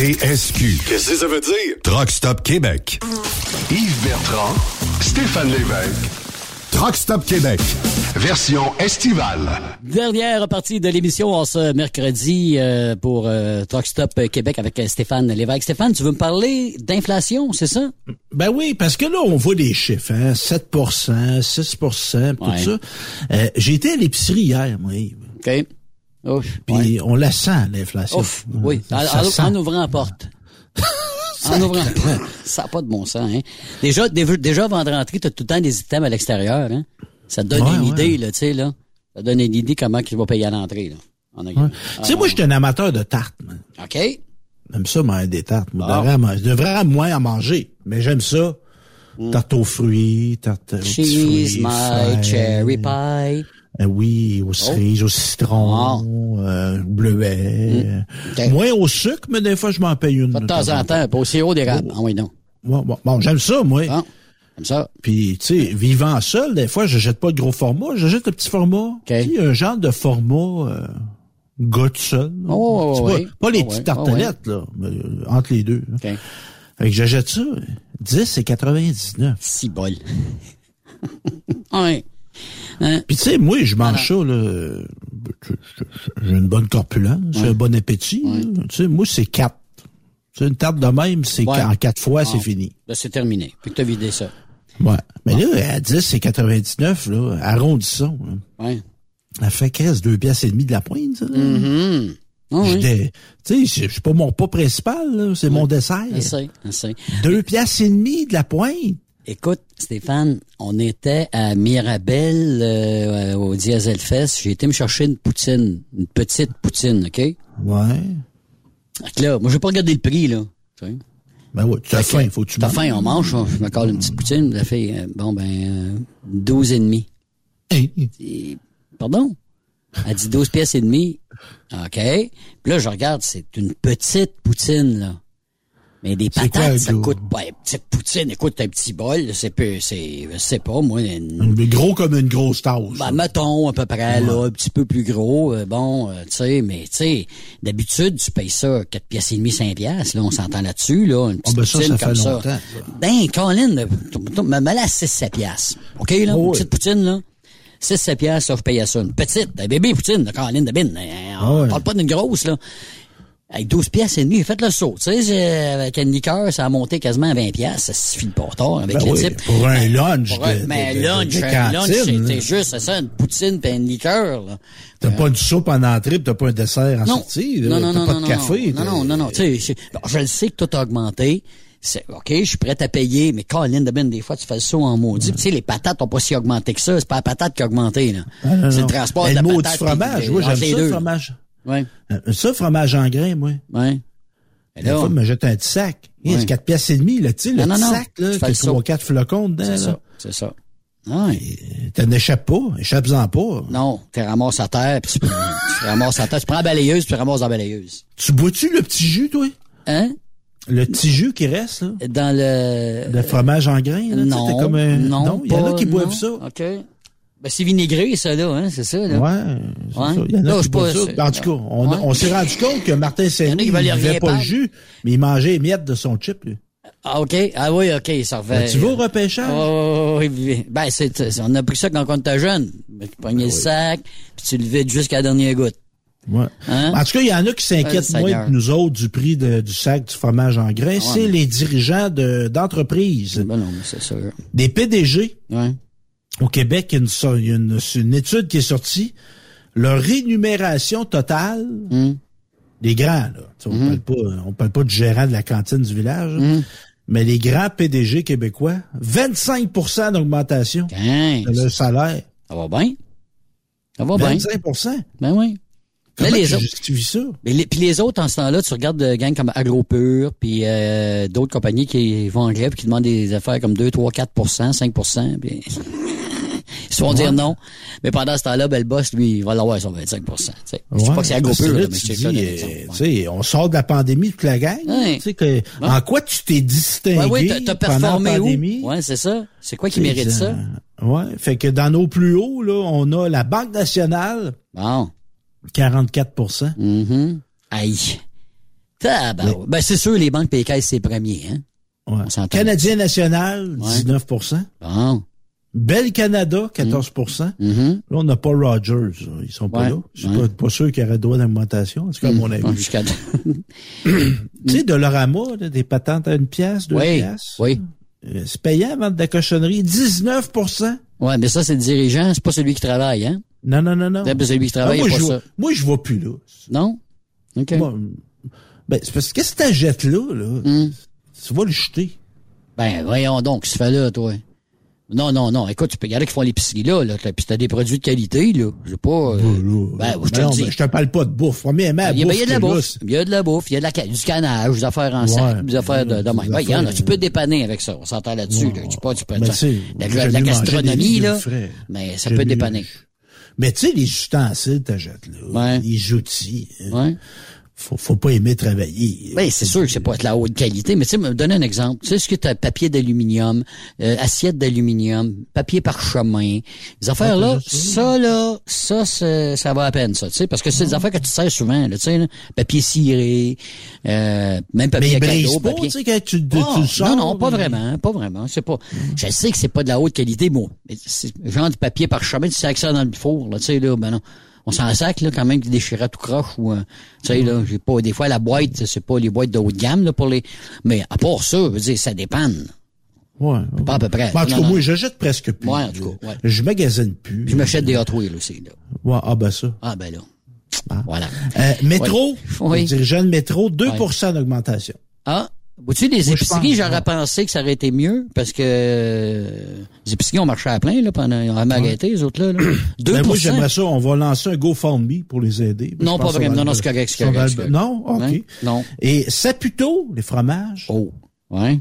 TSQ. Qu'est-ce que ça veut dire? Truck Stop Québec. Yves Bertrand, Stéphane Lévesque. Truck Stop Québec. Version estivale. Dernière partie de l'émission en ce mercredi euh, pour euh, Truck Stop Québec avec euh, Stéphane Lévesque. Stéphane, tu veux me parler d'inflation, c'est ça? Ben oui, parce que là, on voit des chiffres, hein? 7% 6% tout ça. Euh, J'ai été à l'épicerie hier, moi. OK. Ouf, Puis ouais. on la sent, l'inflation. Ouf, oui. En, Ça en- sent. en ouvrant la porte. (laughs) en ouvrant la porte. Ça n'a pas de bon sens, hein. Déjà, déjà, avant de rentrer, tu as tout le temps des items à l'extérieur, hein. Ça te donne Ouais, une ouais. idée, là, tu sais, là. Ça te donne une idée comment tu vas payer à l'entrée, là. En. Tu sais, moi, je suis un amateur de tartes, man. OK. J'aime ça, manger des tartes. Bon. je devrais moins en manger, mais j'aime ça. Tarte aux fruits, tarte aux Mm. Cheese, fruits, my cherry pie. Euh, oui, aux cerises, au citron, euh, au bleuet. Mm. OK. Moins au sucre, mais des fois, je m'en paye une. De temps en temps, pas au sirop d'érable. Ah oui, non. Bon, bon, bon, j'aime ça, moi. Bon, comme ça. Puis, tu sais, vivant seul, des fois, je jette pas le gros format, je jette le petit format. Tu sais, un genre de format euh, gars seul. Oh, ouais. pas, pas les Oh, petites tartelettes, là, mais, euh, entre les deux. OK. Fait que j'achète ça, 10 et 99. Si bol. (laughs) ouais. Hein? Puis tu sais, moi, je mange ça, là. J'ai une bonne corpulence, j'ai un bon appétit. Tu sais, moi, c'est quatre. Sais, une tarte de même, c'est Ouais. en quatre fois, c'est Ah. fini. Là, c'est terminé. Puis que t'as vidé ça. Ouais. Mais là, à 10 et 99, là, arrondissons. là. Ouais. Elle fait quest deux pièces et demie de la pointe, ça. Je oui. dé- Tu sais, c'est- c'est pas mon pas principal, c'est mon dessert. Je je sais. Deux pièces et demie de la pointe. Écoute, Stéphane, on était à Mirabel euh, au Diesel Fest. J'ai été me chercher une poutine, une petite poutine, OK? Ouais. Là, moi, j'ai pas regardé le prix, là. Tu sais. Ben ouais, tu as faim, faut que tu T'as manges. faim, on mange. hein. Je me colle une petite poutine. Ça fait, euh, bon, ben, euh, 12 et demi. Et- Pardon? Elle dit 12 pièces et demie. OK. Puis là, je regarde, c'est une petite poutine, là. Mais des quoi, patates, ça coûte pas. Une petite poutine, écoute, un petit bol, c'est peu, c'est, je sais pas, moi, une- Un Gros comme une grosse tasse. ben, mettons, à peu près, là, un petit peu plus gros, euh, bon, euh, tu sais, mais, tu sais, d'habitude, tu payes ça 4 pièces et demie, 5 pièces, là, on s'entend là-dessus, là, une petite ben poutine ça comme fait ça. longtemps, ça. Ben, Colin, euh, me mets là 6-7 pièces. OK, là, Oh, une oui. petite poutine, là. 6-7 pièces, ça, je paye à ça. Une petite, un bébé poutine, de Colin de bin. Euh, On Ah parle pas d'une grosse, là. Avec 12 pièces et demi, faites le saut. Tu sais, avec une liqueur, ça a monté quasiment à 20 pièces. Ça suffit de porteur avec Ben le oui, type. pour un lunch Pour un- de- mais de- lunch, de un lunch, cantine, c'était juste, ça, une poutine puis une liqueur, là. T'as pas une soupe en entrée, pis t'as pas un dessert en Non. sortie. Non, non, non, pas non, de café. Non, non, non, non. Tu sais, je, bon, je le sais que tout a augmenté. C'est, OK, je suis prêt à payer, mais Colin de Ben, des fois, tu fais le saut en maudit. Tu sais, les patates ont pas si augmenté que ça. C'est pas la patate qui a augmenté, là. Ah, c'est le transport Mais de la le mot patate. du fromage, euh, j'aime ça, le fromage. Ouais. Euh, Ça, fromage en grain, moi. Ouais. Là, fois, me jette un petit sac. Ouais. C'est 4 pièces et demi, là, tu sais, le Non, petit non, non. sac, là, saut. 3 quatre flocons dedans, c'est ça, c'est ça. Ouais. T'en échappes pas, échappes-en pas. Non, tu ramasses à terre, puis tu, tu ramasses à terre, tu prends la balayeuse, puis tu ramasses la balayeuse. Tu bois-tu le petit jus, toi? Hein? Le petit jus qui reste, là? Dans le... Le fromage en grain, là? Non, comme un- non, Il y en a qui boivent non. ça. OK. Ben, c'est vinaigré, ça, là, hein, c'est ça, là. Ouais, c'est Ouais. ça. Il y en a Là, qui pas- ça. c'est- En tout cas, on, Ouais. on s'est rendu compte que Martin Saint-Louis, (laughs) il buvait pas le jus, mais il mangeait les miettes de son chip, lui. Ah, OK. Ah oui, OK, ça. Ben, tu vas au repêchage? Oh, oui, oui. Ben, c'est, on a pris ça quand on était jeune. Ben, Tu prenais le sac, puis tu le vides jusqu'à la dernière goutte. Ouais. Hein? En tout cas, il y en a qui s'inquiètent moins Seigneur. que nous autres du prix de- du sac du fromage en grain. ouais, c'est mais- les dirigeants de- d'entreprises. Ben non, mais c'est sûr. Des PDG Ouais. Au Québec, il y a une, une, une étude qui est sortie. Leur rémunération totale, Hum. les grands, là, on parle pas, on parle pas du gérant de la cantine du village, Hum. mais les grands PDG québécois, 25% d'augmentation de leur salaire. ça va bien. Ça va bien. 25% Ben oui. Comment Là, les tu autres- justifies ça? Mais les, puis les autres, en ce temps-là, tu regardes de gangs comme AgroPure, puis euh, d'autres compagnies qui vont en grève, qui demandent des affaires comme 2, 3, 4% 5 puis ils se font dire non. Mais pendant ce temps-là, ben, le boss, lui, il va l'avoir son 25% tu sais. Je dis pas que c'est là, mais te dis, euh, on sort de la pandémie toute la gang. Ouais. Tu sais que, en quoi tu t'es distingué ouais, t'as- t'as pendant la performé pandémie? où? Ouais, c'est ça. C'est quoi qui C'est mérite ça? Ouais, fait que dans nos plus hauts, là, on a la Banque nationale, Bon. 44% Mhm. Aïe. Tabarouette. Ben, c'est sûr, les banques PKS, c'est premier, hein? Ouais. On s'entend. Canadien national, Ouais. 19 Bon. Bel Canada, 14 Mhm. Là, on n'a pas Rogers. là. Ils sont pas Ouais. là. Je suis Ouais. pas, pas sûr qu'il y aurait droit d'augmentation. En tout cas, à mon avis. Bon, jusqu'à- (clears throat) (clears throat) Tu sais, Dolorama, là, des patentes à une pièce, deux Oui, pièces. oui. Euh, C'est payant, vendre de la cochonnerie. 19% Ouais, mais ça, c'est le dirigeant, c'est pas celui qui travaille, hein? Non, non, non, non. C'est pas celui qui Ah, travaille, moi, il y a je vois, ça. moi, je vois plus là. Non? OK. Moi, ben, c'est parce que qu'est-ce que t'achètes là, là? Hmm. Tu vas le jeter. Ben, voyons donc, tu fais là, toi? Non, non, non. Écoute, tu peux, y en a qui font l'épicerie là, là. Puis t'as des produits de qualité, là. Je sais pas. euh, ben, je te Ben non, dis. je te parle pas de bouffe. Premièrement, la Il y, a, ben, il y a de la bouffe. Il y a de la bouffe. Il y a de la, du canage, des affaires en sac, Ouais. des affaires de, de même. Des Ben, il y en a. Tu peux dépanner avec ça. On s'entend là-dessus, Ouais. là. Tu peux, tu peux, Ben, la, la des gastronomie, là. Mais ça peut dépanner. Mais tu sais, les ustensiles, t'achètes là. Les outils. Ouais. Faut, faut pas aimer travailler. Ben, c'est sûr que c'est pas de la haute qualité, mais tu sais, me donner un exemple. Tu sais, ce que tu as papier d'aluminium, euh, assiette d'aluminium, papier parchemin, les affaires là, ça là, ça c'est- ça va à peine ça, tu sais, parce que c'est des affaires que tu sers souvent, là, tu sais, là. papier ciré, euh, même papier Mais à cadeau, pas, papier. tu sais, quand tu, Ah, sors. non, non, pas mais- vraiment, pas vraiment. C'est pas. Je sais que c'est pas de la haute qualité, bon. mais genre de papier parchemin, tu sacs ça dans le four, là, tu sais, là, ben non. On s'en sac, là, quand même, qui déchirait tout croche ou, euh, tu sais, là, j'ai pas, des fois, la boîte, c'est pas les boîtes de haut de gamme, là, pour les, mais à part ça, je veux dire, ça dépanne. Ouais. Pas à peu près. En tout Non, cas, non. moi, je jette presque plus. Ouais, en tout cas, ouais. Je magasine plus. Puis je m'achète des Hot Wheels aussi, là. Ouais, ah, ben ça. Ah, ben là. Voilà. Euh, métro, Oui. dirigeant de métro, 2% d'augmentation. Ah, vois-tu, les épiceries, j'aurais pensé que ça aurait été mieux parce que euh, les épiceries ont marché à plein là, pendant ils ont vraiment arrêté, les autres là. là. (clears throat) 2 Ben, moi, j'aimerais ça. On va lancer un GoFundMe pour les aider. Non, pas vraiment. Non, non, c'est correct, c'est correct. Non? OK. Hein? Non. Et Saputo, les fromages? Oh. Ouais.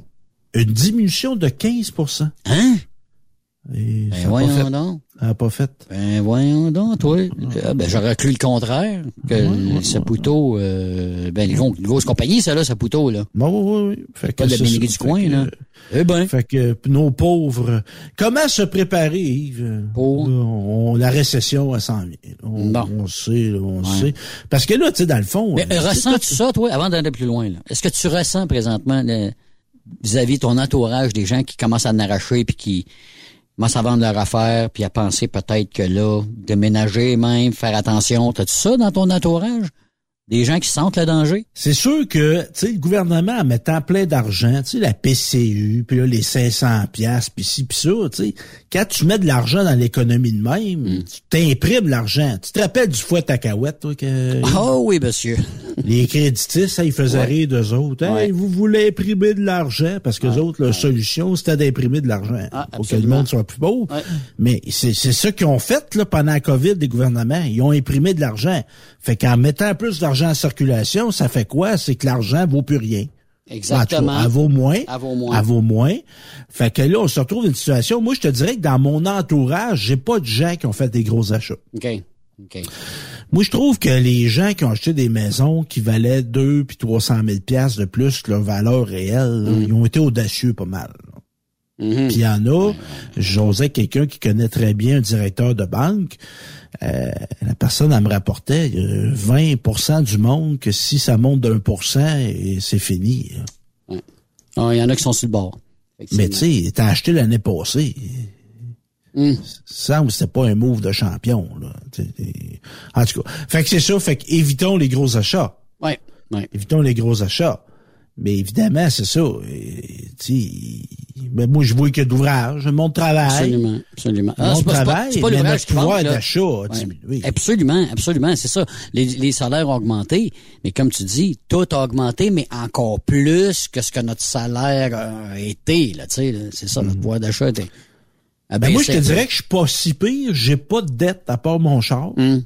Une diminution de 15 Hein? Et Ben voyons fait. donc. A pas fait. Ben voyons donc, toi. Ah, ben j'aurais cru le contraire, que le Saputo, euh, ben les, gros- les grosses compagnies, ça là, Saputo, là. Bon, oui, oui. Fait Pas de la du Fait coin, que, là. Eh ben. Fait que nos pauvres. Comment se préparer, Yves? Pour? On, la récession, elle s'en vient. On, Bon. on sait, là, on Ouais. sait. Parce que là, tu sais, dans le fond. Mais euh, euh, ressens-tu ça, toi, avant d'aller plus loin, là? Est-ce que tu ressens présentement le- vis-à-vis de ton entourage des gens qui commencent à en arracher puis qui commencent à vendre leur affaire puis à penser peut-être que là, déménager même, faire attention, t'as-tu ça dans ton entourage? Des gens qui sentent le danger? C'est sûr que, tu sais, le gouvernement, en mettant plein d'argent, tu sais, la PCU, puis là, les 500 piastres, puis ci, puis ça, tu sais, quand tu mets de l'argent dans l'économie de même, Hmm. tu t'imprimes l'argent. Tu te rappelles du fouet cacahuète, toi, que... Oh oui, monsieur. Les créditistes, ça, ils faisaient Ouais. rire d'eux autres. Hey, Ouais. vous voulez imprimer de l'argent? Parce que les autres, leur solution, c'était d'imprimer de l'argent. Ah, pour que le monde soit plus pauvre. Ouais. Mais c'est c'est ça qu'ils ont fait là, pendant la COVID des gouvernements. Ils ont imprimé de l'argent. Fait qu'en mettant plus d'argent en circulation, ça fait quoi? C'est que l'argent vaut plus rien. Exactement. Elle vaut moins. Elle vaut moins. Elle vaut moins. Fait que là, on se retrouve dans une situation. Moi, je te dirais que dans mon entourage, j'ai pas de gens qui ont fait des gros achats. OK. OK. Moi, je trouve que les gens qui ont acheté des maisons qui valaient 2 puis 300 000 piastres de plus que leur valeur réelle, là, ils ont été audacieux pas mal. Mhm. Puis il y en a, j'osais quelqu'un qui connaît très bien un directeur de banque, euh, la personne, elle me rapportait a 20% du monde que si ça monte d'un pour cent, c'est fini. là. Ah, Il y en a qui sont sur le bord. Mais tu sais, t'as acheté l'année passée. Hum. Ça semble que c'était pas un move de champion. Là. En tout cas, fait que c'est ça, fait que évitons les gros achats. Ouais. ouais. Évitons les gros achats. Mais évidemment, c'est ça. Et, mais moi, je vois a d'ouvrage, mon travail. Absolument, absolument. Mon pas- c'est pas- travail, c'est pas mais l'ouvrage pouvoir d'achat a Ouais. diminué. Absolument, absolument, c'est ça. Les, les salaires ont augmenté, mais comme tu dis, tout a augmenté, mais encore plus que ce que notre salaire a été, là, tu sais, là. c'est ça, notre pouvoir d'achat était. a Ben moi, je te dirais que je suis pas si pire. J'ai pas de dette à part mon char. Hum.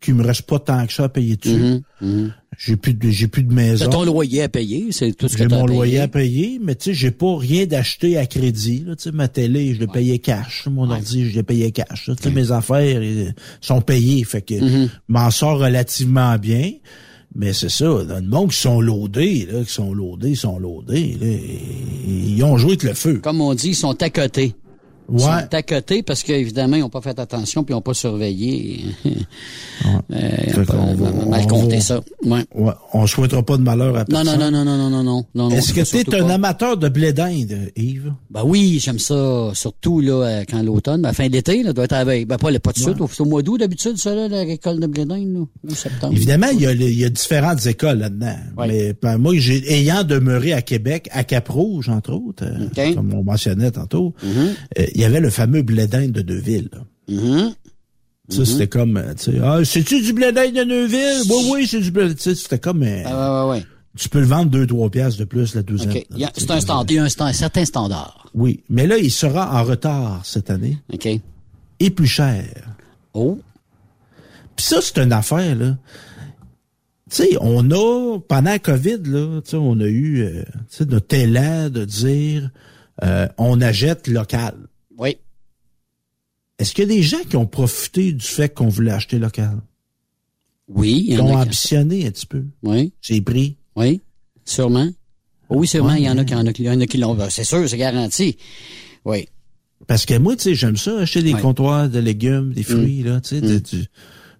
Qui me reste pas tant que ça à payer dessus. Mhm. J'ai plus de, j'ai plus de maison. T'as ton loyer à payer, c'est tout ce que J'ai mon à loyer à payer, mais tu sais, j'ai pas rien d'acheter à crédit. Là, tu sais, ma télé, je l'ai payé cash. Mon ordi, je l'ai payé cash. là. Tu sais, mes affaires euh, sont payées. Fait que Mm-hmm. je m'en sors relativement bien. Mais c'est ça, dans le monde qui sont loadés, là, qui sont loadés, ils sont loadés. Là, ils ont joué avec le feu. Comme on dit, ils sont à côté. Ils Ouais. sont à côté parce qu'évidemment, ils n'ont pas fait attention puis ils n'ont pas surveillé. (laughs) Euh, qu'on on va- mal compter ça. Ouais. Ouais, on souhaitera pas de malheur à Non, personne. non, non, non, non, non, non, non, non. Est-ce que tu es un pas. amateur de blé d'Inde, Yves? Ben oui, j'aime ça, surtout là euh, quand l'automne, ben, fin d'été, là, doit être à. Ben pas, le- pas de suite, au, c'est au mois d'août d'habitude, ça, là, la récolte de blé d'Inde, là, ou septembre. Évidemment, il y, a, il y a différentes écoles là-dedans. Mais ben, moi, j'ai, ayant demeuré à Québec, à Cap-Rouge, entre autres, euh, comme on mentionnait tantôt, euh, il y avait le fameux blé d'Inde de Neuville. là. Mm-hmm. Ça, c'était comme, tu sais, ah, c'est-tu du blé d'Inde de Neuville? Oui, oui, c'est du blé. Tu sais, c'était comme, euh, Ah, ouais, ouais, ouais. tu peux le vendre deux, trois piastres de plus la douzaine. OK. Il y a- C'est un standard, il y a un, certain standard. Oui, mais là, il sera en retard cette année. OK. Et plus cher. Oh. Puis ça, c'est une affaire, là. Tu sais, on a, pendant la COVID, là, tu sais, on a eu, euh, tu sais, notre élan de dire, euh, on achète local. Est-ce qu'il y a des gens qui ont profité du fait qu'on voulait acheter local? Oui. il y Qui en ont ambitionné un petit peu. Oui. Ces prix. Oui. Sûrement. Oui, sûrement, Ouais. il y en a qui en a, il y en a qui l'ont. C'est sûr, c'est garanti. Oui. Parce que moi, tu sais, j'aime ça, acheter des Ouais. comptoirs de légumes, des fruits, là, tu sais, de- du- tu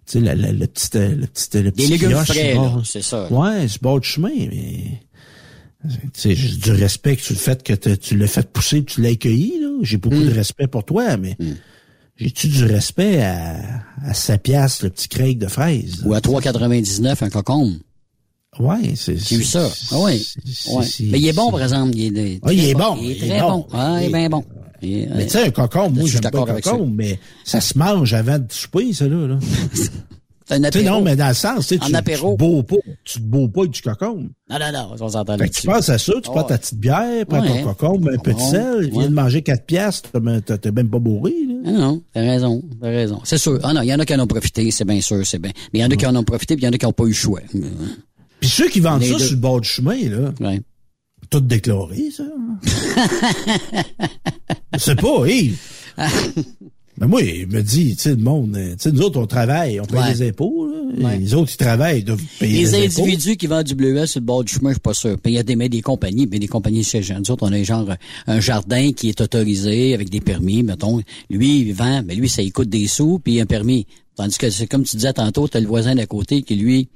sais, la, la, le petit, euh, le petit, le petit légumes kiosque frais, c'est ça. Ouais, c'est bord du chemin, mais, tu sais, j'ai du respect sur le fait que tu l'as fait pousser, tu l'as accueilli, là. J'ai beaucoup Mm. de respect pour toi, mais j'ai-tu du respect à, à 7 piastres, le petit Craig de fraises? Ou à 3,99 un cocombe. Ouais, c'est, J'ai vu ça. Ah ouais. ouais. Mais il est bon, par exemple. Il est, Ah, il est bon, Il est très bon. Ah, il est bien bon. Mais tu sais, un cocombe, moi, j'aime pas ça. cocombe, mais ça se mange avant de souper, ça, là. (laughs) là. C'est un apéro. non, mais dans le sens, tu En tu, apéro. tu te beaux pas, tu te beaux pas du cocombe. Non, non, non, on s'entend que tu penses à ça, tu Ah prends ta petite bière, prends Ouais. ton cocombe, un peu de sel, ouais. viens de manger 4 piastres, t'as même- pas bourré, là. Ah non, t'as raison, t'as raison. C'est sûr. Ah non, il y en a qui en ont profité, c'est bien sûr, c'est bien. Mais il y en a qui en ont profité, puis il y en a qui n'ont pas eu le choix. Puis ceux qui vendent Les ça deux. sur le bord du chemin, là, Ouais. tout déclaré, ça. (laughs) C'est pas, Yves. (laughs) Mais moi, il me dit, tu sais, le monde, euh, tu sais, nous autres, on travaille, on paye Ouais. des impôts, là. Ouais. Les autres, ils travaillent, ils doivent payer Les impôts. individus qui vendent du bleuet sur le bord du chemin, je suis pas sûr. Puis il y a des, mais des compagnies, mais des compagnies chez Nous autres, on a genre un jardin qui est autorisé avec des permis, mettons. Lui, il vend, mais lui, ça lui coûte des sous, puis un permis. Tandis que c'est comme tu disais tantôt, t'as le voisin d'à côté qui, lui,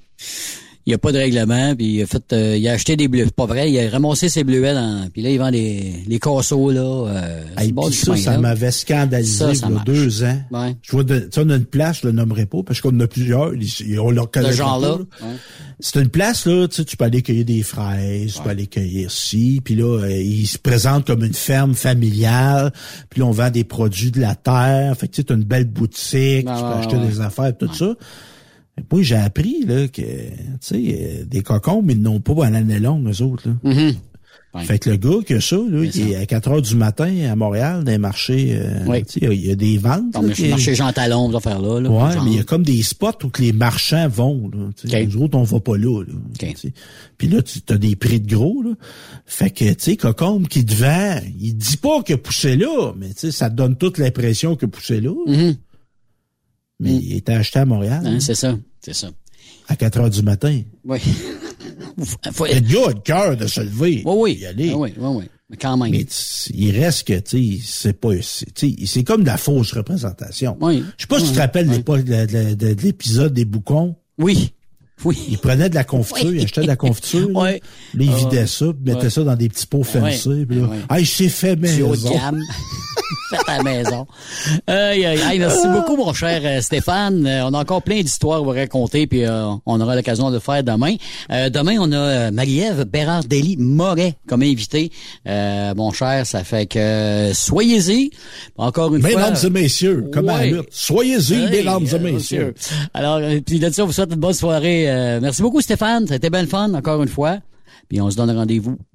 il a pas de règlement, puis il a fait, euh, il a acheté des bleus. C'est pas vrai, il a ramassé ses bleuets dans, puis là, il vend des, les casseaux, là. Euh, Hey, du ça, chemin, ça m'avait scandalisé Ça, ça il y a deux ans. Ouais. Je vois de, on a une place, je le nommerai pas, parce qu'on en a plusieurs, on leur connaît genre-là. C'est une place, là, tu sais, tu peux aller cueillir des fraises, tu peux aller cueillir ci, puis là, euh, ils se présentent comme une ferme familiale, puis là, on vend des produits de la terre, fait que tu sais, t'as une belle boutique, tu peux acheter des affaires, tout ça. Puis, j'ai appris, là, que, tu sais, euh, des cocons, mais ils n'ont pas à l'année longue, eux autres, là. Mm-hmm. Fait que le gars que ça, là, il est à 4 heures du matin à Montréal, dans les marchés, euh, Oui. tu sais, il y a des ventes. Comme là, le marché Jean Talon, ces affaires-là. là, Ouais, genre. mais il y a comme des spots où que les marchands vont. Là, sais. Nous autres, on va pas là. là tu sais. Puis là, tu as des prix de gros. Là. Fait que, tu sais, Cocombe qui te vend, il dit pas que poussé là, mais tu sais, ça te donne toute l'impression que poussé là. Mais il était acheté à Montréal. Hein, là, c'est ça, c'est ça. à 4 heures du matin. Oui. (laughs) Faut- Le gars a le cœur de se lever. Oui, oui. y aller. Ah oui, oui, oui. Mais quand même. Mais il reste que, tu sais, c'est pas, c'est tu sais, c'est comme de la fausse représentation. Oui. Je sais pas si tu te rappelles oui. de l'épisode des boucons. Oui. Oui. Il prenait de la confiture, il achetait de la confiture. Oui. Là, il Ah, vidait ça, puis mettait ça dans des petits pots fencés. Puis là, ah, il s'est fait maison. gamme. (laughs) Fait à la maison. Aïe, aïe, merci beaucoup, mon cher euh, Stéphane. Euh, on a encore plein d'histoires à vous raconter, puis euh, on aura l'occasion de le faire demain. Euh, demain, on a euh, Marie-Ève Bérard-Dely Moret comme invité. Euh, mon cher, ça fait que euh, soyez-y. Encore une fois. Mesdames et messieurs, Ouais. lutte. Soyez-y, Hey, mesdames et euh, messieurs. Alors, euh, puis là-dessus, on vous souhaite une bonne soirée. Euh, merci beaucoup, Stéphane. C'était bien le fun, encore une fois. Puis on se donne rendez-vous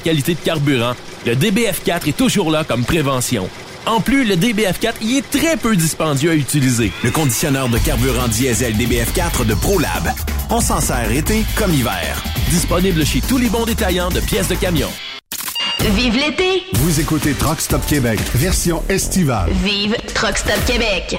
qualité de carburant, le DBF4 est toujours là comme prévention. En plus, le DBF4 y est très peu dispendieux à utiliser. Le conditionneur de carburant diesel DBF4 de ProLab. On s'en sert été comme hiver. Disponible chez tous les bons détaillants de pièces de camion. Vive l'été! Vous écoutez Truck Stop Québec, version estivale. Vive Truck Stop Québec!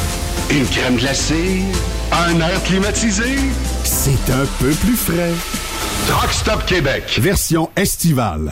Une crème glacée, un air climatisé, c'est un peu plus frais. Truck Stop Québec, version estivale.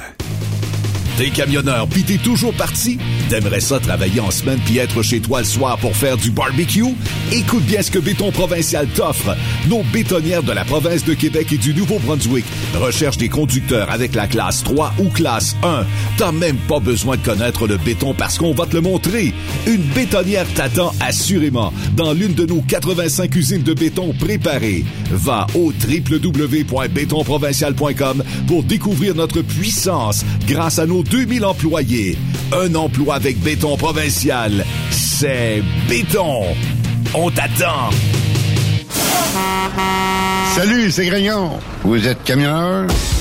T'es camionneur pis t'es toujours parti? T'aimerais ça travailler en semaine puis être chez toi le soir pour faire du barbecue? Écoute bien ce que Béton Provincial t'offre. Nos bétonnières de la province de Québec et du Nouveau-Brunswick recherchent des conducteurs avec la classe 3 ou classe 1. T'as même pas besoin de connaître le béton parce qu'on va te le montrer. Une bétonnière t'attend assurément dans l'une de nos 85 usines de béton préparées. Va au www.bétonprovincial.com pour découvrir notre puissance grâce à nos 2000 employés. Un emploi avec béton provincial, c'est béton. On t'attend. Salut, c'est Grignon. Vous êtes camionneur?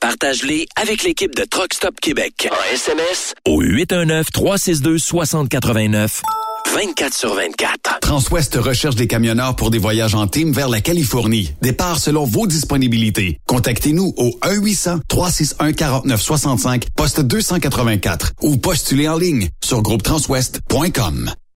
Partage-les avec l'équipe de Truck Stop Québec. En SMS au 819-362-6089. 24 sur 24. Transwest recherche des camionneurs pour des voyages en team vers la Californie. Départ selon vos disponibilités. Contactez-nous au 1-800-361-4965, poste 284 ou postulez en ligne sur groupetranswest.com.